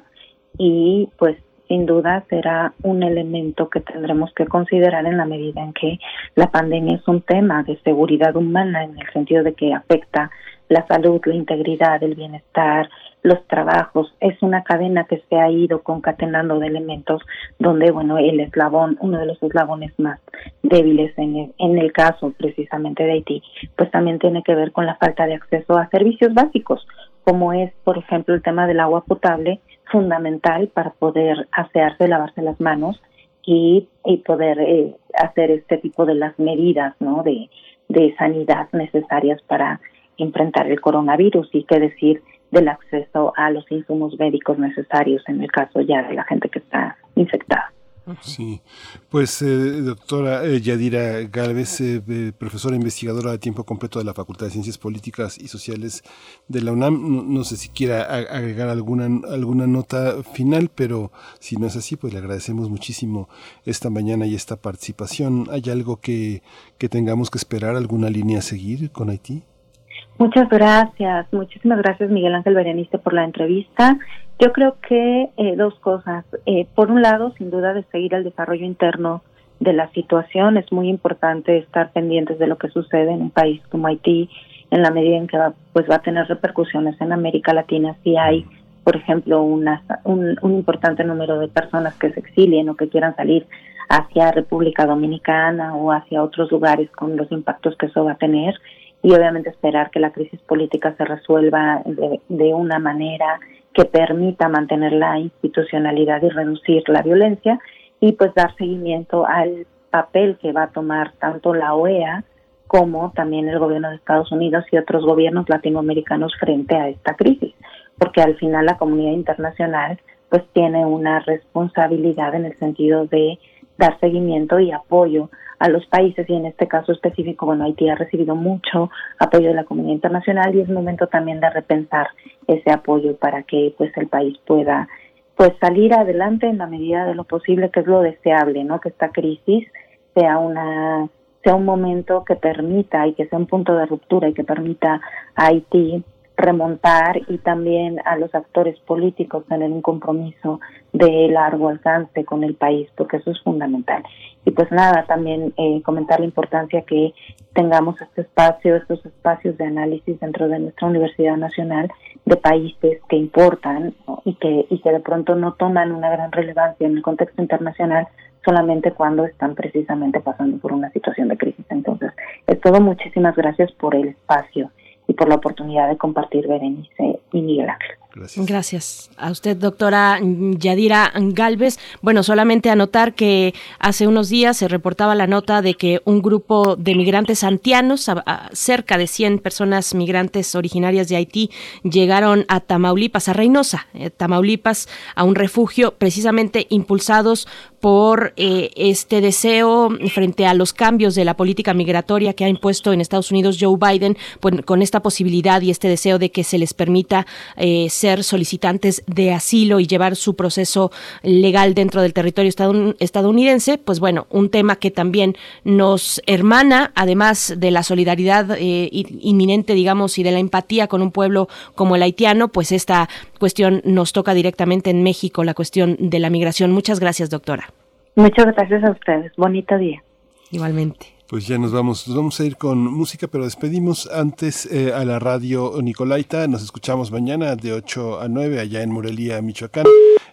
y pues sin duda será un elemento que tendremos que considerar en la medida en que la pandemia es un tema de seguridad humana en el sentido de que afecta la salud, la integridad, el bienestar, los trabajos. Es una cadena que se ha ido concatenando de elementos donde, bueno, el eslabón, uno de los eslabones más débiles en el, en el caso precisamente de Haití, pues también tiene que ver con la falta de acceso a servicios básicos, como es, por ejemplo, el tema del agua potable, fundamental para poder asearse, lavarse las manos y, y poder eh, hacer este tipo de las medidas, ¿no? De, de sanidad necesarias para enfrentar el coronavirus y qué decir del acceso a los insumos médicos necesarios en el caso ya de la gente que está infectada. Sí, pues eh, doctora eh, Yadira Galvez, eh, profesora investigadora de tiempo completo de la Facultad de Ciencias Políticas y Sociales de la UNAM, no, sé si quiera agregar alguna, alguna nota final, pero si no es así, pues le agradecemos muchísimo esta mañana y esta participación. ¿Hay algo que, que tengamos que esperar, alguna línea a seguir con Haití? Muchas gracias, muchísimas gracias Miguel Ángel Berenice por la entrevista. Yo creo que eh, dos cosas. Eh, por un lado, sin duda, de seguir el desarrollo interno de la situación. Es muy importante estar pendientes de lo que sucede en un país como Haití, en la medida en que va, pues va a tener repercusiones en América Latina si hay, por ejemplo, una, un, un importante número de personas que se exilien o que quieran salir hacia República Dominicana o hacia otros lugares con los impactos que eso va a tener y obviamente esperar que la crisis política se resuelva de, una manera que permita mantener la institucionalidad y reducir la violencia y pues dar seguimiento al papel que va a tomar tanto la OEA como también el gobierno de Estados Unidos y otros gobiernos latinoamericanos frente a esta crisis, porque al final la comunidad internacional pues tiene una responsabilidad en el sentido de dar seguimiento y apoyo a los países y en este caso específico, bueno, Haití ha recibido mucho apoyo de la comunidad internacional y es momento también de repensar ese apoyo para que pues el país pueda pues salir adelante en la medida de lo posible, que es lo deseable, ¿no? Que esta crisis sea una sea un momento que permita y que sea un punto de ruptura y que permita a Haití remontar y también a los actores políticos tener un compromiso de largo alcance con el país, porque eso es fundamental. Y pues nada, también eh, comentar la importancia que tengamos este espacio, estos espacios de análisis dentro de nuestra Universidad Nacional de países que importan y, que, y que de pronto no toman una gran relevancia en el contexto internacional solamente cuando están precisamente pasando por una situación de crisis. Entonces, es todo. Muchísimas gracias por el espacio y por la oportunidad de compartir Berenice y Miguel Ángel. Gracias. A usted, doctora Yadira Galvez. Bueno, solamente anotar que hace unos días se reportaba la nota de que un grupo de migrantes antianos, cerca de 100 personas migrantes originarias de Haití, llegaron a Tamaulipas, a Reynosa, eh, Tamaulipas, a un refugio precisamente impulsados por eh, este deseo frente a los cambios de la política migratoria que ha impuesto en Estados Unidos Joe Biden, pues, con esta posibilidad y este deseo de que se les permita eh, ser solicitantes de asilo y llevar su proceso legal dentro del territorio estadounidense, pues bueno, un tema que también nos hermana, además de la solidaridad eh, inminente, digamos, y de la empatía con un pueblo como el haitiano, pues esta cuestión nos toca directamente en México, la cuestión de la migración. Muchas gracias, doctora. Muchas gracias a ustedes. Bonito día. Igualmente. Pues ya nos vamos, nos vamos a ir con música, pero despedimos antes eh, a la radio Nicolaita. Nos escuchamos mañana de 8 a 9 allá en Morelia, Michoacán.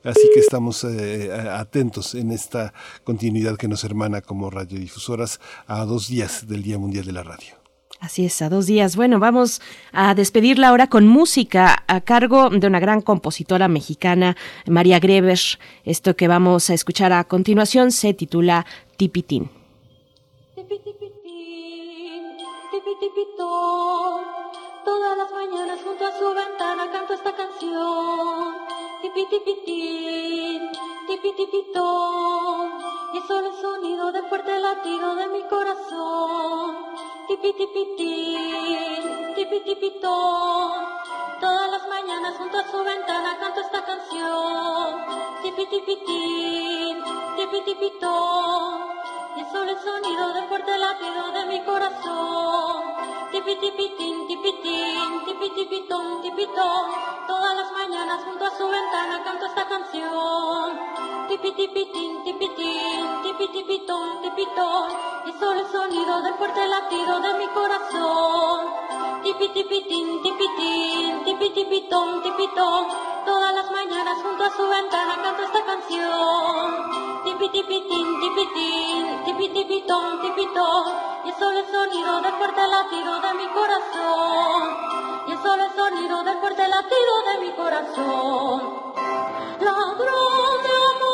Así que estamos eh, atentos en esta continuidad que nos hermana como radiodifusoras a dos días del Día Mundial de la Radio. Así es, a dos días. Bueno, vamos a despedirla ahora con música a cargo de una gran compositora mexicana, María Greber. Esto que vamos a escuchar a continuación se titula Tipitín. Todas las mañanas junto a su ventana canto esta canción. Tipi tipitín, tipi tipitón. Y solo el sonido de fuerte latido de mi corazón. Tipi tipitín, tipi tipitón. Todas las mañanas junto a su ventana canto esta canción. Tipi tipitín, y solo el sonido del fuerte latido de mi corazón. Tipi tipitín, tipitín, tipi tipitón. Todas las mañanas junto a su ventana canto esta canción. Tipi tipitín, tipitín, tipi tipitón. Y solo el sonido del fuerte latido de mi corazón. Tipi tipitín, tipitín, tipi tipitón, tipitón. Todas las mañanas junto a su ventana canto esta canción. Tipi tipitín, tipitín tipi tipitón, y es solo el sonido del fuerte latido de mi corazón, y es solo el sonido del fuerte latido de mi corazón. Ladrón de amores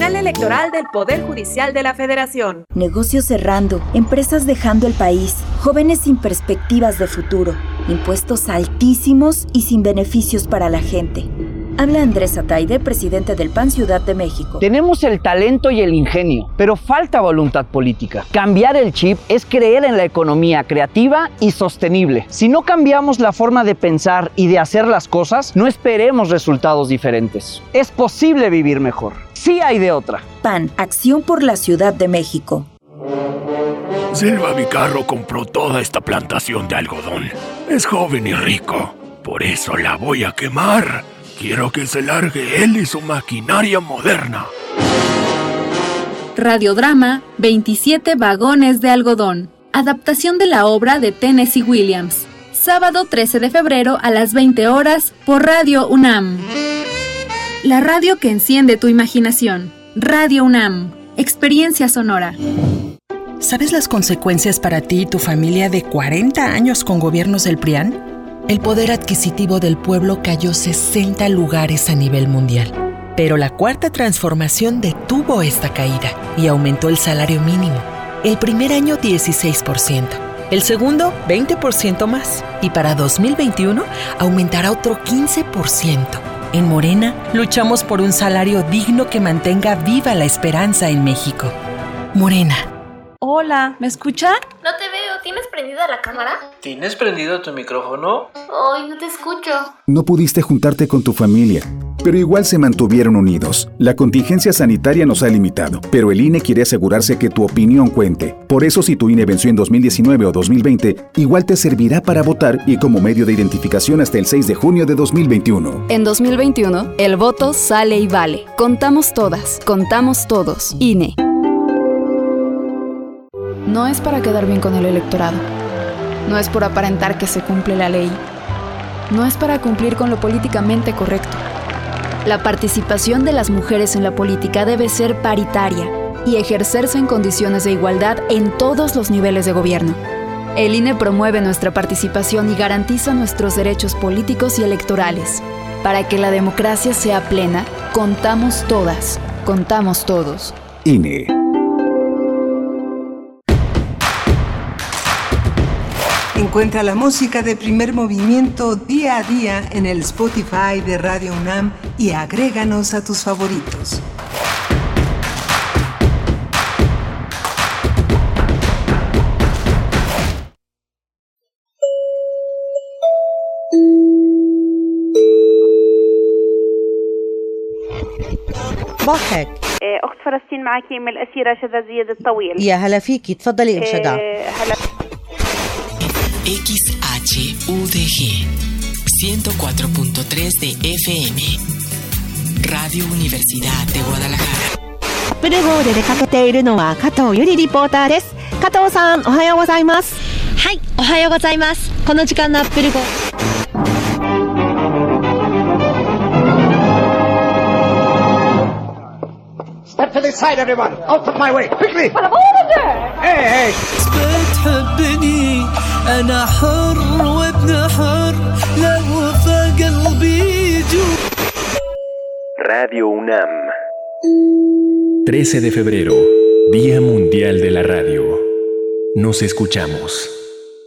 Tribunal Electoral del Poder Judicial de la Federación. Negocios cerrando, empresas dejando el país, jóvenes sin perspectivas de futuro, impuestos altísimos y sin beneficios para la gente. Habla Andrés Ataide, presidente del PAN Ciudad de México. Tenemos el talento y el ingenio, pero falta voluntad política. Cambiar el chip es creer en la economía creativa y sostenible. Si no cambiamos la forma de pensar y de hacer las cosas, no esperemos resultados diferentes. Es posible vivir mejor. Sí hay de otra. PAN, Acción por la Ciudad de México. Silva Vicarro compró toda esta plantación de algodón. Es joven y rico. Por eso la voy a quemar. Quiero que se largue él y su maquinaria moderna. Radiodrama 27 vagones de algodón. Adaptación de la obra de Tennessee Williams. Sábado 13 de febrero a las 20 horas por Radio UNAM. La radio que enciende tu imaginación. Radio UNAM. Experiencia sonora. ¿Sabes las consecuencias para ti y tu familia de 40 años con gobiernos del PRIAN? El poder adquisitivo del pueblo cayó 60 lugares a nivel mundial. Pero la cuarta transformación detuvo esta caída y aumentó el salario mínimo. El primer año 16%, el segundo 20% más y para 2021 aumentará otro 15%. En Morena luchamos por un salario digno que mantenga viva la esperanza en México. Morena. Hola, ¿me escucha? No te veo, ¿tienes prendida la cámara? ¿Tienes prendido tu micrófono? Ay, no te escucho. No pudiste juntarte con tu familia, pero igual se mantuvieron unidos. La contingencia sanitaria nos ha limitado, pero el INE quiere asegurarse que tu opinión cuente. Por eso si tu INE venció en 2019 o 2020, igual te servirá para votar y como medio de identificación hasta el 6 de junio de 2021. En 2021, el voto sale y vale. Contamos todas, contamos todos. INE. No es para quedar bien con el electorado. No es por aparentar que se cumple la ley. No es para cumplir con lo políticamente correcto. La participación de las mujeres en la política debe ser paritaria y ejercerse en condiciones de igualdad en todos los niveles de gobierno. El INE promueve nuestra participación y garantiza nuestros derechos políticos y electorales. Para que la democracia sea plena, contamos todas, contamos todos. INE. Encuentra la música de primer movimiento día a día en el Spotify de Radio UNAM y agréganos a tus favoritos. ضحك اخت فلسطين معك من الاسيره شذا زياد الطويل يا هلا فيكي تفضلي ام شجاع هلا XHUDG 104.3 de FM Radio Universidad de ボダラハブルボーで出かけているのは加藤由里リポーターです。加藤さんおはようございます。はいおはようございます。この時間のアップル号ベニー بتحبني انا حر وابن حر لو في قلبي يجوع Radio UNAM. 13 de febrero, Día Mundial de la Radio. Nos escuchamos.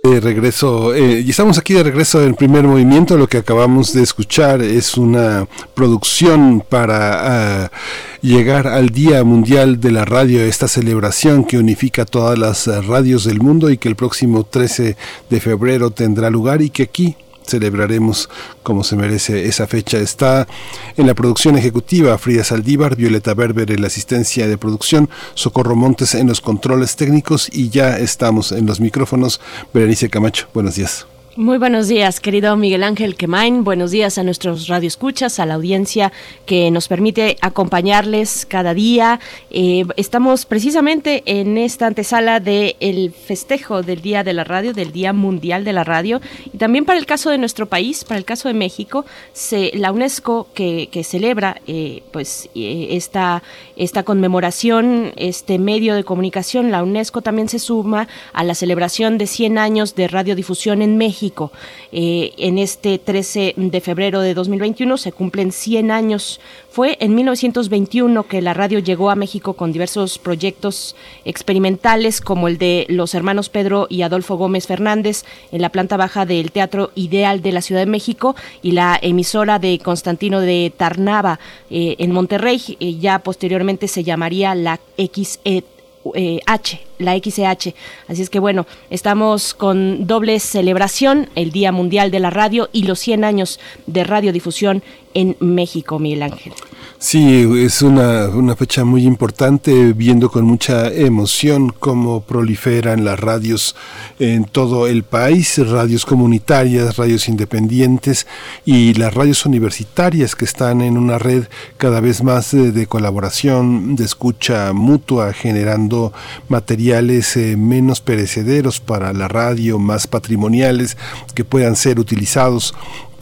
De regreso, eh, y estamos aquí de regreso en primer movimiento. Lo que acabamos de escuchar es una producción para ah, llegar al Día Mundial de la Radio, esta celebración que unifica todas las radios del mundo y que el próximo 13 de febrero tendrá lugar y que aquí celebraremos como se merece esa fecha. Está en la producción ejecutiva Frida Saldívar, Violeta Berber en la asistencia de producción, Socorro Montes en los controles técnicos y ya estamos en los micrófonos. Berenice Camacho, buenos días. Muy buenos días, querido Miguel Ángel Quemain. Buenos días a nuestros radioescuchas, a la audiencia que nos permite acompañarles cada día. Eh, estamos precisamente en esta antesala del festejo del Día de la Radio, del Día Mundial de la Radio. Y también para el caso de nuestro país, para el caso de México, se, la UNESCO que, celebra eh, pues eh, esta, esta conmemoración, este medio de comunicación, la UNESCO también se suma a la celebración de 100 años de radiodifusión en México. Eh, en este 13 de febrero de 2021 se cumplen 100 años. Fue en 1921 que la radio llegó a México con diversos proyectos experimentales como el de los hermanos Pedro y Adolfo Gómez Fernández en la planta baja del Teatro Ideal de la Ciudad de México y la emisora de Constantino de Tarnava eh, en Monterrey. Eh, ya posteriormente se llamaría la XE eh, H, la XH. Así es que bueno, estamos con doble celebración, el Día Mundial de la Radio y los 100 años de radiodifusión en México, Miguel Ángel. Sí, es una, una, fecha muy importante, viendo con mucha emoción cómo proliferan las radios en todo el país, radios comunitarias, radios independientes y las radios universitarias que están en una red cada vez más de, de colaboración, de escucha mutua, generando materiales eh, menos perecederos para la radio, más patrimoniales, que puedan ser utilizados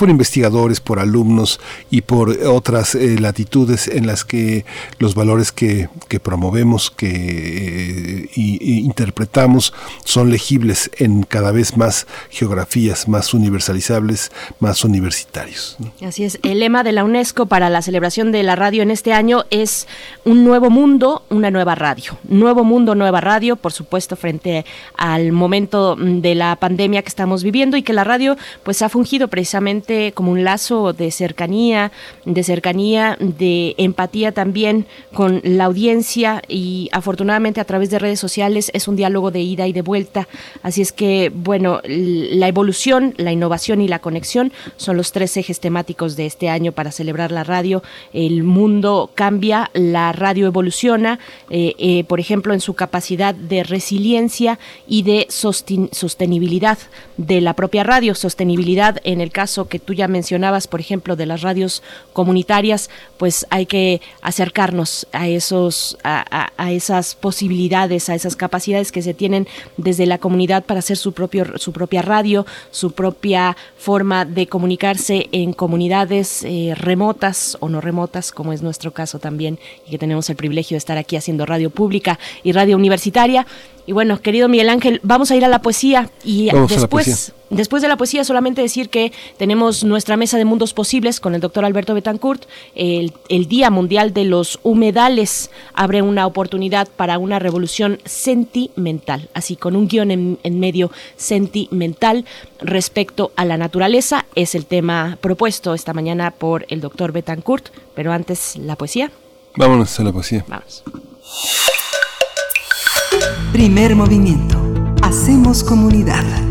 por investigadores, por alumnos y por otras eh, latitudes en las que los valores que, promovemos, que eh, interpretamos son legibles en cada vez más geografías, más universalizables, más universitarios. Así es, el lema de la UNESCO para la celebración de la radio en este año es un nuevo mundo, una nueva radio. Nuevo mundo, nueva radio, por supuesto, frente al momento de la pandemia que estamos viviendo y que la radio pues ha fungido precisamente como un lazo de cercanía, de cercanía, de empatía también con la audiencia y afortunadamente a través de redes sociales es un diálogo de ida y de vuelta. Así es que, bueno, la evolución, la innovación y la conexión son los tres ejes temáticos de este año para celebrar la radio. El mundo cambia, la radio evoluciona, eh, eh, por ejemplo, en su capacidad de resiliencia y de sostenibilidad de la propia radio, sostenibilidad en el caso que tú ya mencionabas, por ejemplo, de las radios comunitarias, pues hay que acercarnos a esos, a, a, esas posibilidades, a esas capacidades que se tienen desde la comunidad para hacer su propio, su propia radio, su propia forma de comunicarse en comunidades eh, remotas o no remotas, como es nuestro caso también, y que tenemos el privilegio de estar aquí haciendo radio pública y radio universitaria. Y bueno, querido Miguel Ángel, vamos a ir a la poesía y Vamos a después. Después de la poesía, solamente decir que tenemos nuestra mesa de mundos posibles con el doctor Alberto Betancourt. El, el Día Mundial de los Humedales abre una oportunidad para una revolución sentimental, así con un guion en, en medio sentimental respecto a la naturaleza. Es el tema propuesto esta mañana por el doctor Betancourt, pero antes la poesía. Vámonos a la poesía. Vamos. Primer movimiento. Hacemos comunidad.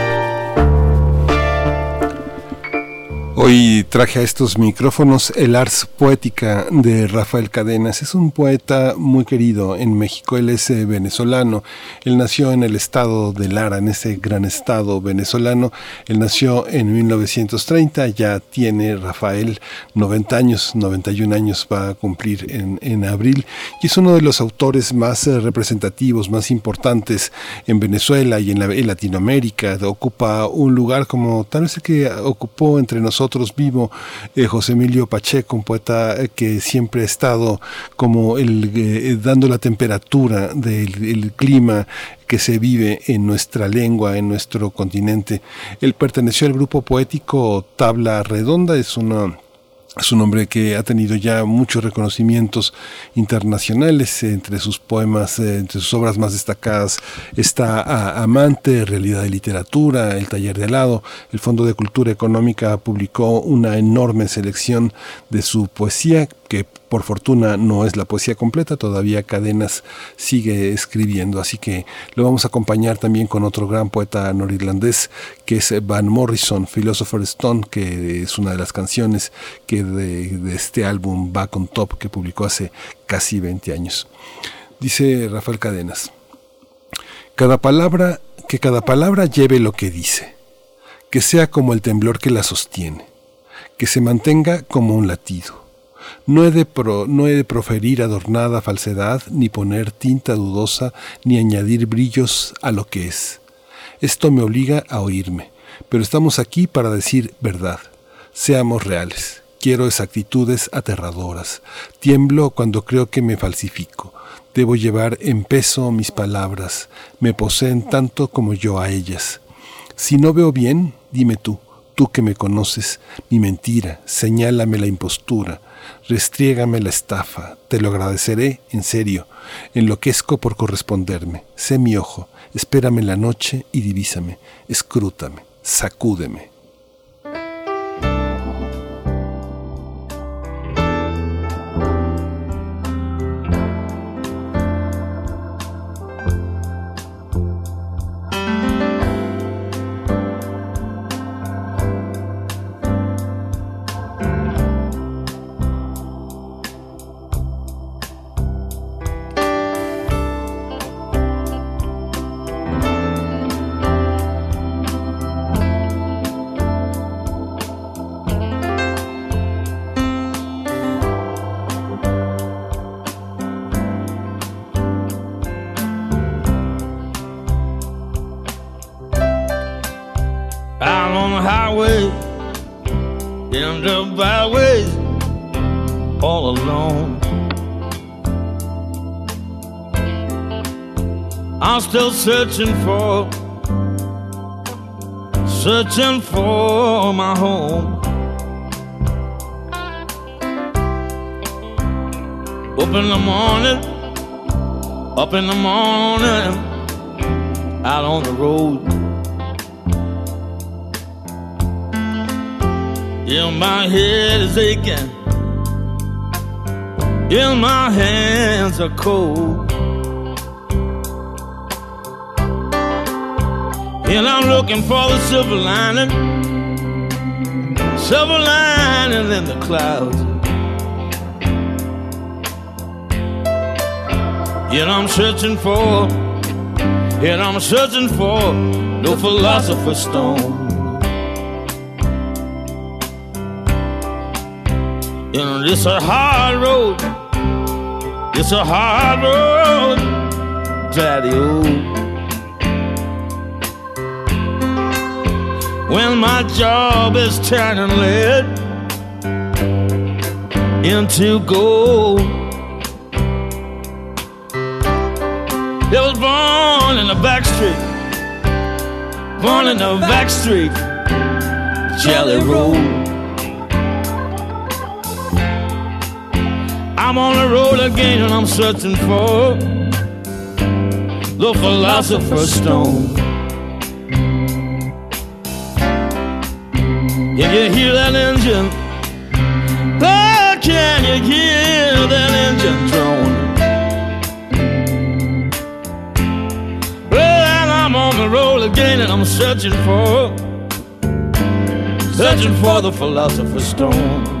Hoy traje a estos micrófonos el Ars Poética de Rafael Cadenas. Es un poeta muy querido en México. Él es eh, venezolano. Él nació en el estado de Lara, en ese gran estado venezolano. Él nació en 1930. Ya tiene Rafael 90 años, 91 años va a cumplir en, en abril. Y es uno de los autores más eh, representativos, más importantes en Venezuela y en, la, en Latinoamérica. Ocupa un lugar como tal vez el que ocupó entre nosotros vivo eh, José Emilio Pacheco, un poeta eh, que siempre ha estado como el, eh, dando la temperatura del el clima que se vive en nuestra lengua, en nuestro continente. Él perteneció al grupo poético Tabla Redonda, es una es un hombre que ha tenido ya muchos reconocimientos internacionales entre sus poemas, eh, entre sus obras más destacadas está Amante, Realidad de Literatura, El Taller de Helado. El Fondo de Cultura Económica publicó una enorme selección de su poesía que por fortuna no es la poesía completa, todavía Cadenas sigue escribiendo, así que lo vamos a acompañar también con otro gran poeta norirlandés que es Van Morrison, Philosopher Stone, que es una de las canciones que de, de este álbum Back on Top que publicó hace casi 20 años. Dice Rafael Cadenas, cada palabra, que cada palabra lleve lo que dice, que sea como el temblor que la sostiene, que se mantenga como un latido no he, de pro, no he de proferir adornada falsedad, ni poner tinta dudosa, ni añadir brillos a lo que es. Esto me obliga a oírme, pero estamos aquí para decir verdad. Seamos reales. Quiero exactitudes aterradoras. Tiemblo cuando creo que me falsifico. Debo llevar en peso mis palabras. Me poseen tanto como yo a ellas. Si no veo bien, dime tú, tú que me conoces, mi mentira, señálame la impostura restriégame la estafa, te lo agradeceré en serio, enloquezco por corresponderme, sé mi ojo, espérame la noche y divísame, escrútame, sacúdeme. Searching for, searching for my home. Up in the morning, up in the morning, out on the road. Yeah, my head is aching. Yeah, my hands are cold. And I'm looking for the silver lining, silver lining in the clouds. And I'm searching for, and I'm searching for no philosopher's stone. And it's a hard road, it's a hard road, daddy old. When my job is turning lead into gold. It was born in the back street, born in the back street, Jelly Roll. I'm on the road again and I'm searching for the philosopher's stone. Can you hear that engine? Oh, can you hear that engine drone? Well, I'm on the road again and I'm searching for, searching for the philosopher's stone.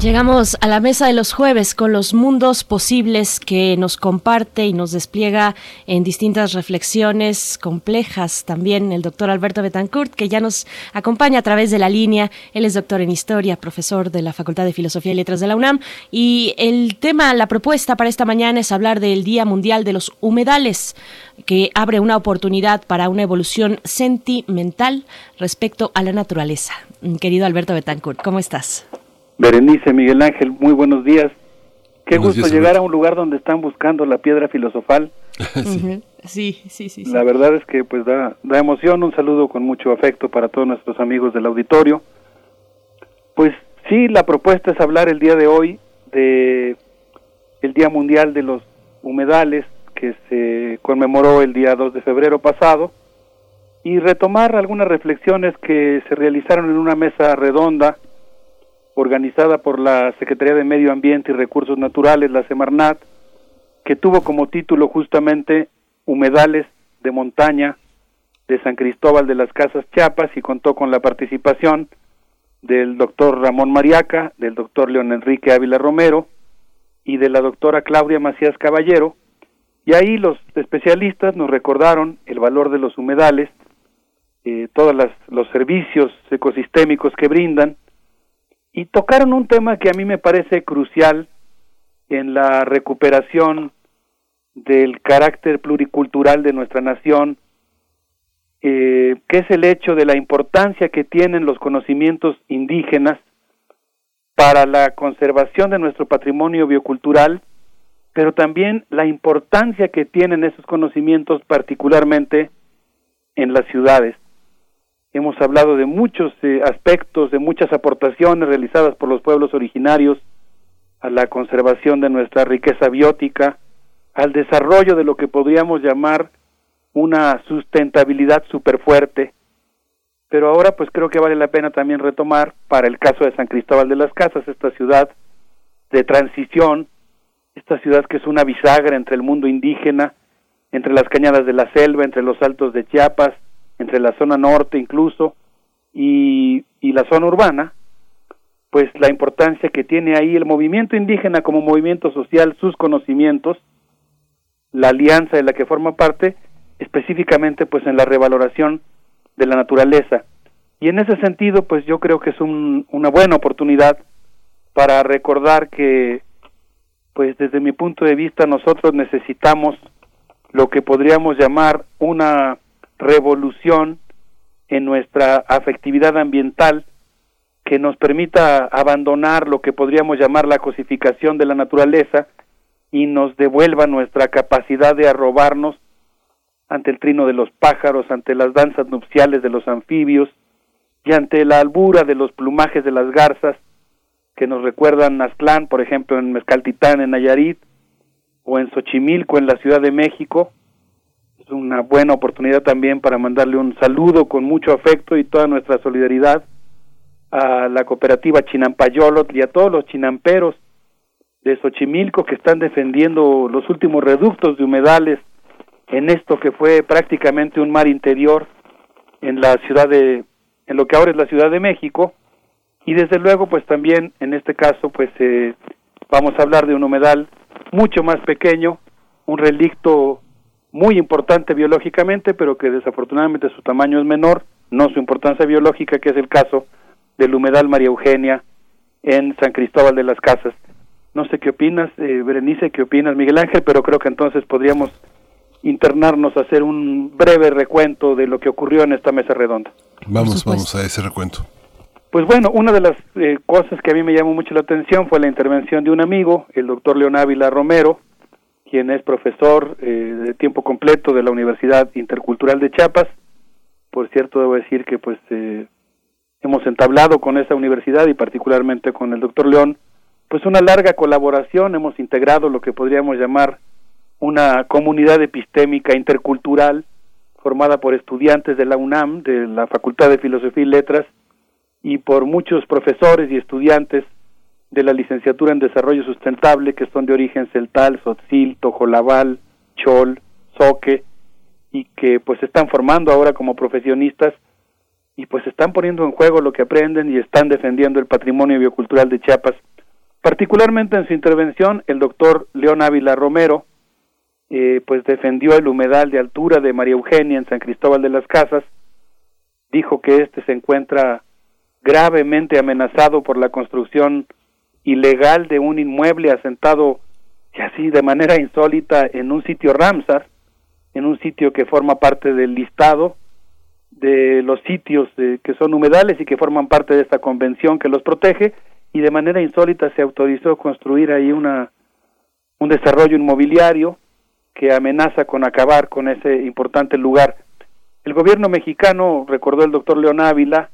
Llegamos a la mesa de los jueves con los mundos posibles que nos comparte y nos despliega en distintas reflexiones complejas también el doctor Alberto Betancourt, que ya nos acompaña a través de la línea. Él es doctor en historia, profesor de la Facultad de Filosofía y Letras de la UNAM. Y el tema, la propuesta para esta mañana es hablar del Día Mundial de los Humedales, que abre una oportunidad para una evolución sentimental respecto a la naturaleza. Querido Alberto Betancourt, ¿cómo estás? Berenice, Miguel Ángel, muy buenos días. Qué Buenos gusto días, llegar a un lugar donde están buscando la piedra filosofal. [LAUGHS] Sí, sí. sí. La verdad es que pues da, da emoción, un saludo con mucho afecto para todos nuestros amigos del auditorio. Pues sí, la propuesta es hablar el día de hoy de el Día Mundial de los Humedales que se conmemoró el día 2 de febrero pasado y retomar algunas reflexiones que se realizaron en una mesa redonda organizada por la Secretaría de Medio Ambiente y Recursos Naturales, la Semarnat, que tuvo como título justamente Humedales de Montaña de San Cristóbal de las Casas Chiapas y contó con la participación del doctor Ramón Mariaca, del doctor León Enrique Ávila Romero y de la doctora Claudia Macías Caballero. Y ahí los especialistas nos recordaron el valor de los humedales, eh, todos los servicios ecosistémicos que brindan, y tocaron un tema que a mí me parece crucial en la recuperación del carácter pluricultural de nuestra nación, eh, que es el hecho de la importancia que tienen los conocimientos indígenas para la conservación de nuestro patrimonio biocultural, pero también la importancia que tienen esos conocimientos particularmente en las ciudades. Hemos hablado de muchos eh, aspectos, de muchas aportaciones realizadas por los pueblos originarios a la conservación de nuestra riqueza biótica, al desarrollo de lo que podríamos llamar una sustentabilidad superfuerte. Pero ahora pues creo que vale la pena también retomar para el caso de San Cristóbal de las Casas, esta ciudad de transición, esta ciudad que es una bisagra entre el mundo indígena entre las cañadas de la selva, entre los altos de Chiapas, entre la zona norte incluso y, y la zona urbana, pues la importancia que tiene ahí el movimiento indígena como movimiento social, sus conocimientos, la alianza de la que forma parte, específicamente pues en la revaloración de la naturaleza. Y en ese sentido, pues yo creo que es un, una buena oportunidad para recordar que, pues desde mi punto de vista, nosotros necesitamos lo que podríamos llamar una revolución en nuestra afectividad ambiental que nos permita abandonar lo que podríamos llamar la cosificación de la naturaleza y nos devuelva nuestra capacidad de arrobarnos ante el trino de los pájaros, ante las danzas nupciales de los anfibios y ante la albura de los plumajes de las garzas que nos recuerdan Naztlán, por ejemplo, en Mezcaltitán, en Nayarit, o en Xochimilco, en la Ciudad de México. Una buena oportunidad también para mandarle un saludo con mucho afecto y toda nuestra solidaridad a la cooperativa Chinampayolot y a todos los chinamperos de Xochimilco que están defendiendo los últimos reductos de humedales en esto que fue prácticamente un mar interior en la ciudad de en lo que ahora es la Ciudad de México. Y desde luego pues también en este caso pues eh, vamos a hablar de un humedal mucho más pequeño un relicto muy importante biológicamente pero que desafortunadamente su tamaño es menor no su importancia biológica que es el caso del humedal María Eugenia en San Cristóbal de las Casas no sé qué opinas, eh, Berenice, qué opinas, Miguel Ángel, pero creo que entonces podríamos internarnos a hacer un breve recuento de lo que ocurrió en esta mesa redonda. Vamos, vamos a ese recuento. Pues bueno, una de las eh, cosas que a mí me llamó mucho la atención fue la intervención de un amigo, el doctor León Ávila Romero, quien es profesor eh, de tiempo completo de la Universidad Intercultural de Chiapas. Por cierto, debo decir que pues eh, hemos entablado con esa universidad y particularmente con el doctor León pues una larga colaboración, hemos integrado lo que podríamos llamar una comunidad epistémica intercultural formada por estudiantes de la UNAM, de la Facultad de Filosofía y Letras, y por muchos profesores y estudiantes de la licenciatura en Desarrollo Sustentable, que son de origen celtal, sotzil, tojolabal, chol, soque, y que pues se están formando ahora como profesionistas y pues están poniendo en juego lo que aprenden y están defendiendo el patrimonio biocultural de Chiapas. Particularmente en su intervención, el doctor León Ávila Romero, eh, pues defendió el humedal de altura de María Eugenia en San Cristóbal de las Casas, dijo que este se encuentra gravemente amenazado por la construcción ilegal de un inmueble asentado y así de manera insólita en un sitio Ramsar, en un sitio que forma parte del listado de los sitios que son humedales y que forman parte de esta convención que los protege y de manera insólita se autorizó construir ahí una un desarrollo inmobiliario que amenaza con acabar con ese importante lugar. El gobierno mexicano, recordó el doctor León Ávila,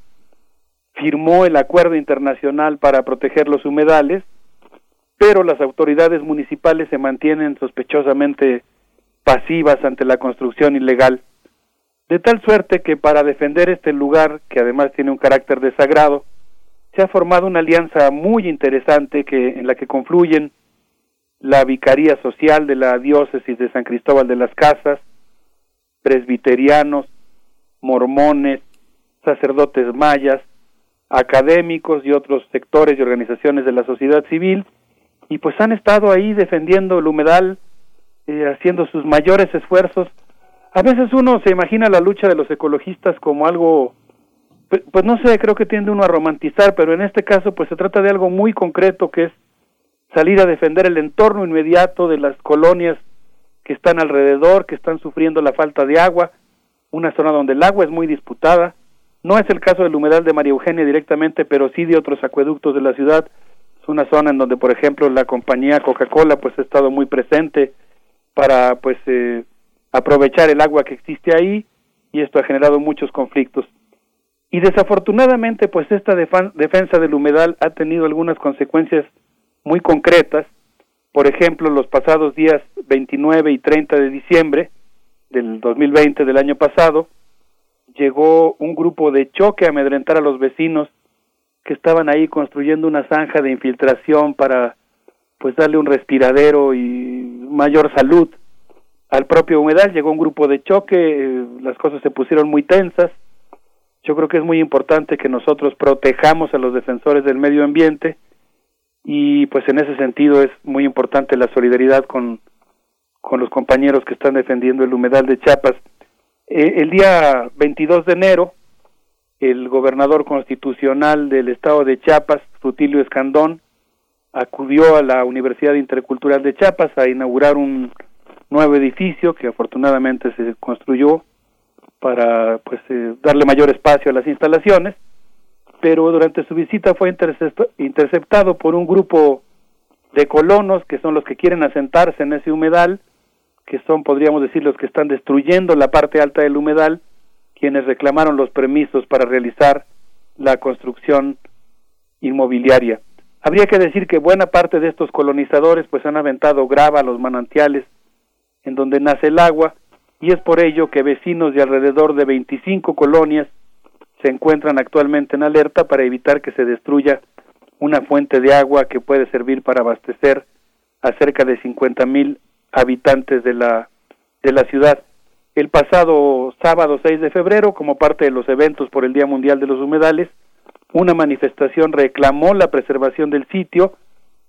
firmó el acuerdo internacional para proteger los humedales, pero las autoridades municipales se mantienen sospechosamente pasivas ante la construcción ilegal, de tal suerte que para defender este lugar, que además tiene un carácter desagrado, se ha formado una alianza muy interesante que en la que confluyen la Vicaría Social de la Diócesis de San Cristóbal de las Casas, presbiterianos, mormones, sacerdotes mayas, académicos y otros sectores y organizaciones de la sociedad civil, y pues han estado ahí defendiendo el humedal, eh, haciendo sus mayores esfuerzos. A veces uno se imagina la lucha de los ecologistas como algo pues, pues, no sé, creo que tiende uno a romantizar, pero en este caso pues se trata de algo muy concreto que es salir a defender el entorno inmediato de las colonias que están alrededor, que están sufriendo la falta de agua, una zona donde el agua es muy disputada. No es el caso del humedal de María Eugenia directamente, pero sí de otros acueductos de la ciudad. Es una zona en donde, por ejemplo, la compañía Coca-Cola pues ha estado muy presente para pues eh, aprovechar el agua que existe ahí y esto ha generado muchos conflictos. Y desafortunadamente, pues esta defensa del humedal ha tenido algunas consecuencias muy concretas. Por ejemplo, los pasados días 29 y 30 de diciembre del 2020 del año pasado, llegó un grupo de choque a amedrentar a los vecinos que estaban ahí construyendo una zanja de infiltración para pues darle un respiradero y mayor salud al propio humedal, llegó un grupo de choque, eh, las cosas se pusieron muy tensas. Yo creo que es muy importante que nosotros protejamos a los defensores del medio ambiente y pues en ese sentido es muy importante la solidaridad con, con los compañeros que están defendiendo el humedal de Chiapas. Eh, el día 22 de enero, el gobernador constitucional del estado de Chiapas, Rutilio Escandón, acudió a la Universidad Intercultural de Chiapas a inaugurar un nuevo edificio que afortunadamente se construyó para pues eh, darle mayor espacio a las instalaciones, pero durante su visita fue interceptado por un grupo de colonos que son los que quieren asentarse en ese humedal, que son podríamos decir los que están destruyendo la parte alta del humedal, quienes reclamaron los permisos para realizar la construcción inmobiliaria. Habría que decir que buena parte de estos colonizadores pues han aventado grava a los manantiales en donde nace el agua y es por ello que vecinos de alrededor de 25 colonias se encuentran actualmente en alerta para evitar que se destruya una fuente de agua que puede servir para abastecer a cerca de 50 mil habitantes de la, de la ciudad. El pasado sábado 6 de febrero, como parte de los eventos por el Día Mundial de los Humedales, una manifestación reclamó la preservación del sitio.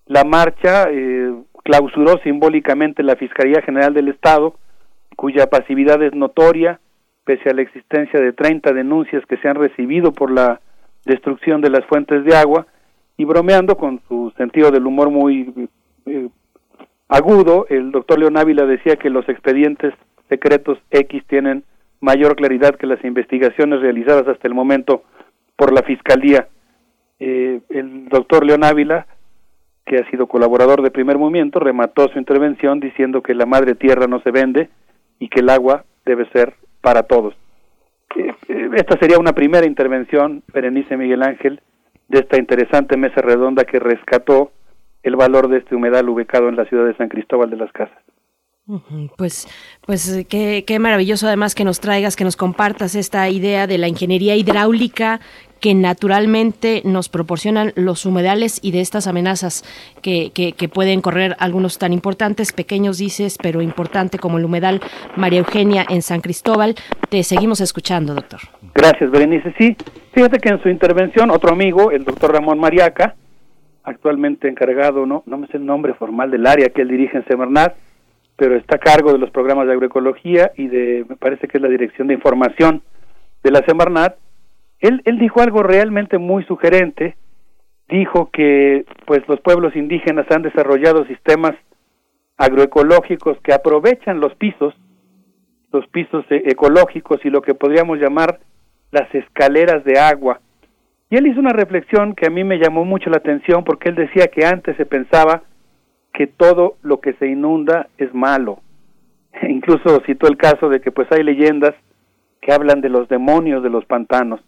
La marcha eh, clausuró simbólicamente la Fiscalía General del Estado, cuya pasividad es notoria, pese a la existencia de 30 denuncias que se han recibido por la destrucción de las fuentes de agua, y bromeando con su sentido del humor muy eh, agudo, el doctor León Ávila decía que los expedientes secretos X tienen mayor claridad que las investigaciones realizadas hasta el momento por la Fiscalía. Eh, el doctor León Ávila que ha sido colaborador de Primer Movimiento, remató su intervención diciendo que la madre tierra no se vende y que el agua debe ser para todos. Eh, eh, esta sería una primera intervención, Berenice Miguel Ángel, de esta interesante mesa redonda que rescató el valor de este humedal ubicado en la ciudad de San Cristóbal de las Casas. Pues, pues qué, qué, maravilloso además que nos traigas, que nos compartas esta idea de la ingeniería hidráulica que naturalmente nos proporcionan los humedales y de estas amenazas que, que, pueden correr algunos tan importantes, pequeños dices, pero importante como el humedal María Eugenia en San Cristóbal. Te seguimos escuchando, doctor. Gracias, Berenice. Sí, fíjate que en su intervención otro amigo, el doctor Ramón Mariaca, actualmente encargado, no, no me sé el nombre formal del área que él dirige en Semarnat, pero está a cargo de los programas de agroecología y de, me parece que es la dirección de información de la Semarnat, él, él dijo algo realmente muy sugerente, dijo que pues los pueblos indígenas han desarrollado sistemas agroecológicos que aprovechan los pisos, los pisos e, ecológicos y lo que podríamos llamar las escaleras de agua. Y él hizo una reflexión que a mí me llamó mucho la atención porque él decía que antes se pensaba que todo lo que se inunda es malo. [LAUGHS] Incluso citó el caso de que pues hay leyendas que hablan de los demonios de los pantanos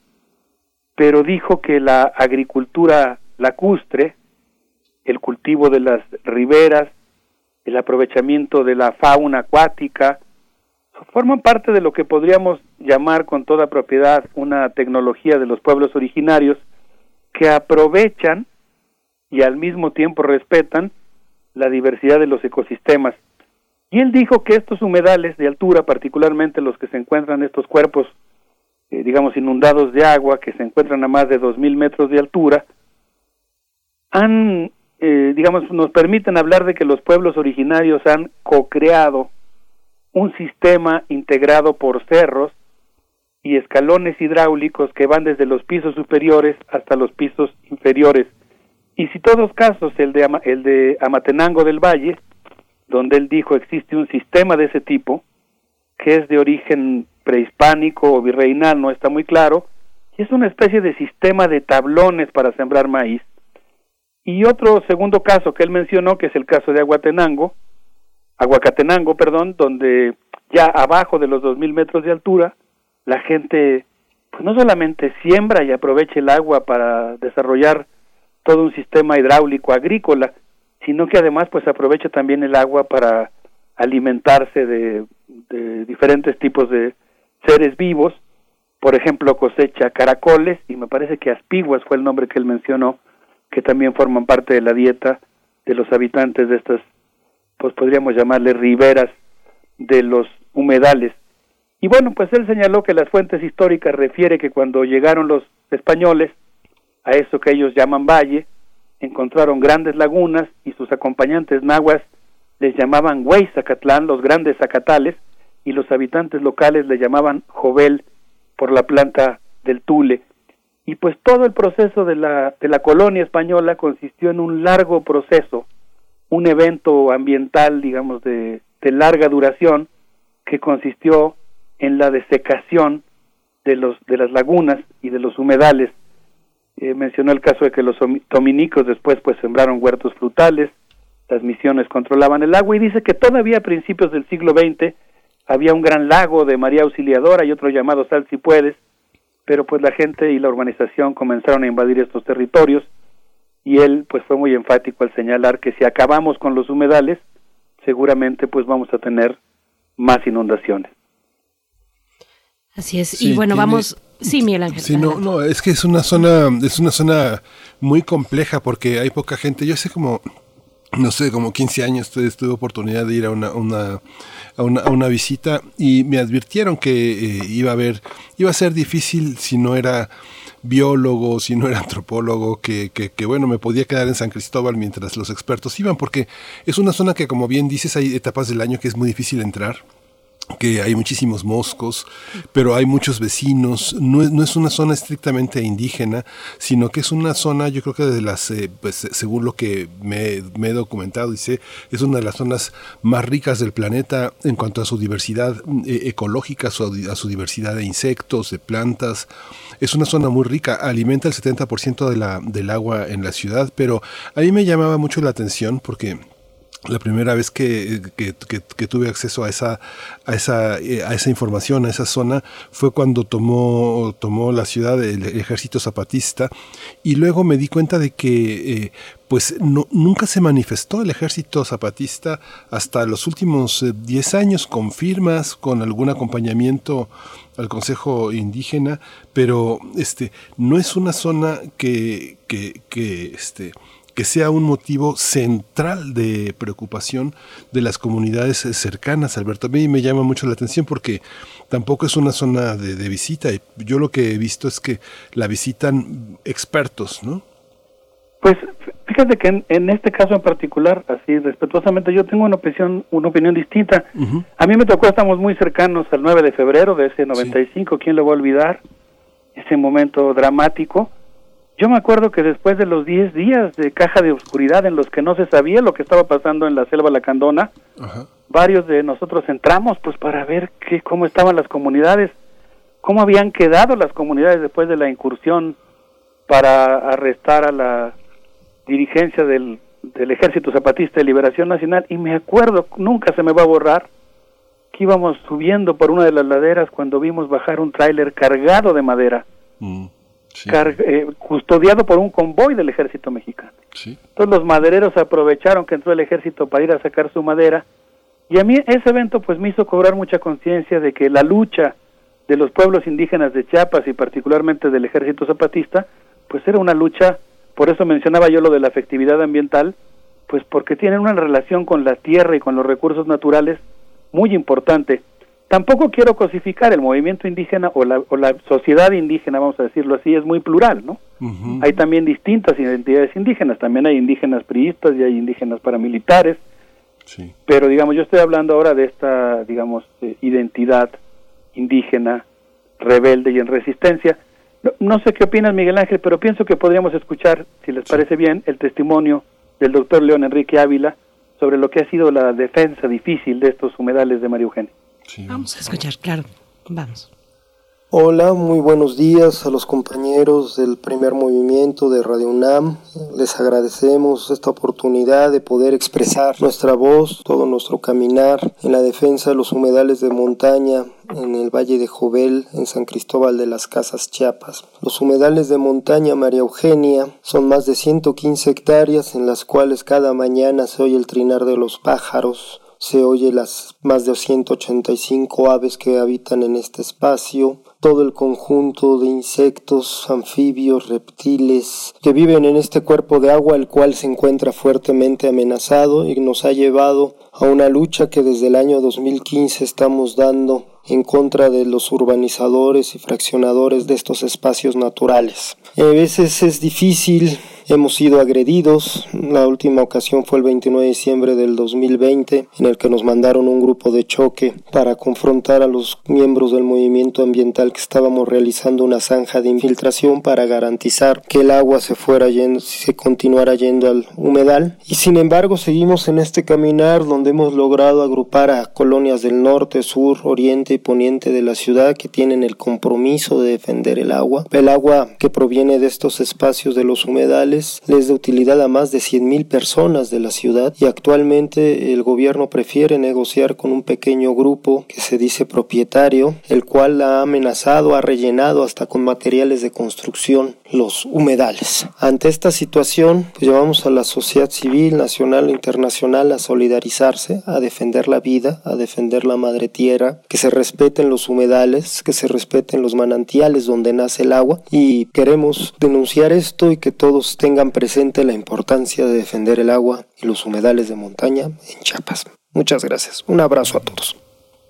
pero dijo que la agricultura lacustre, el cultivo de las riberas, el aprovechamiento de la fauna acuática, forman parte de lo que podríamos llamar con toda propiedad una tecnología de los pueblos originarios que aprovechan y al mismo tiempo respetan la diversidad de los ecosistemas. Y él dijo que estos humedales de altura, particularmente los que se encuentran en estos cuerpos eh, digamos, inundados de agua que se encuentran a más de 2.000 metros de altura, han, eh, digamos, nos permiten hablar de que los pueblos originarios han co-creado un sistema integrado por cerros y escalones hidráulicos que van desde los pisos superiores hasta los pisos inferiores. Y si todos casos, el de, el de Amatenango del Valle, donde él dijo existe un sistema de ese tipo, que es de origen prehispánico o virreinal, no está muy claro, y es una especie de sistema de tablones para sembrar maíz. Y otro segundo caso que él mencionó, que es el caso de Aguatenango, Aguacatenango, perdón, donde ya abajo de los 2.000 metros de altura, la gente pues no solamente siembra y aprovecha el agua para desarrollar todo un sistema hidráulico agrícola, sino que además pues aprovecha también el agua para alimentarse de diferentes tipos de, seres vivos, por ejemplo, cosecha caracoles y me parece que aspiguas fue el nombre que él mencionó, que también forman parte de la dieta de los habitantes de estas, pues podríamos llamarle riberas de los humedales. Y bueno, pues él señaló que las fuentes históricas refiere que cuando llegaron los españoles a eso que ellos llaman valle, encontraron grandes lagunas y sus acompañantes nahuas les llamaban Zacatlán, los grandes zacatales, y los habitantes locales le llamaban Jovel por la planta del tule. Y pues todo el proceso de la, de la colonia española consistió en un largo proceso, un evento ambiental, digamos, de, de larga duración, que consistió en la desecación de, los, de las lagunas y de los humedales. Eh, mencionó el caso de que los dominicos después pues sembraron huertos frutales, las misiones controlaban el agua y dice que todavía a principios del siglo XX había un gran lago de María Auxiliadora y otro llamado Sal si puedes, pero pues la gente y la urbanización comenzaron a invadir estos territorios y él pues fue muy enfático al señalar que si acabamos con los humedales, seguramente pues vamos a tener más inundaciones. Así es. y bueno, vamos. Sí, Miguel Ángel. Sí, no, no, es que es una zona, es una zona muy compleja porque hay poca gente. Yo sé como, no sé, como 15 años tuve, tuve oportunidad de ir a una, una, a una, a una visita y me advirtieron que eh, iba a haber, iba a ser difícil si no era biólogo, si no era antropólogo, que, que, que, bueno, me podía quedar en San Cristóbal mientras los expertos iban, porque es una zona que, como bien dices, hay etapas del año que es muy difícil entrar que hay muchísimos moscos, pero hay muchos vecinos, no es, no es, una zona estrictamente indígena, sino que es una zona, yo creo que de las, eh, pues, según lo que me, me, he documentado y es una de las zonas más ricas del planeta en cuanto a su diversidad eh, ecológica, su, a su diversidad de insectos, de plantas. Es una zona muy rica, alimenta el 70% de la, del agua en la ciudad, pero a me llamaba mucho la atención porque la primera vez que, tuve acceso a esa, a, esa, información, a esa zona, fue cuando tomó, la ciudad el ejército zapatista y luego me di cuenta de que eh, pues nunca se manifestó el ejército zapatista hasta los últimos 10 eh, años con firmas, con algún acompañamiento al Consejo Indígena, pero este no es una zona que este, que sea un motivo central de preocupación de las comunidades cercanas, Alberto. A mí me llama mucho la atención porque tampoco es una zona de, de visita. Yo lo que he visto es que la visitan expertos, ¿no? Pues fíjate que en, en, este caso en particular, así respetuosamente, yo tengo una opinión, una opinión distinta. Uh -huh. A mí me tocó, estamos muy cercanos al 9 de febrero de ese 95, sí. ¿quién lo va a olvidar? Ese momento dramático yo me acuerdo que después de los 10 días de caja de oscuridad en los que no se sabía lo que estaba pasando en la selva lacandona, Ajá. varios de nosotros entramos pues para ver qué, cómo estaban las comunidades, cómo habían quedado las comunidades después de la incursión para arrestar a la dirigencia del, del Ejército Zapatista de Liberación Nacional y me acuerdo, nunca se me va a borrar, que íbamos subiendo por una de las laderas cuando vimos bajar un tráiler cargado de madera. Mm sí. eh, custodiado por un convoy del ejército mexicano. Sí. Entonces los madereros aprovecharon que entró el ejército para ir a sacar su madera y a mí ese evento pues me hizo cobrar mucha conciencia de que la lucha de los pueblos indígenas de Chiapas y particularmente del ejército zapatista pues era una lucha, por eso mencionaba yo lo de la afectividad ambiental, pues porque tienen una relación con la tierra y con los recursos naturales muy importante tampoco quiero cosificar el movimiento indígena o la, o la, sociedad indígena, vamos a decirlo así, es muy plural, ¿no? Uh -huh. Hay también distintas identidades indígenas, también hay indígenas priistas y hay indígenas paramilitares, sí. pero digamos, yo estoy hablando ahora de esta, digamos, eh, identidad indígena, rebelde y en resistencia. No, no, sé qué opinas, Miguel Ángel, pero pienso que podríamos escuchar, si les sí. parece bien, el testimonio del doctor León Enrique Ávila sobre lo que ha sido la defensa difícil de estos humedales de María Eugenia. Sí, vamos a escuchar, claro. Vamos. Hola, muy buenos días a los compañeros del primer movimiento de Radio UNAM. Les agradecemos esta oportunidad de poder expresar nuestra voz, todo nuestro caminar en la defensa de los humedales de montaña en el Valle de Jovel, en San Cristóbal de las Casas, Chiapas. Los humedales de montaña María Eugenia son más de 115 hectáreas en las cuales cada mañana se oye el trinar de los pájaros, se oye las más de 185 aves que habitan en este espacio, todo el conjunto de insectos, anfibios, reptiles que viven en este cuerpo de agua, el cual se encuentra fuertemente amenazado y nos ha llevado a una lucha que desde el año 2015 estamos dando en contra de los urbanizadores y fraccionadores de estos espacios naturales. A veces es difícil Hemos sido agredidos. La última ocasión fue el 29 de diciembre del 2020, en el que nos mandaron un grupo de choque para confrontar a los miembros del movimiento ambiental que estábamos realizando una zanja de infiltración para garantizar que el agua se fuera yendo, se continuara yendo al humedal. Y sin embargo, seguimos en este caminar donde hemos logrado agrupar a colonias del norte, sur, oriente y poniente de la ciudad que tienen el compromiso de defender el agua. El agua que proviene de estos espacios de los humedales les de utilidad a más de 100.000 personas de la ciudad y actualmente el gobierno prefiere negociar con un pequeño grupo que se dice propietario, el cual la ha amenazado, ha rellenado hasta con materiales de construcción los humedales. Ante esta situación, pues llevamos a la sociedad civil nacional e internacional a solidarizarse, a defender la vida, a defender la madre tierra, que se respeten los humedales, que se respeten los manantiales donde nace el agua y queremos denunciar esto y que todos tengan presente la importancia de defender el agua y los humedales de montaña en Chiapas. Muchas gracias. Un abrazo a todos.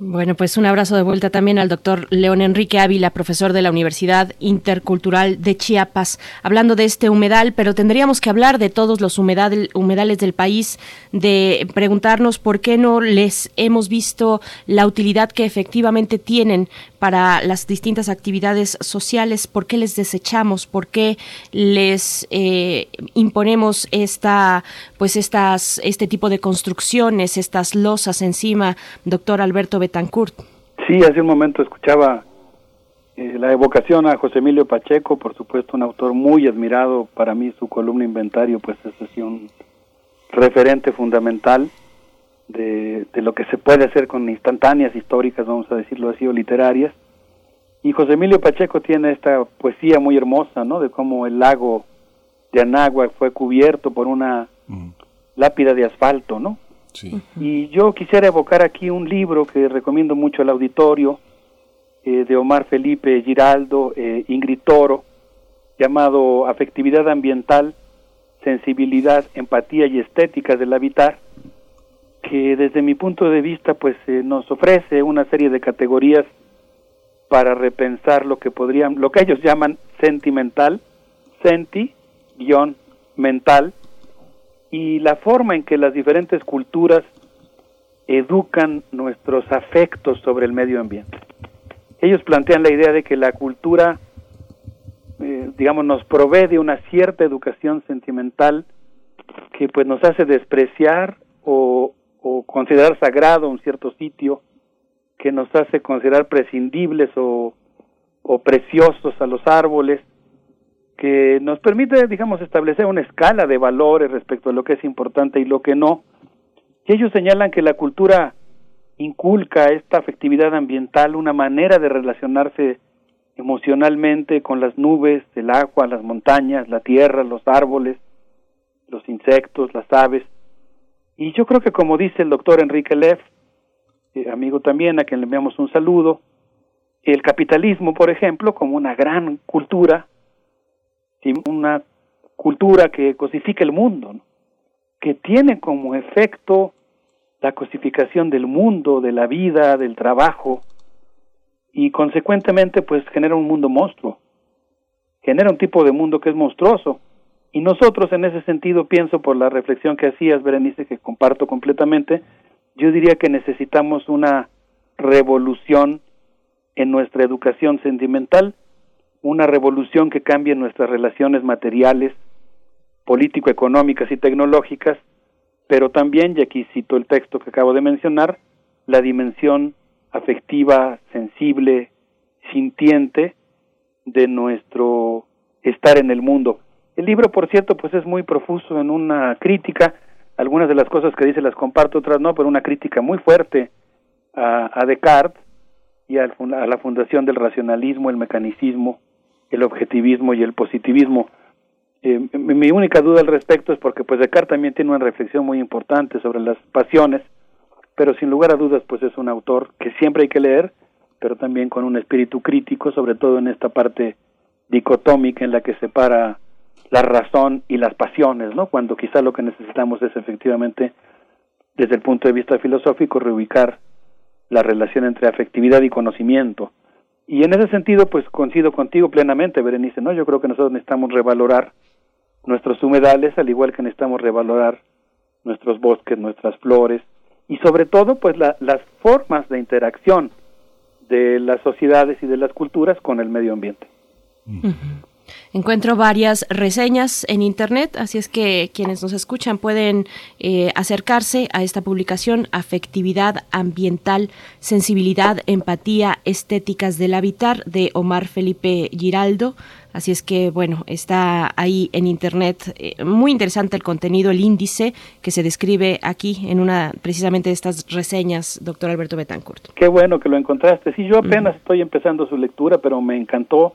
Bueno, pues un abrazo de vuelta también al doctor León Enrique Ávila, profesor de la Universidad Intercultural de Chiapas, hablando de este humedal, pero tendríamos que hablar de todos los humedales del país, de preguntarnos por qué no les hemos visto la utilidad que efectivamente tienen para las distintas actividades sociales, por qué les desechamos, por qué les eh, imponemos esta, pues estas, este tipo de construcciones, estas losas encima, doctor Alberto Sí, hace un momento escuchaba eh, la evocación a José Emilio Pacheco, por supuesto un autor muy admirado, para mí su columna Inventario pues es así un referente fundamental de, de lo que se puede hacer con instantáneas históricas, vamos a decirlo así, o literarias. Y José Emilio Pacheco tiene esta poesía muy hermosa, ¿no? De cómo el lago de Anagua fue cubierto por una lápida de asfalto, ¿no? Y yo quisiera evocar aquí un libro que recomiendo mucho al auditorio, eh, de Omar Felipe Giraldo, eh, Ingrid Toro, llamado Afectividad Ambiental, Sensibilidad, Empatía y Estética del Habitar, que desde mi punto de vista pues eh, nos ofrece una serie de categorías para repensar lo que podrían, lo que ellos llaman sentimental, senti-mental, y la forma en que las diferentes culturas educan nuestros afectos sobre el medio ambiente. Ellos plantean la idea de que la cultura, eh, digamos, nos provee de una cierta educación sentimental que pues nos hace despreciar o, considerar sagrado un cierto sitio, que nos hace considerar prescindibles o preciosos a los árboles, que nos permite, digamos, establecer una escala de valores respecto a lo que es importante y lo que no. Y ellos señalan que la cultura inculca esta afectividad ambiental, una manera de relacionarse emocionalmente con las nubes, el agua, las montañas, la tierra, los árboles, los insectos, las aves. Y yo creo que como dice el doctor Enrique Leff, eh, amigo también a quien le enviamos un saludo, el capitalismo, por ejemplo, como una gran cultura, una cultura que cosifica el mundo, que tiene como efecto la cosificación del mundo, de la vida, del trabajo, y consecuentemente pues genera un mundo monstruo, genera un tipo de mundo que es monstruoso. Y nosotros en ese sentido pienso por la reflexión que hacías, Berenice, que comparto completamente, yo diría que necesitamos una revolución en nuestra educación sentimental una revolución que cambie nuestras relaciones materiales, político-económicas y tecnológicas, pero también, y aquí cito el texto que acabo de mencionar, la dimensión afectiva, sensible, sintiente de nuestro estar en el mundo. El libro, por cierto, pues es muy profuso en una crítica, algunas de las cosas que dice las comparto, otras no, pero una crítica muy fuerte a, a Descartes y a, la fundación del racionalismo, el mecanicismo, el objetivismo y el positivismo. Eh, mi única duda al respecto es porque pues Descartes también tiene una reflexión muy importante sobre las pasiones, pero sin lugar a dudas pues es un autor que siempre hay que leer pero también con un espíritu crítico, sobre todo en esta parte dicotómica en la que separa la razón y las pasiones, ¿no? Cuando quizá lo que necesitamos es efectivamente, desde el punto de vista filosófico, reubicar la relación entre afectividad y conocimiento. Y en ese sentido, pues coincido contigo plenamente, Berenice, ¿no? Yo creo que nosotros necesitamos revalorar nuestros humedales, al igual que necesitamos revalorar nuestros bosques, nuestras flores, y sobre todo, pues las formas de interacción de las sociedades y de las culturas con el medio ambiente. Encuentro varias reseñas en Internet, así es que quienes nos escuchan pueden eh, acercarse a esta publicación, Afectividad Ambiental, Sensibilidad, Empatía, Estéticas del Habitar, de Omar Felipe Giraldo. Así es que, bueno, está ahí en Internet. Eh, muy interesante el contenido, el índice que se describe aquí en una precisamente de estas reseñas, doctor Alberto Betancourt. Qué bueno que lo encontraste. Sí, yo apenas estoy empezando su lectura, pero me encantó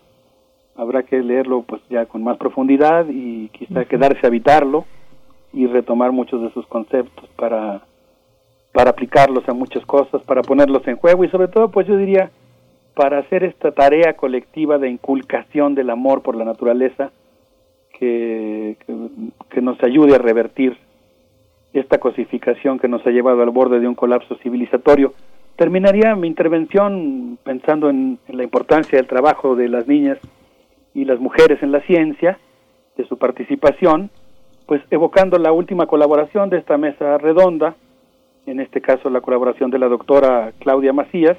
habrá que leerlo pues ya con más profundidad y quizá quedarse a habitarlo y retomar muchos de sus conceptos para para aplicarlos a muchas cosas, para ponerlos en juego y sobre todo pues yo diría para hacer esta tarea colectiva de inculcación del amor por la naturaleza que, que, nos ayude a revertir esta cosificación que nos ha llevado al borde de un colapso civilizatorio. Terminaría mi intervención pensando en la importancia del trabajo de las niñas y las mujeres en la ciencia, de su participación, pues evocando la última colaboración de esta mesa redonda, en este caso la colaboración de la doctora Claudia Macías,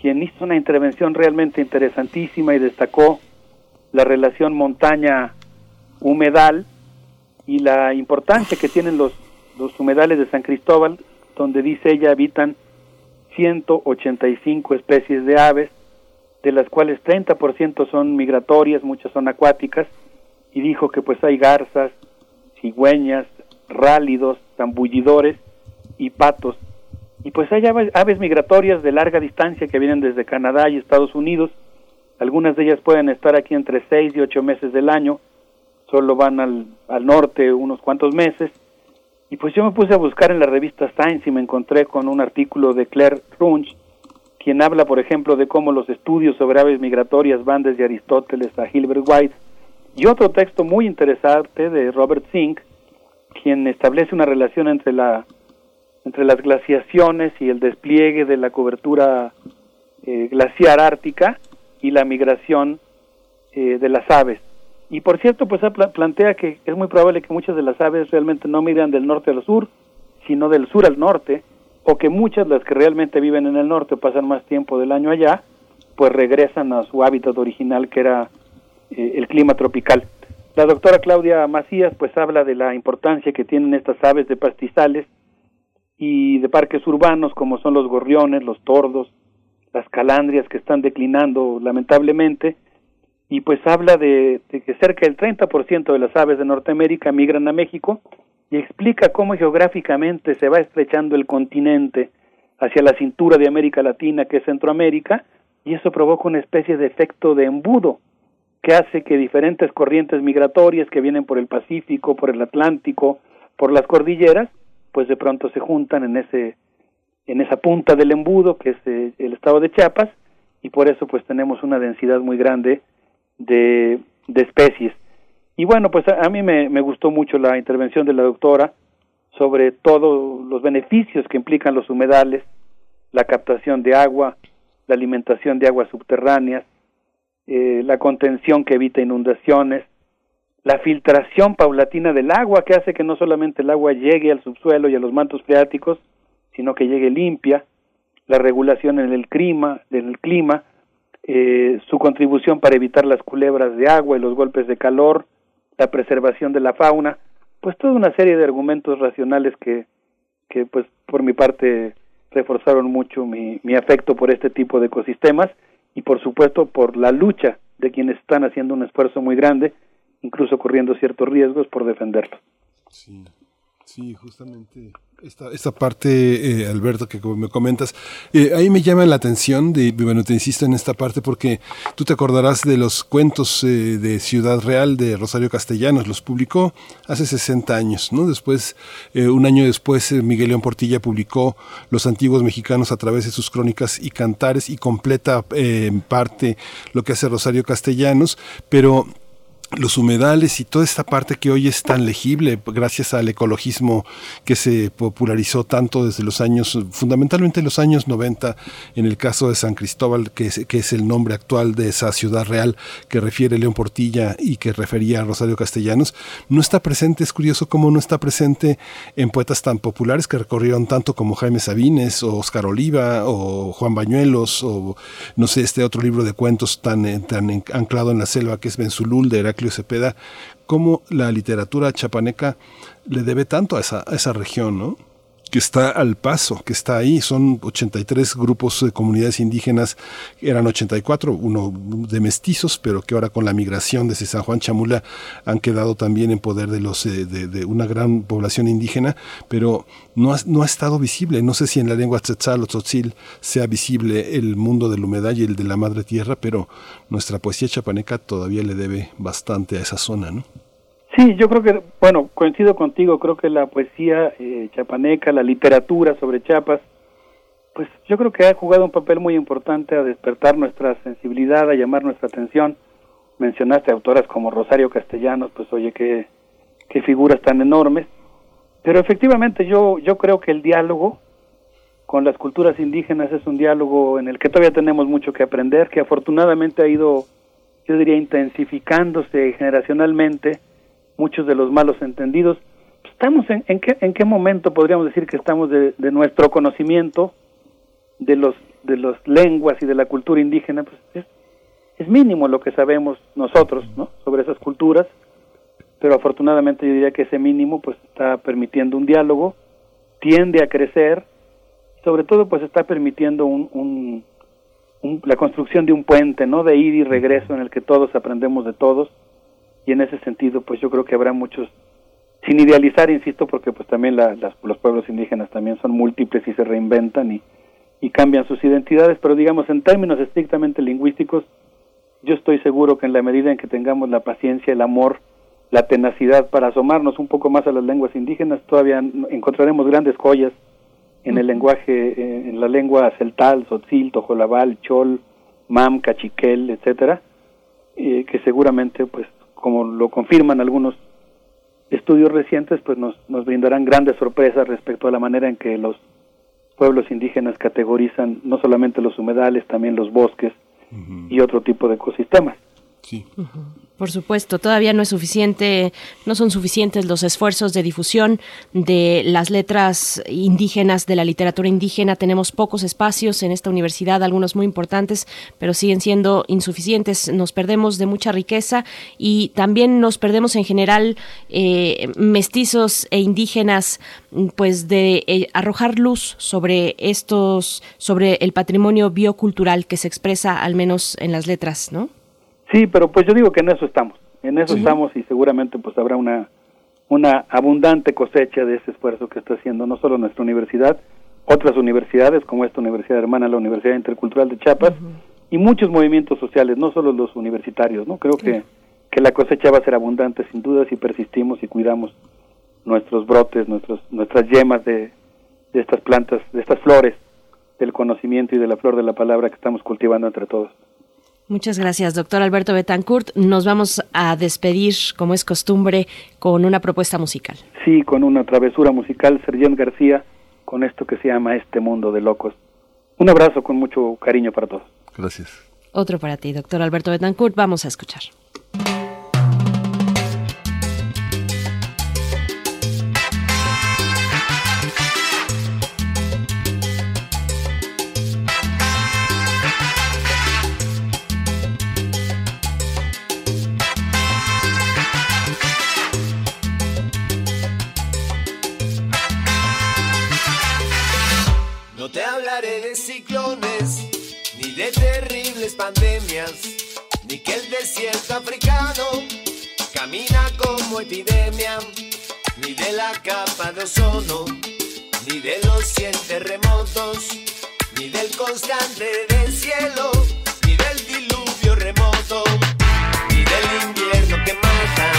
quien hizo una intervención realmente interesantísima y destacó la relación montaña-humedal y la importancia que tienen los, los humedales de San Cristóbal, donde dice ella habitan 185 especies de aves, de las cuales 30% son migratorias, muchas son acuáticas, y dijo que pues hay garzas, cigüeñas, rálidos, zambullidores y patos. Y pues hay aves migratorias de larga distancia que vienen desde Canadá y Estados Unidos. Algunas de ellas pueden estar aquí entre 6 y 8 meses del año, solo van al, al norte unos cuantos meses. Y pues yo me puse a buscar en la revista Science y me encontré con un artículo de Claire Runch, quien habla, por ejemplo, de cómo los estudios sobre aves migratorias van desde Aristóteles a Hilbert White, y otro texto muy interesante de Robert Zink, quien establece una relación entre la entre las glaciaciones y el despliegue de la cobertura eh, glaciar ártica y la migración eh, de las aves. Y por cierto, pues plantea que es muy probable que muchas de las aves realmente no migran del norte al sur, sino del sur al norte, o que muchas, las que realmente viven en el norte, pasan más tiempo del año allá, pues regresan a su hábitat original que era eh, el clima tropical. La doctora Claudia Macías pues habla de la importancia que tienen estas aves de pastizales y de parques urbanos como son los gorriones, los tordos, las calandrias que están declinando lamentablemente y pues habla de, de que cerca del 30% de las aves de Norteamérica migran a México y explica cómo geográficamente se va estrechando el continente hacia la cintura de América Latina, que es Centroamérica, y eso provoca una especie de efecto de embudo que hace que diferentes corrientes migratorias que vienen por el Pacífico, por el Atlántico, por las cordilleras, pues de pronto se juntan en ese en esa punta del embudo que es eh, el estado de Chiapas y por eso pues tenemos una densidad muy grande de, de especies. Y bueno, pues a, mí me, gustó mucho la intervención de la doctora sobre todos los beneficios que implican los humedales, la captación de agua, la alimentación de aguas subterráneas, eh, la contención que evita inundaciones, la filtración paulatina del agua que hace que no solamente el agua llegue al subsuelo y a los mantos freáticos, sino que llegue limpia, la regulación en el clima, en el clima, eh, su contribución para evitar las culebras de agua y los golpes de calor, la preservación de la fauna, pues toda una serie de argumentos racionales que, que pues por mi parte reforzaron mucho mi, mi afecto por este tipo de ecosistemas y por supuesto por la lucha de quienes están haciendo un esfuerzo muy grande, incluso corriendo ciertos riesgos por defenderlos. Sí, sí, justamente Esta, esta parte, eh, Alberto, que me comentas, eh, ahí me llama la atención, de, bueno, te insisto en esta parte porque tú te acordarás de los cuentos eh, de Ciudad Real de Rosario Castellanos, los publicó hace 60 años, ¿no? Después, un año después, Miguel León Portilla publicó Los Antiguos Mexicanos a través de sus crónicas y cantares y completa en parte lo que hace Rosario Castellanos, pero los humedales y toda esta parte que hoy es tan legible gracias al ecologismo que se popularizó tanto desde los años, fundamentalmente los años 90, en el caso de San Cristóbal, que es, que es el nombre actual de esa ciudad real que refiere León Portilla y que refería a Rosario Castellanos, no está presente, es curioso cómo no está presente en poetas tan populares que recorrieron tanto como Jaime Sabines o Oscar Oliva o Juan Bañuelos o no sé, este otro libro de cuentos tan, eh, tan anclado en la selva que es Benzulul de Cepeda, cómo la literatura chapaneca le debe tanto a esa, a esa región, ¿no? Que está al paso, que está ahí. Son 83 grupos de comunidades indígenas, eran 84, uno de mestizos, pero que ahora con la migración desde San Juan Chamula han quedado también en poder de, los, eh, de, una gran población indígena, pero no ha, no ha estado visible. No sé si en la lengua tzetzal o tzotzil sea visible el mundo del humedad y el de la madre tierra, pero nuestra poesía chapaneca todavía le debe bastante a esa zona, ¿no? Sí, yo creo que, bueno, coincido contigo, creo que la poesía eh, chapaneca, la literatura sobre Chiapas, pues yo creo que ha jugado un papel muy importante a despertar nuestra sensibilidad, a llamar nuestra atención. Mencionaste autoras como Rosario Castellanos, pues oye, qué, qué figuras tan enormes. Pero efectivamente yo, yo creo que el diálogo con las culturas indígenas es un diálogo en el que todavía tenemos mucho que aprender, que afortunadamente ha ido, yo diría, intensificándose generacionalmente muchos de los malos entendidos. Estamos en, en, qué, en qué momento podríamos decir que estamos de, nuestro conocimiento de los de las lenguas y de la cultura indígena, pues es, es mínimo lo que sabemos nosotros, ¿no? Sobre esas culturas, pero afortunadamente yo diría que ese mínimo pues está permitiendo un diálogo, tiende a crecer, sobre todo pues está permitiendo un, un, un, la construcción de un puente, ¿no? De ir y regreso en el que todos aprendemos de todos y en ese sentido pues yo creo que habrá muchos sin idealizar insisto porque pues también la, los pueblos indígenas también son múltiples y se reinventan y, y cambian sus identidades pero digamos en términos estrictamente lingüísticos yo estoy seguro que en la medida en que tengamos la paciencia el amor la tenacidad para asomarnos un poco más a las lenguas indígenas todavía encontraremos grandes joyas en el lenguaje eh, en la lengua celtal sotzil tojolabal chol mam cachiquel etcétera eh, que seguramente pues como lo confirman algunos estudios recientes, pues nos, nos brindarán grandes sorpresas respecto a la manera en que los pueblos indígenas categorizan no solamente los humedales, también los bosques y otro tipo de ecosistemas. Por supuesto, todavía no es suficiente, no son suficientes los esfuerzos de difusión de las letras indígenas, de la literatura indígena. Tenemos pocos espacios en esta universidad, algunos muy importantes, pero siguen siendo insuficientes. Nos perdemos de mucha riqueza y también nos perdemos en general eh, mestizos e indígenas, pues de eh, arrojar luz sobre estos, sobre el patrimonio biocultural que se expresa al menos en las letras, ¿no? Sí, pero pues yo digo que en eso estamos, en eso estamos y seguramente pues habrá una, una abundante cosecha de ese esfuerzo que está haciendo no solo nuestra universidad, otras universidades como esta universidad hermana, la Universidad Intercultural de Chiapas, y muchos movimientos sociales, no solo los universitarios, ¿no? Creo que, que la cosecha va a ser abundante sin duda si persistimos y cuidamos nuestros brotes, nuestros, nuestras yemas de, de estas plantas, de estas flores del conocimiento y de la flor de la palabra que estamos cultivando entre todos. Muchas gracias, doctor Alberto Betancourt. Nos vamos a despedir, como es costumbre, con una propuesta musical. Sí, con una travesura musical, Sergio García, con esto que se llama Este Mundo de Locos. Un abrazo con mucho cariño para todos. Gracias. Otro para ti, doctor Alberto Betancourt. Vamos a escuchar. Pandemias, ni que el desierto africano camina como epidemia, ni de la capa de ozono, ni de los cien terremotos, ni del constante del cielo, ni del diluvio remoto, ni del invierno que mata,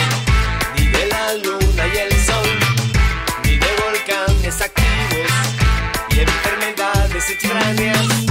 ni de la luna y el sol, ni de volcanes activos y enfermedades extrañas.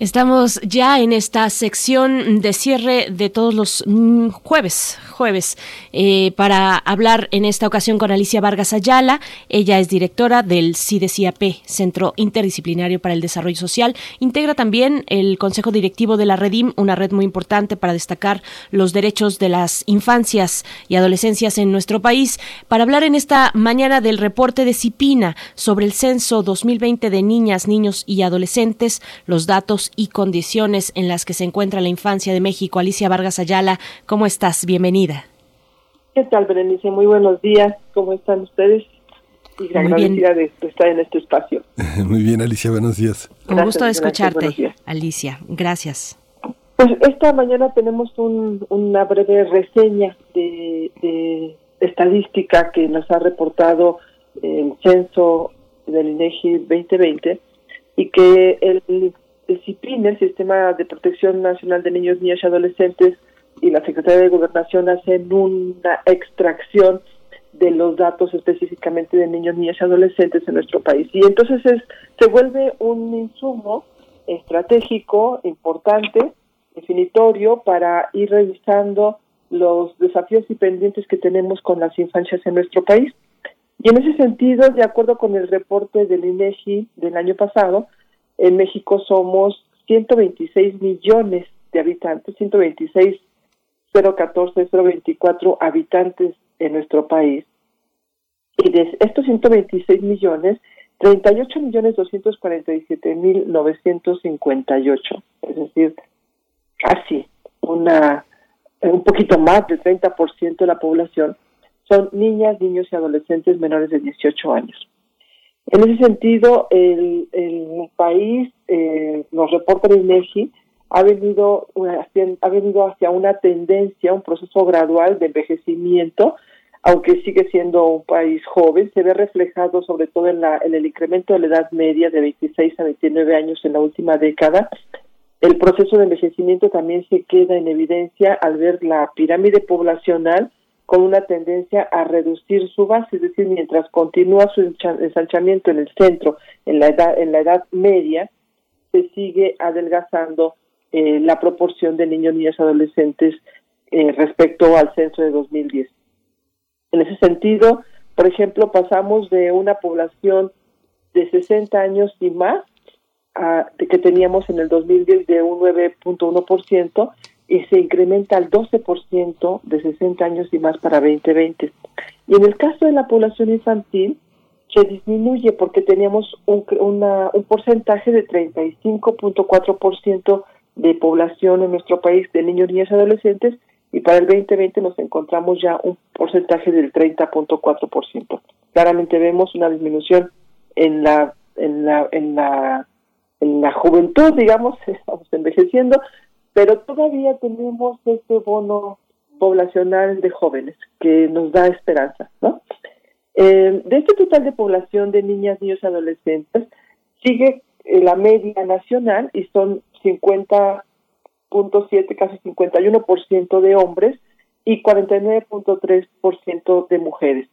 Estamos ya en esta sección de cierre de todos los mm, jueves, jueves, eh, para hablar en esta ocasión con Alicia Vargas Ayala. Ella es directora del CIDESIAP, Centro Interdisciplinario para el Desarrollo Social. Integra también el Consejo Directivo de la Redim, una red muy importante para destacar los derechos de las infancias y adolescencias en nuestro país. Para hablar en esta mañana del reporte de CIPINA sobre el censo 2020 de niñas, niños y adolescentes, los datos y condiciones en las que se encuentra la infancia de México. Alicia Vargas Ayala, ¿cómo estás? Bienvenida. ¿Qué tal, Berenice? Muy buenos días. ¿Cómo están ustedes? Y Muy agradecida de estar en este espacio. [LAUGHS] Muy bien, Alicia, buenos días. Un Gracias, gusto de gracias, escucharte, días. Alicia. Gracias. Pues esta mañana tenemos un- una breve reseña de, de estadística que nos ha reportado el censo del INEGI 2020 y que el, el CIPIN, el Sistema de Protección Nacional de Niños, Niñas y Adolescentes, y la Secretaría de Gobernación hacen una extracción de los datos específicamente de niños, niñas y adolescentes en nuestro país. Y entonces es, se vuelve un insumo estratégico, importante, definitorio para ir revisando los desafíos y pendientes que tenemos con las infancias en nuestro país. Y en ese sentido, de acuerdo con el reporte del INEGI del año pasado, en México somos 126 millones de habitantes, 126 014 024 habitantes en nuestro país. Y de estos 126 millones, 38 millones 247 mil 958, es decir, casi una un poquito más del 30% de la población son niñas, niños y adolescentes menores de 18 años. En ese sentido, el, el país, eh, nos reporta el INEGI, ha venido, hacia, ha venido hacia una tendencia, un proceso gradual de envejecimiento, aunque sigue siendo un país joven, se ve reflejado sobre todo en, la, en el incremento de la edad media de 26 a 29 años en la última década. El proceso de envejecimiento también se queda en evidencia al ver la pirámide poblacional con una tendencia a reducir su base, es decir, mientras continúa su ensanchamiento en el centro, en la edad, en la edad media, se sigue adelgazando eh, la proporción de niños, niñas adolescentes eh, respecto al censo de 2010. En ese sentido, por ejemplo, pasamos de una población de 60 años y más a, que teníamos en el 2010 de un 9.1% y se incrementa al 12% de 60 años y más para 2020. Y en el caso de la población infantil, se disminuye porque teníamos un, una, un porcentaje de 35.4% de población en nuestro país de niños, niñas y adolescentes y para el 2020 nos encontramos ya un porcentaje del 30.4%. Claramente vemos una disminución en la en la en la en la juventud, digamos, [LAUGHS] estamos envejeciendo, pero todavía tenemos este bono poblacional de jóvenes que nos da esperanza, ¿no? Eh, de este total de población de niñas, niños y adolescentes, sigue eh, la media nacional y son 50.7, casi 51% de hombres y 49.3% de mujeres.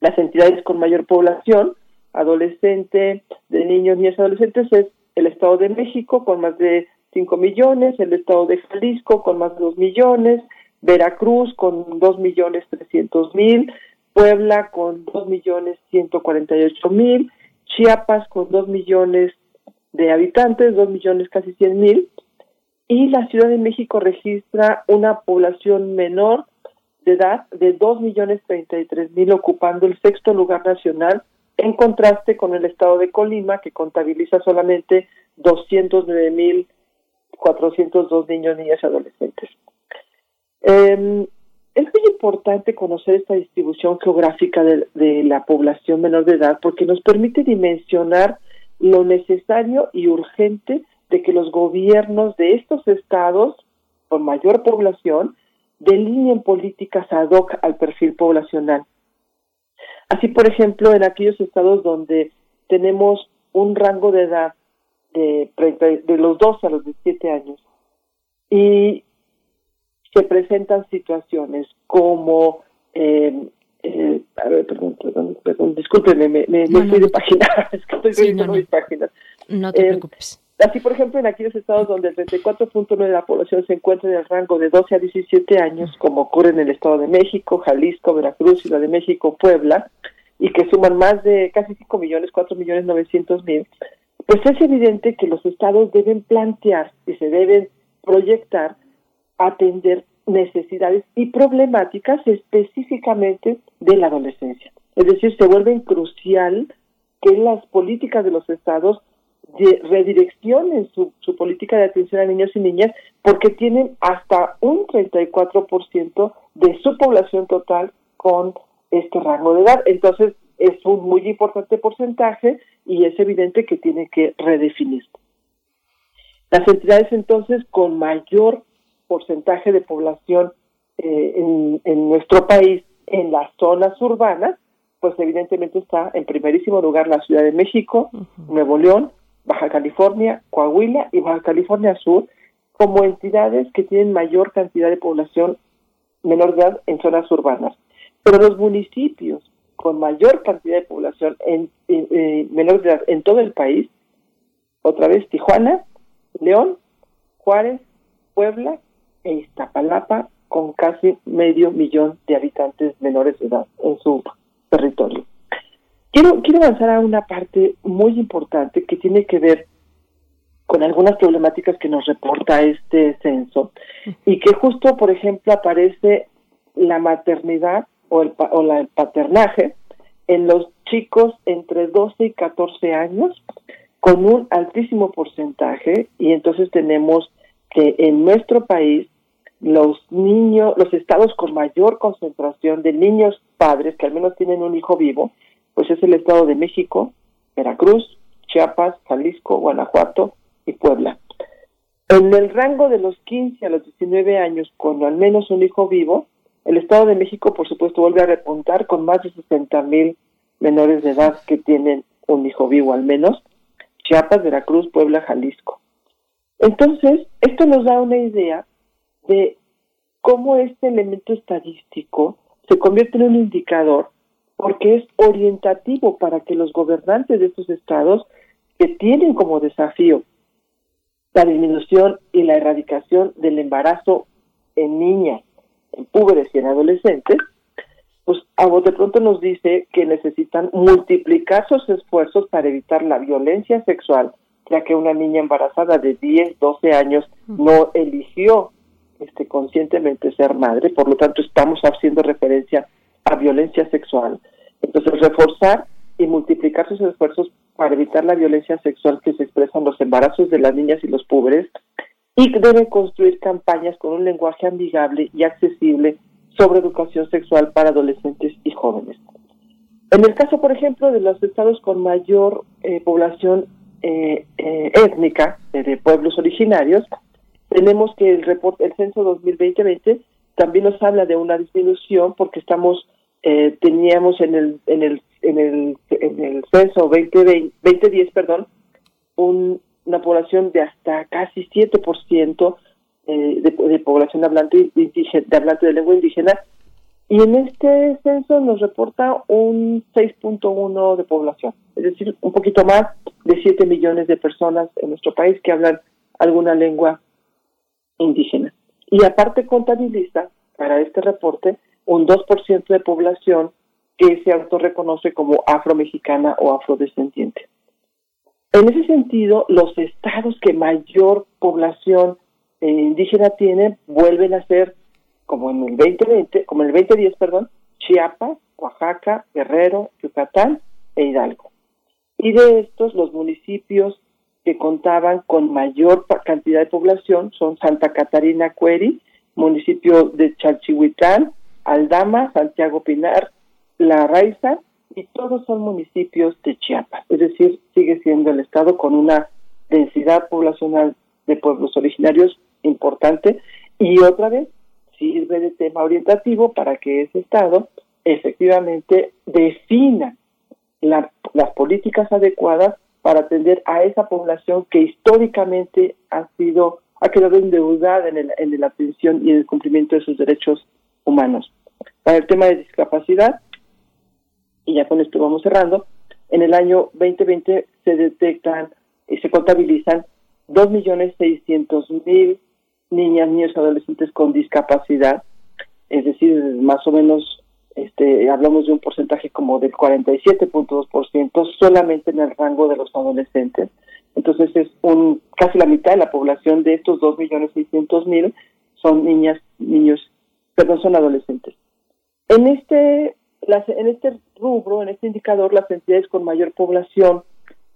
Las entidades con mayor población adolescente, de niños, niñas y adolescentes es el Estado de México con más de 5 millones, el Estado de Jalisco con más de 2 millones, Veracruz con 2 millones 300 mil, Puebla con 2 millones 148 mil, Chiapas con 2 millones de habitantes, 2 millones casi 100 mil, y la Ciudad de México registra una población menor de edad de 2 millones 33 mil, ocupando el sexto lugar nacional, en contraste con el estado de Colima, que contabiliza solamente 209 mil 402 niños, niñas y adolescentes. Eh, es muy importante conocer esta distribución geográfica de, de, la población menor de edad porque nos permite dimensionar lo necesario y urgente de que los gobiernos de estos estados con mayor población delineen políticas ad hoc al perfil poblacional. Así, por ejemplo, en aquellos estados donde tenemos un rango de edad de, de los 12 a los 17 años y se presentan situaciones como eh, eh, a ver, perdón, perdón, perdón discúlpenme, me, me, no, me fui no, de página, [LAUGHS] es que estoy sí, viendo no, mis páginas. No te eh, preocupes. Así, por ejemplo, en aquellos estados donde el 34.9 de la población se encuentra en el rango de 12 a 17 años, como ocurre en el Estado de México, Jalisco, Veracruz, Ciudad de México, Puebla, y que suman más de casi 5 millones, 4 millones 900 mil, pues es evidente que los estados deben plantear y se deben proyectar atender necesidades y problemáticas específicamente de la adolescencia. Es decir, se vuelve crucial que las políticas de los estados de redireccionen su, su política de atención a niños y niñas porque tienen hasta un 34% de su población total con este rango de edad. Entonces, es un muy importante porcentaje y es evidente que tiene que redefinir. Las entidades entonces con mayor porcentaje de población eh, en, en, nuestro país en las zonas urbanas, pues evidentemente está en primerísimo lugar la Ciudad de México, uh -huh. Nuevo León, Baja California, Coahuila y Baja California Sur como entidades que tienen mayor cantidad de población menor de edad en zonas urbanas. Pero los municipios con mayor cantidad de población en, en, en menor de edad en todo el país, otra vez Tijuana, León, Juárez, Puebla e Iztapalapa con casi medio millón de habitantes menores de edad en su territorio. Quiero, quiero avanzar a una parte muy importante que tiene que ver con algunas problemáticas que nos reporta este censo y que justo, por ejemplo, aparece la maternidad o el, o la, el paternaje en los chicos entre 12 y 14 años con un altísimo porcentaje y entonces tenemos que en nuestro país los niños, los estados con mayor concentración de niños padres que al menos tienen un hijo vivo, pues es el estado de México, Veracruz, Chiapas, Jalisco, Guanajuato y Puebla. En el rango de los 15 a los 19 años con al menos un hijo vivo, el Estado de México, por supuesto, vuelve a repuntar con más de 60 mil menores de edad que tienen un hijo vivo al menos, Chiapas, Veracruz, Puebla, Jalisco. Entonces, esto nos da una idea de cómo este elemento estadístico se convierte en un indicador porque es orientativo para que los gobernantes de estos estados que tienen como desafío la disminución y la erradicación del embarazo en niñas, en púberes y en adolescentes, pues a vos de pronto nos dice que necesitan multiplicar sus esfuerzos para evitar la violencia sexual, ya que una niña embarazada de 10, 12 años no eligió este, conscientemente ser madre, por lo tanto estamos haciendo referencia a violencia sexual. Entonces, reforzar y multiplicar sus esfuerzos para evitar la violencia sexual que se expresa en los embarazos de las niñas y los pobres y debe construir campañas con un lenguaje amigable y accesible sobre educación sexual para adolescentes y jóvenes. En el caso, por ejemplo, de los estados con mayor eh, población eh, eh, étnica, de pueblos originarios, tenemos que el reporte, el censo 2020 también nos habla de una disminución porque estamos teníamos en el en el en el en el censo 2020, 2010 perdón un, una población de hasta casi 7% eh, de, de población hablante de hablante de lengua indígena y en este censo nos reporta un 6.1 de población, es decir, un poquito más de 7 millones de personas en nuestro país que hablan alguna lengua indígena. Y aparte contabiliza para este reporte un 2% de población que se autorreconoce como afromexicana o afrodescendiente. En ese sentido, los estados que mayor población eh, indígena tienen vuelven a ser, como en el 2020, como el 2010, perdón, Chiapas, Oaxaca, Guerrero, Yucatán e Hidalgo. Y de estos, los municipios que contaban con mayor cantidad de población son Santa Catarina Cueri, municipio de Chalchihuitán, Aldama, Santiago Pinar, La Raiza, y todos son municipios de Chiapas, es decir, sigue siendo el estado con una densidad poblacional de pueblos originarios importante y otra vez sirve de tema orientativo para que ese estado efectivamente defina las políticas adecuadas para atender a esa población que históricamente ha sido ha quedado endeudada en, el, en la atención y en el cumplimiento de sus derechos humanos. Para el tema de discapacidad, y ya con esto vamos cerrando, en el año 2020 se detectan y se contabilizan 2.600.000 niñas, niños y adolescentes con discapacidad, es decir, más o menos este, hablamos de un porcentaje como del 47.2% solamente en el rango de los adolescentes. Entonces es un casi la mitad de la población de estos 2.600.000 son niñas, niños, perdón, son adolescentes. En este las, en este rubro, en este indicador, las entidades con mayor población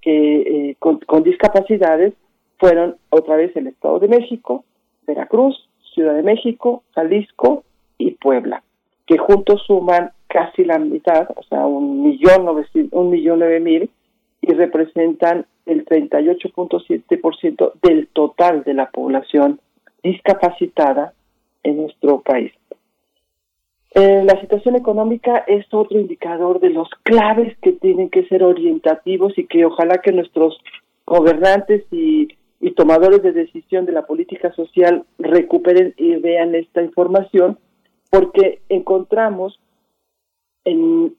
que eh, con, con, discapacidades fueron otra vez el Estado de México, Veracruz, Ciudad de México, Jalisco y Puebla, que juntos suman casi la mitad, o sea, un millón, un millón nueve mil, y representan el 38.7% del total de la población discapacitada en nuestro país. Eh, la situación económica es otro indicador de los claves que tienen que ser orientativos y que ojalá que nuestros gobernantes y, tomadores de decisión de la política social recuperen y vean esta información, porque encontramos en,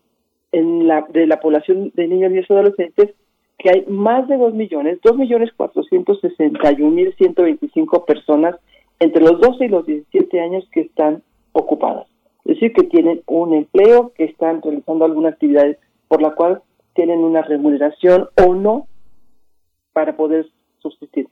la, de la población de niños y adolescentes que hay más de 2 millones, 2 millones 461 mil 125 personas entre los 12 y los 17 años que están ocupadas. Es decir, que tienen un empleo, que están realizando alguna actividad por la cual tienen una remuneración o no para poder subsistir.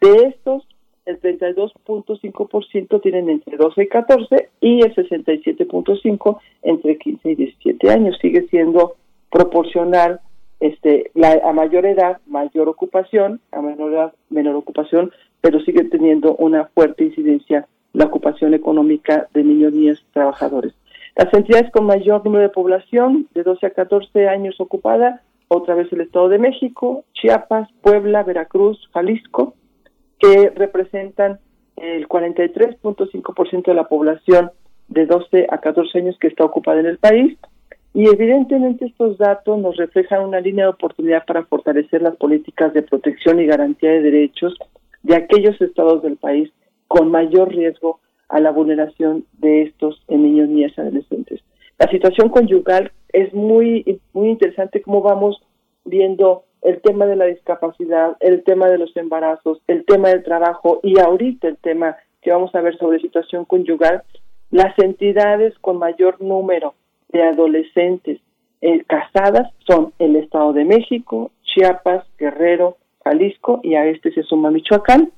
De estos, el 32.5% tienen entre 12 y 14 y el 67.5 entre 15 y 17 años. Sigue siendo proporcional este, la, a mayor edad, mayor ocupación, a menor edad, menor ocupación, pero sigue teniendo una fuerte incidencia la ocupación económica de niños, niñas trabajadores. Las entidades con mayor número de población, de 12 a 14 años ocupada, otra vez el Estado de México, Chiapas, Puebla, Veracruz, Jalisco, que representan el 43.5% de la población de 12 a 14 años que está ocupada en el país. Y evidentemente estos datos nos reflejan una línea de oportunidad para fortalecer las políticas de protección y garantía de derechos de aquellos estados del país con mayor riesgo a la vulneración de estos niños, niñas adolescentes. La situación conyugal es muy, muy interesante cómo vamos viendo el tema de la discapacidad, el tema de los embarazos, el tema del trabajo y ahorita el tema que vamos a ver sobre situación conyugal, las entidades con mayor número de adolescentes eh, casadas son el Estado de México, Chiapas, Guerrero, Jalisco y a este se suma Michoacán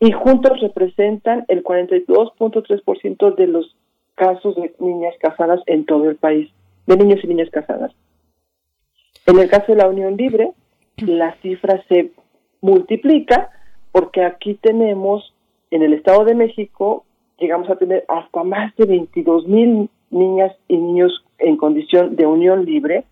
y juntos representan el 42.3% de los casos de niñas casadas en todo el país, de niños y niñas casadas. En el caso de la Unión Libre, la cifra se multiplica porque aquí tenemos, en el Estado de México, llegamos a tener hasta más de 22 mil niñas y niños en condición de unión libre.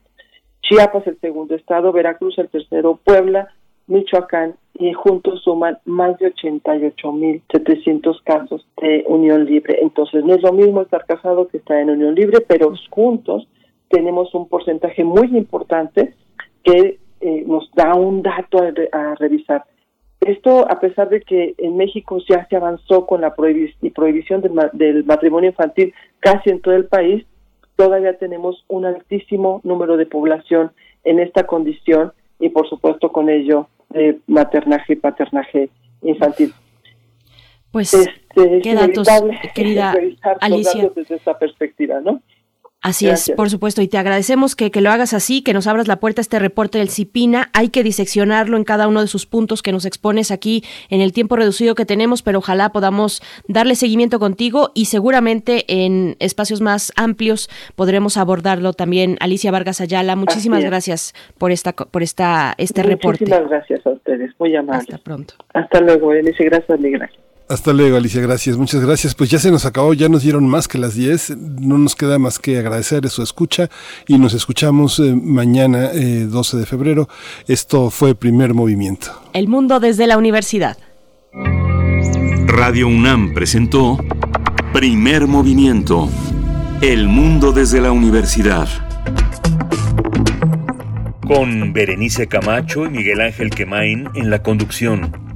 Chiapas el segundo estado, Veracruz el tercero, Puebla Michoacán y juntos suman más de 88.700 casos de unión libre. Entonces no es lo mismo estar casado que estar en unión libre, pero juntos tenemos un porcentaje muy importante que eh, nos da un dato a, revisar. Esto a pesar de que en México ya se avanzó con la prohibición del, del matrimonio infantil casi en todo el país, todavía tenemos un altísimo número de población en esta condición y por supuesto con ello de maternaje y paternaje infantil. Pues, este, qué datos, querida [LAUGHS] Alicia. desde esa perspectiva, ¿no? Así es, por supuesto, y te agradecemos que, que, lo hagas así, que nos abras la puerta a este reporte del CIPINA. Hay que diseccionarlo en cada uno de sus puntos que nos expones aquí en el tiempo reducido que tenemos, pero ojalá podamos darle seguimiento contigo y seguramente en espacios más amplios podremos abordarlo también. Alicia Vargas Ayala, muchísimas gracias por esta por esta este reporte. Muchísimas gracias a ustedes, muy amables. Hasta pronto. Hasta luego, Alicia, gracias, Miguel. Hasta luego, Alicia, gracias, muchas gracias. Pues ya se nos acabó, ya nos dieron más que las 10, no nos queda más que agradecer su escucha y nos escuchamos eh, mañana, eh, 12 de febrero. Esto fue Primer Movimiento. El mundo desde la universidad. Radio UNAM presentó Primer Movimiento. El mundo desde la universidad. Con Berenice Camacho y Miguel Ángel Quemain en la conducción.